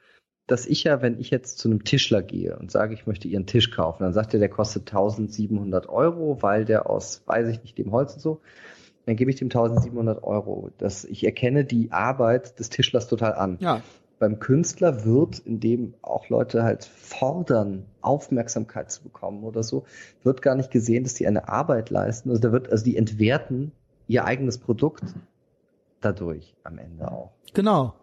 Speaker 2: dass ich ja, wenn ich jetzt zu einem Tischler gehe und sage, ich möchte ihren Tisch kaufen, dann sagt er, der kostet 1700 Euro, weil der aus, weiß ich nicht, dem Holz und so, dann gebe ich dem 1700 Euro. Das, ich erkenne die Arbeit des Tischlers total an.
Speaker 1: Ja,
Speaker 2: Beim Künstler wird, indem auch Leute halt fordern, Aufmerksamkeit zu bekommen oder so, wird gar nicht gesehen, dass die eine Arbeit leisten. Also da wird, also die entwerten ihr eigenes Produkt dadurch am Ende auch.
Speaker 1: genau.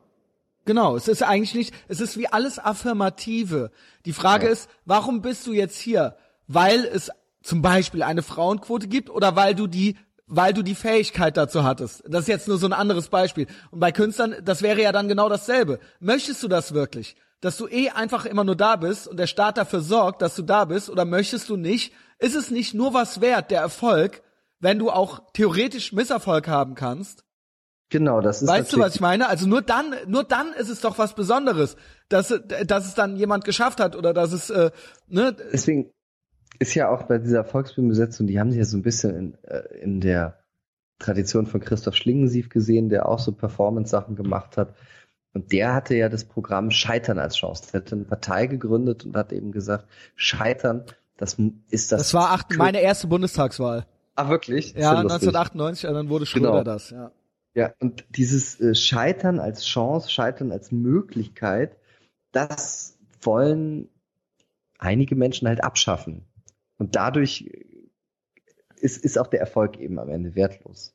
Speaker 1: Genau, es ist eigentlich nicht, es ist wie alles Affirmative. Die Frage
Speaker 2: Ja.
Speaker 1: ist, warum bist du jetzt hier? Weil es zum Beispiel eine Frauenquote gibt oder weil du die, weil du die Fähigkeit dazu hattest. Das ist jetzt nur so ein anderes Beispiel. Und bei Künstlern, das wäre ja dann genau dasselbe. Möchtest du das wirklich? Dass du eh einfach immer nur da bist und der Staat dafür sorgt, dass du da bist oder möchtest du nicht? Ist es nicht nur was wert, der Erfolg, wenn du auch theoretisch Misserfolg haben kannst?
Speaker 2: Genau, das ist
Speaker 1: Weißt du, was ich meine? Also nur dann, nur dann ist es doch was Besonderes, dass, dass es dann jemand geschafft hat oder dass es, äh, ne,
Speaker 2: deswegen ist ja auch bei dieser Volksbühnenbesetzung, die haben sie ja so ein bisschen in, äh, in der Tradition von Christoph Schlingensief gesehen, der auch so Performance-Sachen gemacht hat. Und der hatte ja das Programm Scheitern als Chance. Der hatte eine Partei gegründet und hat eben gesagt, Scheitern, das ist das.
Speaker 1: das war acht, meine erste Bundestagswahl.
Speaker 2: Ah, wirklich? Ist
Speaker 1: Ja,
Speaker 2: lustig.
Speaker 1: 1998, und dann wurde Schröder
Speaker 2: Genau.
Speaker 1: das, ja.
Speaker 2: Ja, und dieses äh, Scheitern als Chance, Scheitern als Möglichkeit, das wollen einige Menschen halt abschaffen. Und dadurch äh, ist, ist auch der Erfolg eben am Ende wertlos.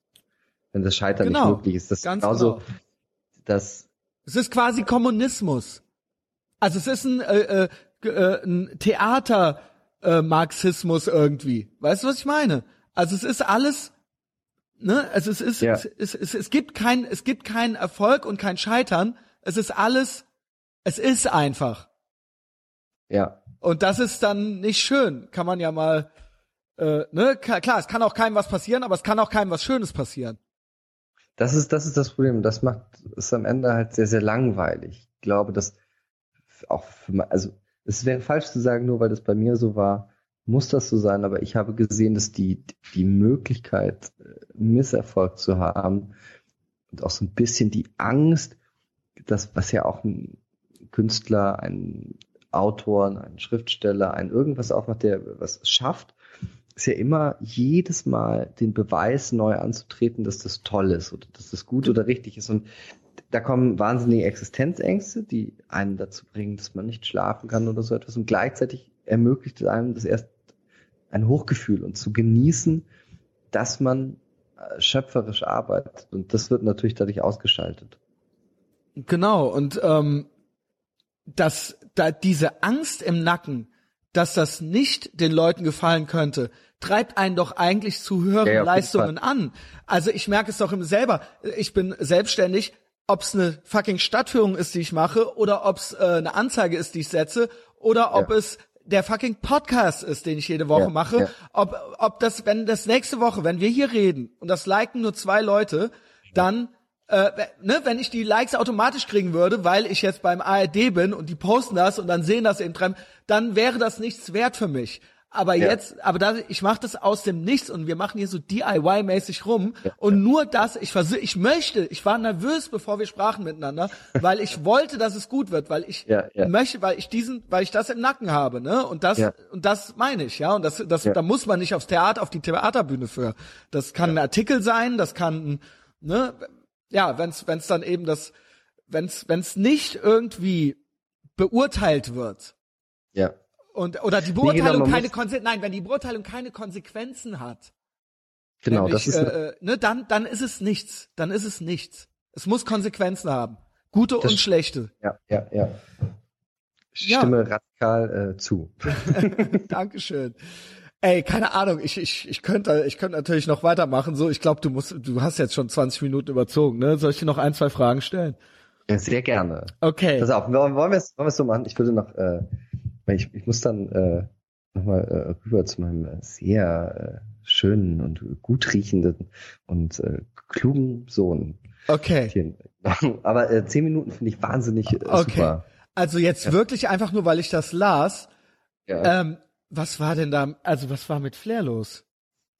Speaker 2: Wenn das Scheitern
Speaker 1: Genau,
Speaker 2: nicht möglich ist. Das ist
Speaker 1: Ganz
Speaker 2: genauso,
Speaker 1: genau.
Speaker 2: dass
Speaker 1: Es ist quasi Kommunismus. Also es ist ein, äh, äh, äh, ein Theater äh, Marxismus irgendwie. Weißt du, was ich meine? Also es ist alles, ne? Also es ist,
Speaker 2: Ja.
Speaker 1: es, es, es, es gibt kein, es gibt keinen Erfolg und kein Scheitern. Es ist alles, es ist einfach.
Speaker 2: ja,
Speaker 1: Und das ist dann nicht schön. Kann man ja mal, äh, ne? Klar, es kann auch keinem was passieren, aber es kann auch keinem was Schönes passieren.
Speaker 2: das ist, das ist das Problem. Das macht es am Ende halt sehr, sehr langweilig. Ich glaube, dass auch für, also es wäre falsch zu sagen, nur weil das bei mir so war, muss das so sein, aber ich habe gesehen, dass die, die Möglichkeit, äh, Misserfolg zu haben und auch so ein bisschen die Angst, das, was ja auch ein Künstler, ein Autor, ein Schriftsteller, ein irgendwas auch macht, der was schafft, ist ja immer jedes Mal den Beweis neu anzutreten, dass das toll ist oder dass das gut oder richtig ist. Und da kommen wahnsinnige Existenzängste, die einen dazu bringen, dass man nicht schlafen kann oder so etwas. Und gleichzeitig ermöglicht es einem das erst ein Hochgefühl und zu genießen, dass man äh, schöpferisch arbeitet. Und das wird natürlich dadurch ausgeschaltet.
Speaker 1: Genau, und ähm, dass da diese Angst im Nacken, dass das nicht den Leuten gefallen könnte, treibt einen doch eigentlich zu höheren
Speaker 2: Ja,
Speaker 1: Leistungen an. Also ich merke es doch im selber. Ich bin selbstständig, ob es eine fucking Stadtführung ist, die ich mache, oder ob es äh, eine Anzeige ist, die ich setze, oder ob
Speaker 2: Ja.
Speaker 1: es der fucking Podcast ist, den ich jede Woche
Speaker 2: Ja,
Speaker 1: mache,
Speaker 2: ja.
Speaker 1: ob, ob das, wenn das nächste Woche, wenn wir hier reden und das liken nur zwei Leute, dann äh, ne, wenn ich die Likes automatisch kriegen würde, weil ich jetzt beim ARD bin und die posten das und dann sehen das eben dran, dann wäre das nichts wert für mich. Aber
Speaker 2: Ja.
Speaker 1: jetzt, aber da, ich mache das aus dem Nichts und wir machen hier so DIY-mäßig rum und nur das, ich versuche, ich möchte, ich war nervös, bevor wir sprachen miteinander, weil ich wollte, dass es gut wird, weil ich
Speaker 2: Ja, ja.
Speaker 1: möchte, weil ich diesen, weil ich das im Nacken habe, ne? Und das,
Speaker 2: Ja.
Speaker 1: und das meine ich, ja. Und das, das,
Speaker 2: Ja.
Speaker 1: da muss man nicht aufs Theater, auf die Theaterbühne für. Das kann ein Artikel sein, das kann, ne? Ja, wenn's, wenn's dann eben das, wenn's, wenn's nicht irgendwie beurteilt wird
Speaker 2: Ja.
Speaker 1: Und oder die
Speaker 2: genau,
Speaker 1: Beurteilung
Speaker 2: man
Speaker 1: keine Konsequenzen, nein, wenn die Beurteilung keine Konsequenzen hat,
Speaker 2: Genau,
Speaker 1: nämlich,
Speaker 2: das ist,
Speaker 1: äh, äh, ne, dann, dann ist es nichts, dann ist es nichts. Es muss Konsequenzen haben, gute und schlechte.
Speaker 2: ja, ja, ja. Ich
Speaker 1: Ja.
Speaker 2: stimme radikal äh, zu.
Speaker 1: Dankeschön. Ey, keine Ahnung, ich, ich, ich könnte, ich könnte natürlich noch weitermachen. So, ich glaube, du musst, du hast jetzt schon 20 Minuten überzogen, ne? Soll ich dir noch ein, zwei Fragen stellen?
Speaker 2: Ja, sehr gerne.
Speaker 1: Okay.
Speaker 2: Pass auf, wollen wir es wollen wir es so machen? Ich würde noch, äh, ich, ich muss dann äh, nochmal äh, rüber zu meinem äh, sehr äh, schönen und gut riechenden und äh, klugen Sohn.
Speaker 1: Okay.
Speaker 2: Aber äh, zehn Minuten finde ich wahnsinnig äh, okay. super.
Speaker 1: Also jetzt ja. wirklich einfach nur, weil ich das las. Ja. Ähm, was war denn da, also was war mit Flair los?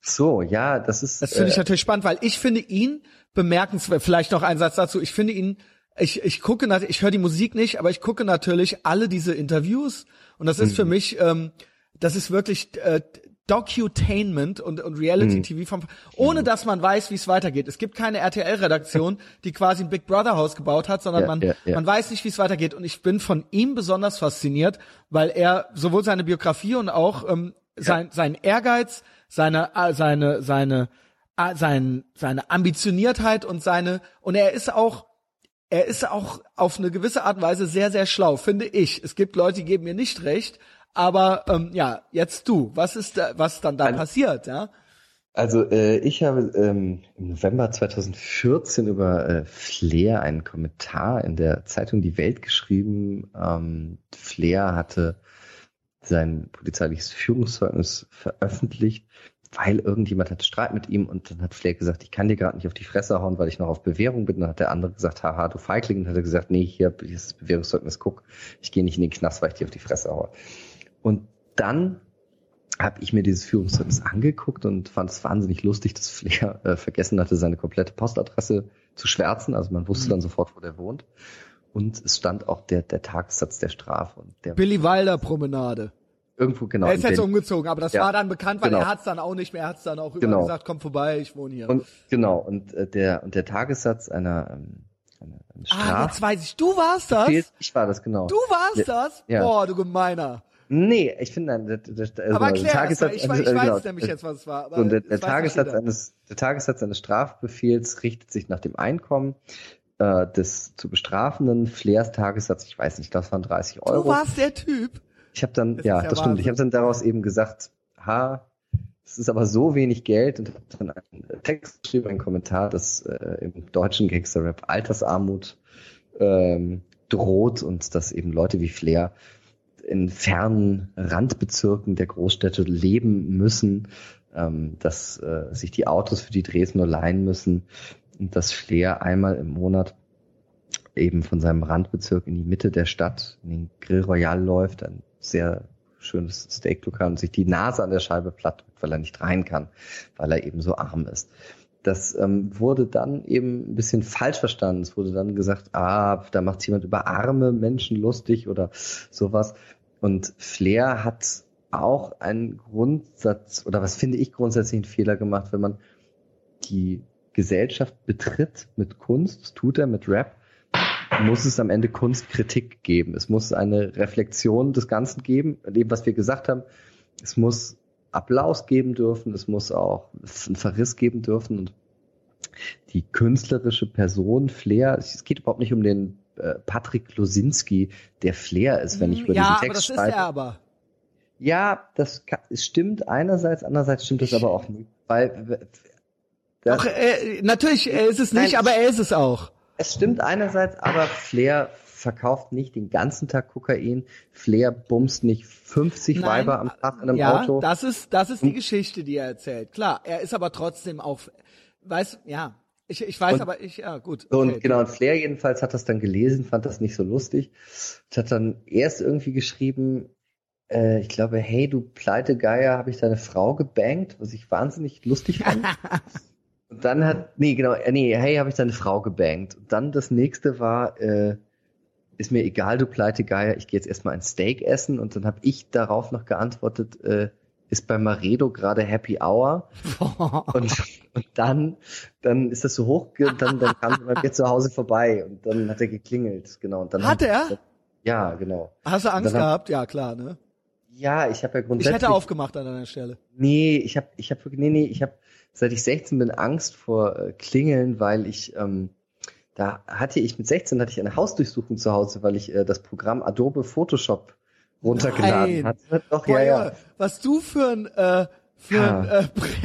Speaker 2: So, ja, das ist.
Speaker 1: Das finde ich äh, natürlich spannend, weil ich finde ihn bemerkenswert. Vielleicht noch ein Satz dazu. Ich finde ihn, ich, ich gucke, ich höre die Musik nicht, aber ich gucke natürlich alle diese Interviews und das ist mhm. für mich, ähm, das ist wirklich äh, Docutainment und, und Reality-TV mhm. vom, ohne mhm. dass man weiß, wie es weitergeht. Es gibt keine RTL-Redaktion, die quasi ein Big Brother Haus gebaut hat, sondern ja, man, ja, ja. man weiß nicht, wie es weitergeht. Und ich bin von ihm besonders fasziniert, weil er sowohl seine Biografie und auch ähm, sein, sein Ehrgeiz, seine, äh, seine, seine, äh, sein, seine Ambitioniertheit und seine, und er ist auch, er ist auch auf eine gewisse Art und Weise sehr, sehr schlau, finde ich. Es gibt Leute, die geben mir nicht recht, aber ähm, ja, jetzt du. Was ist da, was dann da also, passiert, ja?
Speaker 2: Also äh, ich habe ähm, im November 2014 über äh, Flair einen Kommentar in der Zeitung Die Welt geschrieben. Ähm, Flair hatte sein polizeiliches Führungszeugnis veröffentlicht, weil irgendjemand hatte Streit mit ihm und dann hat Flair gesagt, ich kann dir gerade nicht auf die Fresse hauen, weil ich noch auf Bewährung bin. Dann hat der andere gesagt, haha, du Feigling. Und dann hat er gesagt, nee, hier, hier ist das Bewährungszeugnis, guck, ich gehe nicht in den Knast, weil ich dir auf die Fresse haue. Und dann habe ich mir dieses Führungszeugnis angeguckt und fand es wahnsinnig lustig, dass Flair äh, vergessen hatte, seine komplette Postadresse zu schwärzen. Also man wusste mhm. dann sofort, wo der wohnt. Und es stand auch der, der Tagessatz der Strafe. Und der
Speaker 1: Billy Wilder Promenade.
Speaker 2: Irgendwo genau.
Speaker 1: Er ist jetzt umgezogen, aber das ja, war dann bekannt, weil genau. er hat es dann auch nicht mehr. Er hat es dann auch genau. gesagt, komm vorbei, ich wohne hier.
Speaker 2: Und genau. Und äh, der und der Tagessatz einer ähm, eine,
Speaker 1: eine. Ah, jetzt weiß ich. Du warst das.
Speaker 2: Ich war das genau.
Speaker 1: Du warst ja, das. Ja. Boah, du gemeiner.
Speaker 2: Nee, ich finde, der, der,
Speaker 1: also aber erklär Tagessatz, ich, ich, ich genau, weiß nämlich jetzt, was es war.
Speaker 2: und der, der Tagessatz eines, der Tagessatz eines Strafbefehls richtet sich nach dem Einkommen äh, des zu bestrafenden. Flairs Tagessatz, ich weiß nicht, das waren 30 Euro.
Speaker 1: Du warst der Typ.
Speaker 2: Ich habe dann, das ja, ja, das stimmt. Ich habe dann daraus eben gesagt, ha, es ist aber so wenig Geld und habe dann einen Text geschrieben, einen Kommentar, dass äh, im deutschen Gangster-Rap Altersarmut ähm, droht und dass eben Leute wie Flair in fernen Randbezirken der Großstädte leben müssen, ähm, dass äh, sich die Autos für die Drehs nur leihen müssen und dass Flair einmal im Monat eben von seinem Randbezirk in die Mitte der Stadt, in den Grill Royal läuft, ein sehr schönes Steak-Lokal und sich die Nase an der Scheibe platt drückt, weil er nicht rein kann, weil er eben so arm ist. Das ähm, wurde dann eben ein bisschen falsch verstanden. Es wurde dann gesagt, ah, da macht jemand über arme Menschen lustig oder sowas. Und Flair hat auch einen Grundsatz oder was finde ich grundsätzlich einen Fehler gemacht, wenn man die Gesellschaft betritt mit Kunst, das tut er mit Rap, muss es am Ende Kunstkritik geben. Es muss eine Reflexion des Ganzen geben, dem, was wir gesagt haben. Es muss Applaus geben dürfen, es muss auch einen Verriss geben dürfen und die künstlerische Person Flair, es geht überhaupt nicht um den äh, Patrick Losinski, der Flair ist, wenn ich über ja, diesen Text
Speaker 1: aber das schreibe. Ist er aber.
Speaker 2: Ja, das kann, stimmt einerseits, andererseits stimmt das aber auch nicht, weil
Speaker 1: Doch, äh, natürlich, er ist es nicht, Nein, aber er ist es auch.
Speaker 2: Es stimmt einerseits, aber Flair verkauft nicht den ganzen Tag Kokain. Flair bumst nicht 50 Nein, Weiber am Tag in einem
Speaker 1: ja,
Speaker 2: Auto.
Speaker 1: das ist, das ist die Geschichte, die er erzählt. Klar, er ist aber trotzdem auch, weiß, ja, ich, ich weiß, und, aber ich, ja, gut.
Speaker 2: Okay. Und genau, und Flair jedenfalls hat das dann gelesen, fand das nicht so lustig. Und hat dann erst irgendwie geschrieben, äh, ich glaube, hey, du Pleitegeier, habe ich deine Frau gebankt, was ich wahnsinnig lustig fand. und dann hat, nee, genau, äh, nee, hey, habe ich deine Frau gebankt. Und dann das nächste war, äh, ist mir egal, du Pleitegeier, ich gehe jetzt erstmal ein Steak essen. Und dann habe ich darauf noch geantwortet, äh, ist bei Maredo gerade Happy Hour. und, und dann, dann ist das so hoch, dann, dann kam er mir zu Hause vorbei und dann hat er geklingelt, genau. Und dann
Speaker 1: hat er?
Speaker 2: Ja, genau.
Speaker 1: Hast du Angst gehabt? ja, klar, ne?
Speaker 2: Ja, ich habe ja grundsätzlich.
Speaker 1: Ich hätte aufgemacht an deiner Stelle.
Speaker 2: Nee, ich habe, ich habe, nee, nee, ich habe, seit ich 16 bin, Angst vor äh, Klingeln, weil ich, ähm, da hatte ich mit 16 hatte ich eine Hausdurchsuchung zu Hause, weil ich äh, das Programm Adobe Photoshop runtergeladen
Speaker 1: Nein.
Speaker 2: hat. Doch,
Speaker 1: Boah,
Speaker 2: ja, ja.
Speaker 1: Was du für ein, äh, für
Speaker 2: Ja.
Speaker 1: ein,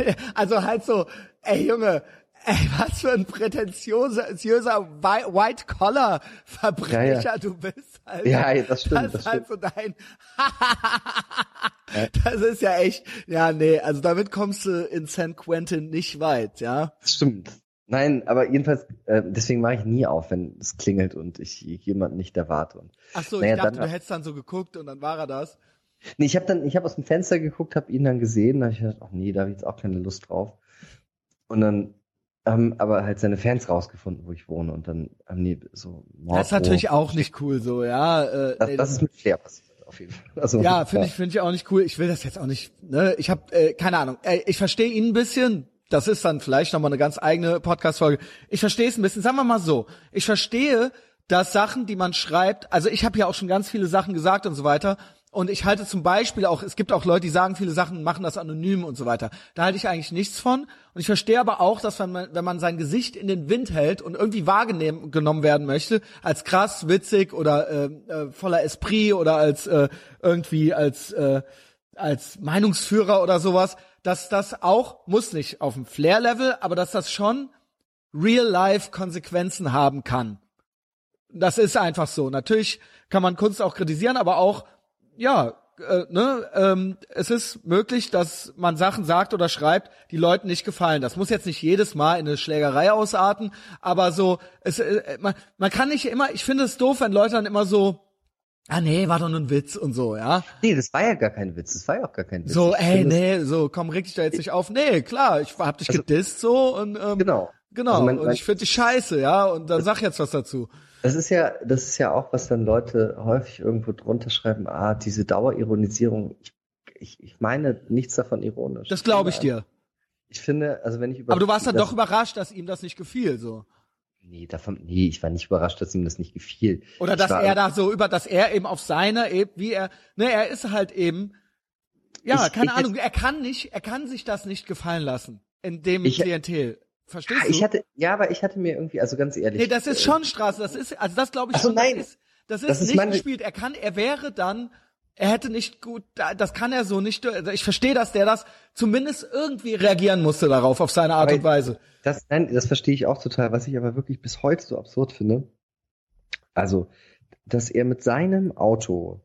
Speaker 1: äh, also halt so, ey Junge, ey, was für ein prätentiöser Whi- White-Collar-Verbrecher
Speaker 2: Ja, ja.
Speaker 1: du bist. Alter.
Speaker 2: Ja, das stimmt,
Speaker 1: Das,
Speaker 2: das
Speaker 1: ist halt so dein, das ist ja echt, ja, nee, also damit kommst du in San Quentin nicht weit, ja.
Speaker 2: Das stimmt. Nein, aber jedenfalls, äh, deswegen mache ich nie auf, wenn es klingelt und ich jemanden nicht erwarte. Und,
Speaker 1: Ach so,
Speaker 2: Naja,
Speaker 1: ich dachte,
Speaker 2: dann-
Speaker 1: du hättest dann so geguckt und dann war er das.
Speaker 2: nee, ich habe dann, ich habe aus dem Fenster geguckt, habe ihn dann gesehen, da habe ich gedacht, ach nee, da habe ich jetzt auch keine Lust drauf. Und dann haben aber halt seine Fans rausgefunden, wo ich wohne und dann haben die so
Speaker 1: Das ist natürlich auch nicht cool so, ja. Äh,
Speaker 2: Das,
Speaker 1: nee,
Speaker 2: das ist mit Flair passiert, auf jeden Fall. Also,
Speaker 1: Ja, finde ich, finde ich auch nicht cool. Ich will das jetzt auch nicht, ne? Ich habe äh, keine Ahnung. Äh, ich verstehe ihn ein bisschen. Das ist dann vielleicht nochmal eine ganz eigene Podcast-Folge. Ich verstehe es ein bisschen. Sagen wir mal so. Ich verstehe, dass Sachen, die man schreibt, also ich habe ja auch schon ganz viele Sachen gesagt und so weiter. Und ich halte zum Beispiel auch, es gibt auch Leute, die sagen viele Sachen, machen das anonym und so weiter. Da halte ich eigentlich nichts von. Und ich verstehe aber auch, dass wenn man, wenn man sein Gesicht in den Wind hält und irgendwie wahrgenommen genommen werden möchte, als krass, witzig oder äh, äh, voller Esprit oder als äh, irgendwie als äh, als Meinungsführer oder sowas, dass das auch, muss nicht auf dem Flair-Level, aber dass das schon Real-Life-Konsequenzen haben kann. Das ist einfach so. Natürlich kann man Kunst auch kritisieren, aber auch, ja, äh, ne, ähm, es ist möglich, dass man Sachen sagt oder schreibt, die Leuten nicht gefallen. Das muss jetzt nicht jedes Mal in eine Schlägerei ausarten, aber so, es, äh, man, man kann nicht immer, ich finde es doof, wenn Leute dann immer so, ah nee, war doch nur ein Witz und so, ja.
Speaker 2: Nee, das war ja gar kein Witz, das war ja auch gar kein Witz.
Speaker 1: So,
Speaker 2: Ich
Speaker 1: ey, nee, so, komm, reg dich da jetzt nicht auf. Nee, klar, ich hab dich
Speaker 2: Also-
Speaker 1: gedisst so und ähm,
Speaker 2: Genau.
Speaker 1: genau,
Speaker 2: Also man-
Speaker 1: und ich finde dich scheiße, ja, und dann sag jetzt was dazu.
Speaker 2: Das ist ja, das ist ja auch, was dann Leute häufig irgendwo drunter schreiben, ah, diese Dauerironisierung, ich, ich, ich meine nichts davon ironisch.
Speaker 1: Das glaube ich dir.
Speaker 2: Ich finde, also wenn ich über
Speaker 1: Aber du warst dann doch überrascht, dass ihm das nicht gefiel, so.
Speaker 2: Nee, davon, nee, ich war nicht überrascht, dass ihm das nicht gefiel.
Speaker 1: Oder
Speaker 2: Ich
Speaker 1: dass
Speaker 2: war,
Speaker 1: er da so über, dass er eben auf seiner eben, wie er, ne, er ist halt eben, ja,
Speaker 2: Ich-
Speaker 1: keine Ahnung, er kann nicht, er kann sich das nicht gefallen lassen in dem Klientel. Verstehst du?
Speaker 2: ich hatte, ja, aber ich hatte mir irgendwie, also ganz ehrlich.
Speaker 1: nee, das ist
Speaker 2: äh,
Speaker 1: schon Straße, das ist, also das glaube ich
Speaker 2: Ach so,
Speaker 1: schon,
Speaker 2: nein.
Speaker 1: das ist, das ist
Speaker 2: Das ist
Speaker 1: nicht
Speaker 2: meine-
Speaker 1: gespielt. Er kann, er wäre dann, er hätte nicht gut, da- das kann er so nicht, also ich verstehe, dass der das zumindest irgendwie reagieren musste darauf, auf seine Art
Speaker 2: Aber
Speaker 1: und Weise.
Speaker 2: Das, nein, das verstehe ich auch total. Was ich aber wirklich bis heute so absurd finde, also, dass er mit seinem Auto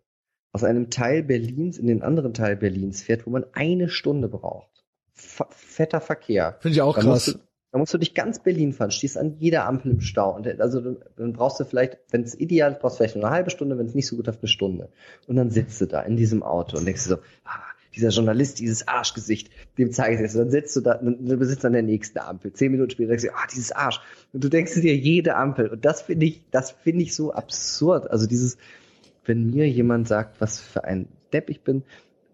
Speaker 2: aus einem Teil Berlins in den anderen Teil Berlins fährt, wo man eine Stunde braucht. F fetter Verkehr.
Speaker 1: Finde ich auch
Speaker 2: Da
Speaker 1: krass.
Speaker 2: Da musst du durch ganz Berlin fahren, stehst an jeder Ampel im Stau. Und also dann- brauchst du vielleicht, wenn es ideal ist, brauchst du vielleicht nur eine halbe Stunde, wenn es nicht so gut läuft, eine Stunde. Und dann sitzt du da in diesem Auto und denkst dir so, ah, dieser Journalist, dieses Arschgesicht, dem zeige ich es. Dann sitzt du da, dann du sitzt an der nächsten Ampel. Zehn Minuten später denkst du, ah, dieses Arsch. Und du denkst dir jede Ampel. Und das finde ich, das finde ich so absurd. Also dieses, wenn mir jemand sagt, was für ein Depp ich bin,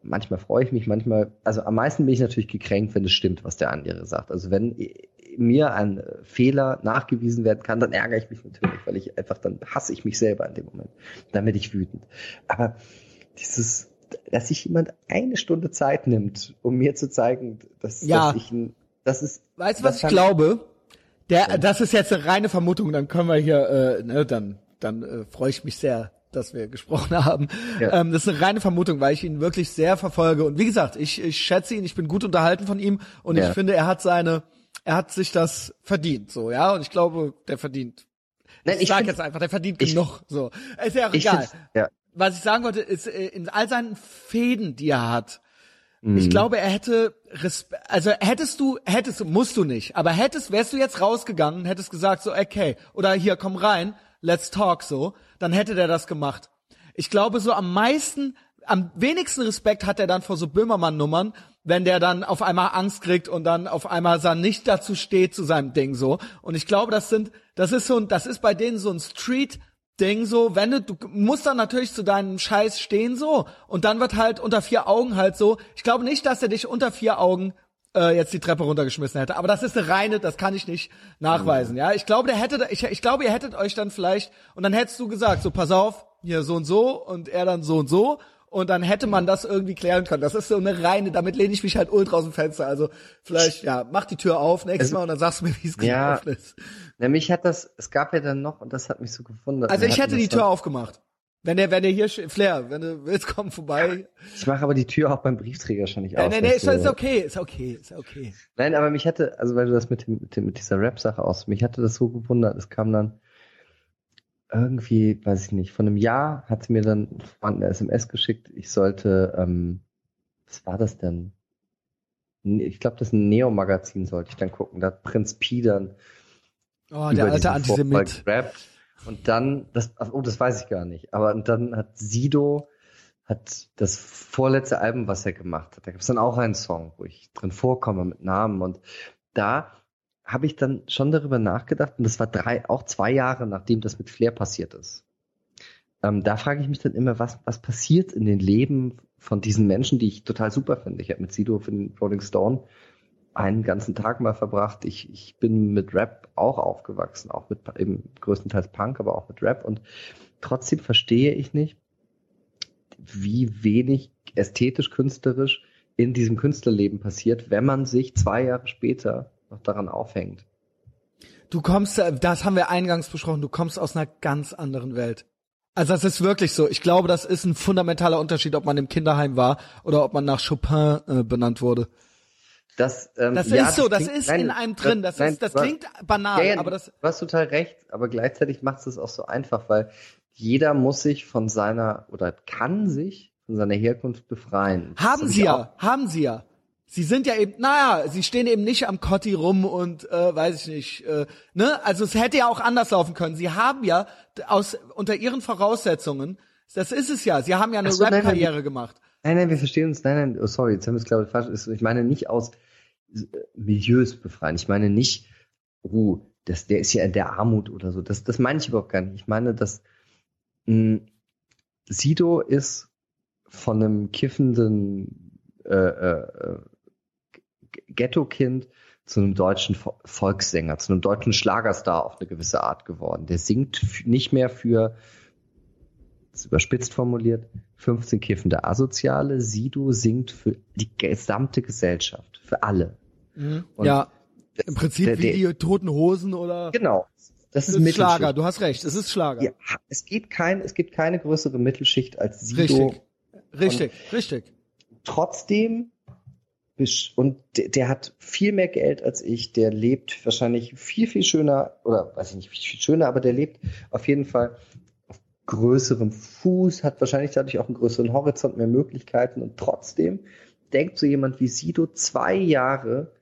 Speaker 2: manchmal freue ich mich, manchmal, also am meisten bin ich natürlich gekränkt, wenn es stimmt, was der andere sagt. Also wenn mir ein äh, Fehler nachgewiesen werden kann, dann ärgere ich mich natürlich, weil ich einfach, dann hasse ich mich selber in dem Moment. Dann werde ich wütend. Aber dieses, dass sich jemand eine Stunde Zeit nimmt, um mir zu zeigen, dass,
Speaker 1: Ja.
Speaker 2: dass ich ein, das ist,
Speaker 1: Weißt du, was ich glaube? Der,
Speaker 2: Ja.
Speaker 1: das ist jetzt eine reine Vermutung, dann können wir hier, äh, ne, dann, dann äh, freue ich mich sehr, dass wir gesprochen haben.
Speaker 2: Ja.
Speaker 1: Ähm, das ist eine reine Vermutung, weil ich ihn wirklich sehr verfolge. Und wie gesagt, ich, ich schätze ihn, ich bin gut unterhalten von ihm und
Speaker 2: Ja.
Speaker 1: ich finde, er hat seine, er hat sich das verdient, so, ja. Und ich glaube, der verdient.
Speaker 2: Nein,
Speaker 1: ich
Speaker 2: ich
Speaker 1: sag
Speaker 2: find-
Speaker 1: jetzt einfach, der verdient
Speaker 2: ich-
Speaker 1: genug, so. Ist ja auch egal.
Speaker 2: ja.
Speaker 1: Was ich sagen wollte, ist, äh, in all seinen Fäden, die er hat,
Speaker 2: Mhm.
Speaker 1: ich glaube, er hätte Respe also hättest du, hättest du, musst du nicht, aber hättest, wärst du jetzt rausgegangen, hättest gesagt so, okay, oder hier, komm rein, let's talk so, dann hätte der das gemacht. Ich glaube, so am meisten, am wenigsten Respekt hat er dann vor so Böhmermann-Nummern, wenn der dann auf einmal Angst kriegt und dann auf einmal dann nicht dazu steht zu seinem Ding so. Und ich glaube, das sind, das ist so ein, das ist bei denen so ein Street, Ding so, wenn du, du musst dann natürlich zu deinem Scheiß stehen so und dann wird halt unter vier Augen halt so. Ich glaube nicht, dass er dich unter vier Augen äh, jetzt die Treppe runtergeschmissen hätte, aber das ist eine reine, das kann ich nicht nachweisen, ja. Ich glaube, der hätte, ich, ich glaube, ihr hättet euch dann vielleicht und dann hättest du gesagt, so pass auf, hier so und so und er dann so und so und dann hätte man das irgendwie klären können. Das ist so eine reine, damit lehne ich mich halt ultra aus dem Fenster. Also vielleicht, ja, mach die Tür auf nächstes
Speaker 2: Also-
Speaker 1: Mal und dann sagst du mir, wie es
Speaker 2: Ja.
Speaker 1: gelaufen ist.
Speaker 2: Na, mich hat das, es gab ja dann noch, und das hat mich so gewundert.
Speaker 1: Also ich hätte die Tür aufgemacht. Wenn der, wenn der hier, Flair, wenn du willst, komm vorbei.
Speaker 2: Ich mache aber die Tür auch beim Briefträger schon nicht
Speaker 1: Nein,
Speaker 2: auf.
Speaker 1: nein, nein, ist,
Speaker 2: dass
Speaker 1: ist okay, ist okay, ist okay.
Speaker 2: Nein, aber mich hatte, also weil du das mit, dem, mit, dem, mit dieser Rap-Sache aus, mich hatte das so gewundert. Es kam dann irgendwie, weiß ich nicht, von einem Jahr hat sie mir dann eine SMS geschickt, ich sollte, ähm, was war das denn? Ich glaube, das ist ein Neo-Magazin, sollte ich dann gucken. Da hat Prinz Pi dann
Speaker 1: Oh, der alte Antisemit.
Speaker 2: gerappt. Und dann, das, oh, das weiß ich gar nicht. Aber und dann hat Sido hat das vorletzte Album, was er gemacht hat, da gab es dann auch einen Song, wo ich drin vorkomme mit Namen. Und da habe ich dann schon darüber nachgedacht, und das war drei, auch zwei Jahre, nachdem das mit Flair passiert ist. Ähm, da frage ich mich dann immer, was, was passiert in den Leben von diesen Menschen, die ich total super finde. Ich habe mit Sido für den Rolling Stone einen ganzen Tag mal verbracht. Ich, ich bin mit Rap auch aufgewachsen, auch mit eben größtenteils Punk, aber auch mit Rap. Und trotzdem verstehe ich nicht, wie wenig ästhetisch, künstlerisch in diesem Künstlerleben passiert, wenn man sich zwei Jahre später noch daran aufhängt.
Speaker 1: Du kommst, äh, das haben wir eingangs besprochen, du kommst aus einer ganz anderen Welt. Also das ist wirklich so. Ich glaube, das ist ein fundamentaler Unterschied, ob man im Kinderheim war oder ob man nach Chopin äh, benannt wurde.
Speaker 2: Das, ähm,
Speaker 1: Das
Speaker 2: ja,
Speaker 1: ist so, das
Speaker 2: klingt-
Speaker 1: ist
Speaker 2: nein,
Speaker 1: in einem drin. Das,
Speaker 2: nein,
Speaker 1: ist, das
Speaker 2: hast-
Speaker 1: klingt banal,
Speaker 2: Ja, ja,
Speaker 1: aber das,
Speaker 2: du hast total recht, aber gleichzeitig macht es auch so einfach, weil jeder muss sich von seiner oder kann sich von seiner Herkunft befreien. Das
Speaker 1: haben
Speaker 2: hab
Speaker 1: sie
Speaker 2: ich
Speaker 1: ja,
Speaker 2: auch-
Speaker 1: haben sie ja. Sie sind ja eben, naja, sie stehen eben nicht am Kotti rum und äh, weiß ich nicht, äh, ne? Also es hätte ja auch anders laufen können. Sie haben ja aus unter ihren Voraussetzungen, das ist es ja. Sie haben ja eine
Speaker 2: so,
Speaker 1: Rap-Karriere gemacht.
Speaker 2: Nein, nein, wir verstehen uns. Nein, nein, oh, sorry, jetzt haben wir es glaube ich falsch. Ich meine nicht aus äh, Milieus befreien. Ich meine nicht, uh, das, der ist ja in der Armut oder so. Das, das meine ich überhaupt gar nicht. Ich meine, dass mh, Sido ist von einem kiffenden äh, äh, G- Ghetto-Kind zu einem deutschen Vo- Volkssänger, zu einem deutschen Schlagerstar auf eine gewisse Art geworden. Der singt nicht mehr für, überspitzt formuliert, 15 kiffende Asoziale. Sido singt für die gesamte Gesellschaft, für alle. Und
Speaker 1: ja, im Prinzip
Speaker 2: der-
Speaker 1: wie
Speaker 2: der-
Speaker 1: die toten Hosen oder
Speaker 2: Genau. Das
Speaker 1: das
Speaker 2: ist
Speaker 1: ist Schlager. Du hast recht, es ist Schlager.
Speaker 2: Ja, es gibt kein, es gibt keine größere Mittelschicht als Sido.
Speaker 1: Richtig. Richtig, richtig.
Speaker 2: Trotzdem und der, hat viel mehr Geld als ich. Der lebt wahrscheinlich viel viel schöner oder weiß ich nicht viel, viel schöner, aber der lebt auf jeden Fall auf größerem Fuß, hat wahrscheinlich dadurch auch einen größeren Horizont, mehr Möglichkeiten und trotzdem denkt so jemand wie Sido zwei Jahre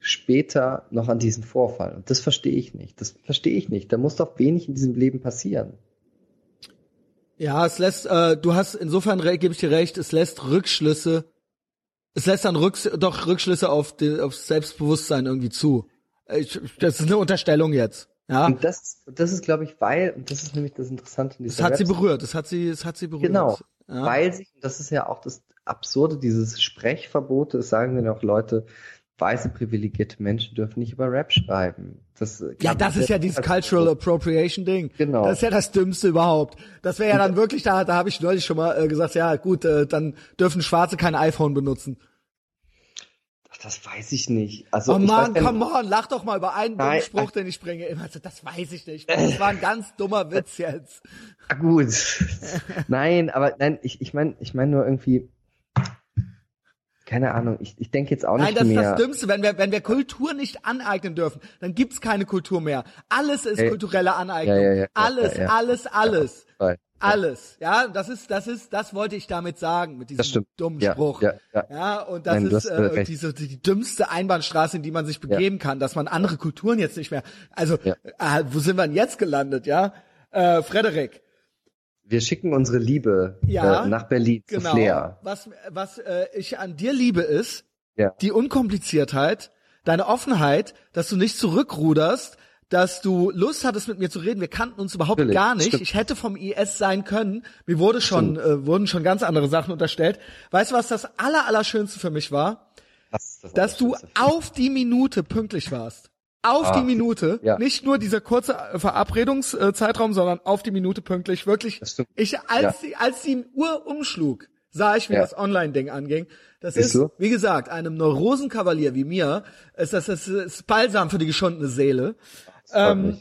Speaker 2: später noch an diesen Vorfall. Und das verstehe ich nicht. Das verstehe ich nicht. Da muss doch wenig in diesem Leben passieren.
Speaker 1: Ja, es lässt, äh, du hast, insofern gebe ich dir recht, es lässt Rückschlüsse, es lässt dann Rücks doch Rückschlüsse auf, die, auf Selbstbewusstsein irgendwie zu. Ich, das ist eine Unterstellung jetzt. Ja,
Speaker 2: Und das, das ist, glaube ich, weil, und das ist nämlich das Interessante in
Speaker 1: das
Speaker 2: dieser
Speaker 1: hat sie
Speaker 2: Website.
Speaker 1: berührt, das hat sie, das hat sie berührt.
Speaker 2: Genau,
Speaker 1: Ja.
Speaker 2: weil sich, und das ist ja auch das Absurde, dieses Sprechverbote, das sagen dann auch Leute, weiße privilegierte Menschen dürfen nicht über Rap schreiben. Das, äh,
Speaker 1: Ja, das ist ja dieses Cultural Appropriation Ding.
Speaker 2: Genau.
Speaker 1: Das ist ja das Dümmste überhaupt. Das wäre ja dann wirklich, da, da habe ich neulich schon mal äh, gesagt, ja gut, äh, dann dürfen Schwarze kein iPhone benutzen.
Speaker 2: Ach, das weiß ich nicht. Also,
Speaker 1: Oh Mann,
Speaker 2: weiß
Speaker 1: come on, lach doch mal über einen dummen
Speaker 2: Nein,
Speaker 1: Spruch, den ich bringe. Immer so, das weiß ich nicht. Das war ein ganz dummer Witz jetzt.
Speaker 2: Ah, gut. nein, aber nein, ich, ich meine, ich meine nur irgendwie, keine Ahnung, ich, ich denke jetzt auch nicht
Speaker 1: Nein, das ist
Speaker 2: mehr.
Speaker 1: das Dümmste. Wenn wir, wenn wir Kultur nicht aneignen dürfen, dann gibt's keine Kultur mehr. Alles ist
Speaker 2: Ey.
Speaker 1: kulturelle Aneignung.
Speaker 2: Ja, ja, ja,
Speaker 1: alles,
Speaker 2: ja.
Speaker 1: alles, alles. Alles. Ja, das ist, das ist, das wollte ich damit sagen, mit diesem dummen
Speaker 2: Ja,
Speaker 1: Spruch.
Speaker 2: ja, ja.
Speaker 1: Ja, und das
Speaker 2: Nein,
Speaker 1: ist
Speaker 2: äh,
Speaker 1: äh, diese, die dümmste Einbahnstraße, in die man sich begeben kann, dass man andere Kulturen jetzt nicht mehr. Also,
Speaker 2: Ja.
Speaker 1: äh, wo sind wir denn jetzt gelandet, ja? Äh, Frederik,
Speaker 2: Wir schicken unsere Liebe
Speaker 1: Ja,
Speaker 2: äh, nach Berlin zu
Speaker 1: genau.
Speaker 2: Flair.
Speaker 1: Was, was äh, ich an dir liebe ist,
Speaker 2: Ja.
Speaker 1: die Unkompliziertheit, deine Offenheit, dass du nicht zurückruderst, dass du Lust hattest mit mir zu reden. Wir kannten uns überhaupt
Speaker 2: Natürlich,
Speaker 1: gar nicht.
Speaker 2: stimmt.
Speaker 1: Ich hätte vom IS sein können. Mir wurde schon äh, wurden schon ganz andere Sachen unterstellt. Weißt du, was das aller allerschönste für mich war?
Speaker 2: Das das
Speaker 1: Dass du auf die Minute pünktlich warst. Auf
Speaker 2: Ah,
Speaker 1: die Minute,
Speaker 2: ja.
Speaker 1: nicht nur dieser kurze äh, Verabredungszeitraum, sondern auf die Minute pünktlich. Wirklich. Ich als
Speaker 2: Ja.
Speaker 1: die als die Uhr umschlug, sah ich, wie
Speaker 2: Ja.
Speaker 1: das Online-Ding anging. Das
Speaker 2: Siehst
Speaker 1: ist,
Speaker 2: du?
Speaker 1: wie gesagt, einem Neurosenkavalier wie mir ist das, das ist balsam für die geschundene Seele. Ähm.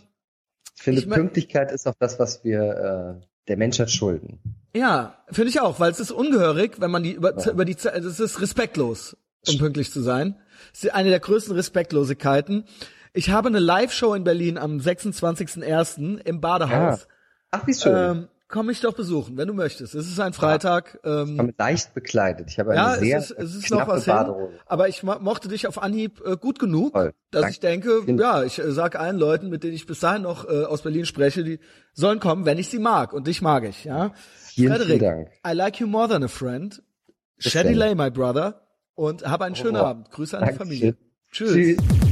Speaker 2: Ich finde,
Speaker 1: ich mein-
Speaker 2: Pünktlichkeit ist auch das, was wir, äh,
Speaker 3: der Mensch hat Schulden.
Speaker 1: Ja, finde ich auch, weil es ist ungehörig, wenn man die über, über die Zeit, es ist respektlos, um pünktlich zu sein. Es ist eine der größten Respektlosigkeiten. Ich habe eine Live-Show in Berlin am 26.01. im Badehaus.
Speaker 3: Ach, wie schön.
Speaker 1: Ähm, komm mich doch besuchen, wenn du möchtest. Es ist ein Freitag. Ähm,
Speaker 3: ich bin leicht bekleidet. Ich habe eine
Speaker 1: ja,
Speaker 3: sehr
Speaker 1: es ist, es ist noch was hin, aber ich mo- mochte dich auf Anhieb äh, gut genug,
Speaker 3: Toll.
Speaker 1: dass
Speaker 3: Danke.
Speaker 1: ich denke, ja, ich äh, sag allen Leuten, mit denen ich bis dahin noch äh, aus Berlin spreche, die sollen kommen, wenn ich sie mag und dich mag ich, ja.
Speaker 3: Vielen,
Speaker 1: Frederik,
Speaker 3: vielen Dank.
Speaker 1: I like you more than a friend. Shady. Lay, my brother. Und hab einen schönen
Speaker 3: Oh.
Speaker 1: Abend. Grüße an die
Speaker 3: Dankeschön.
Speaker 1: Familie. Tschüss.
Speaker 3: Tschüss.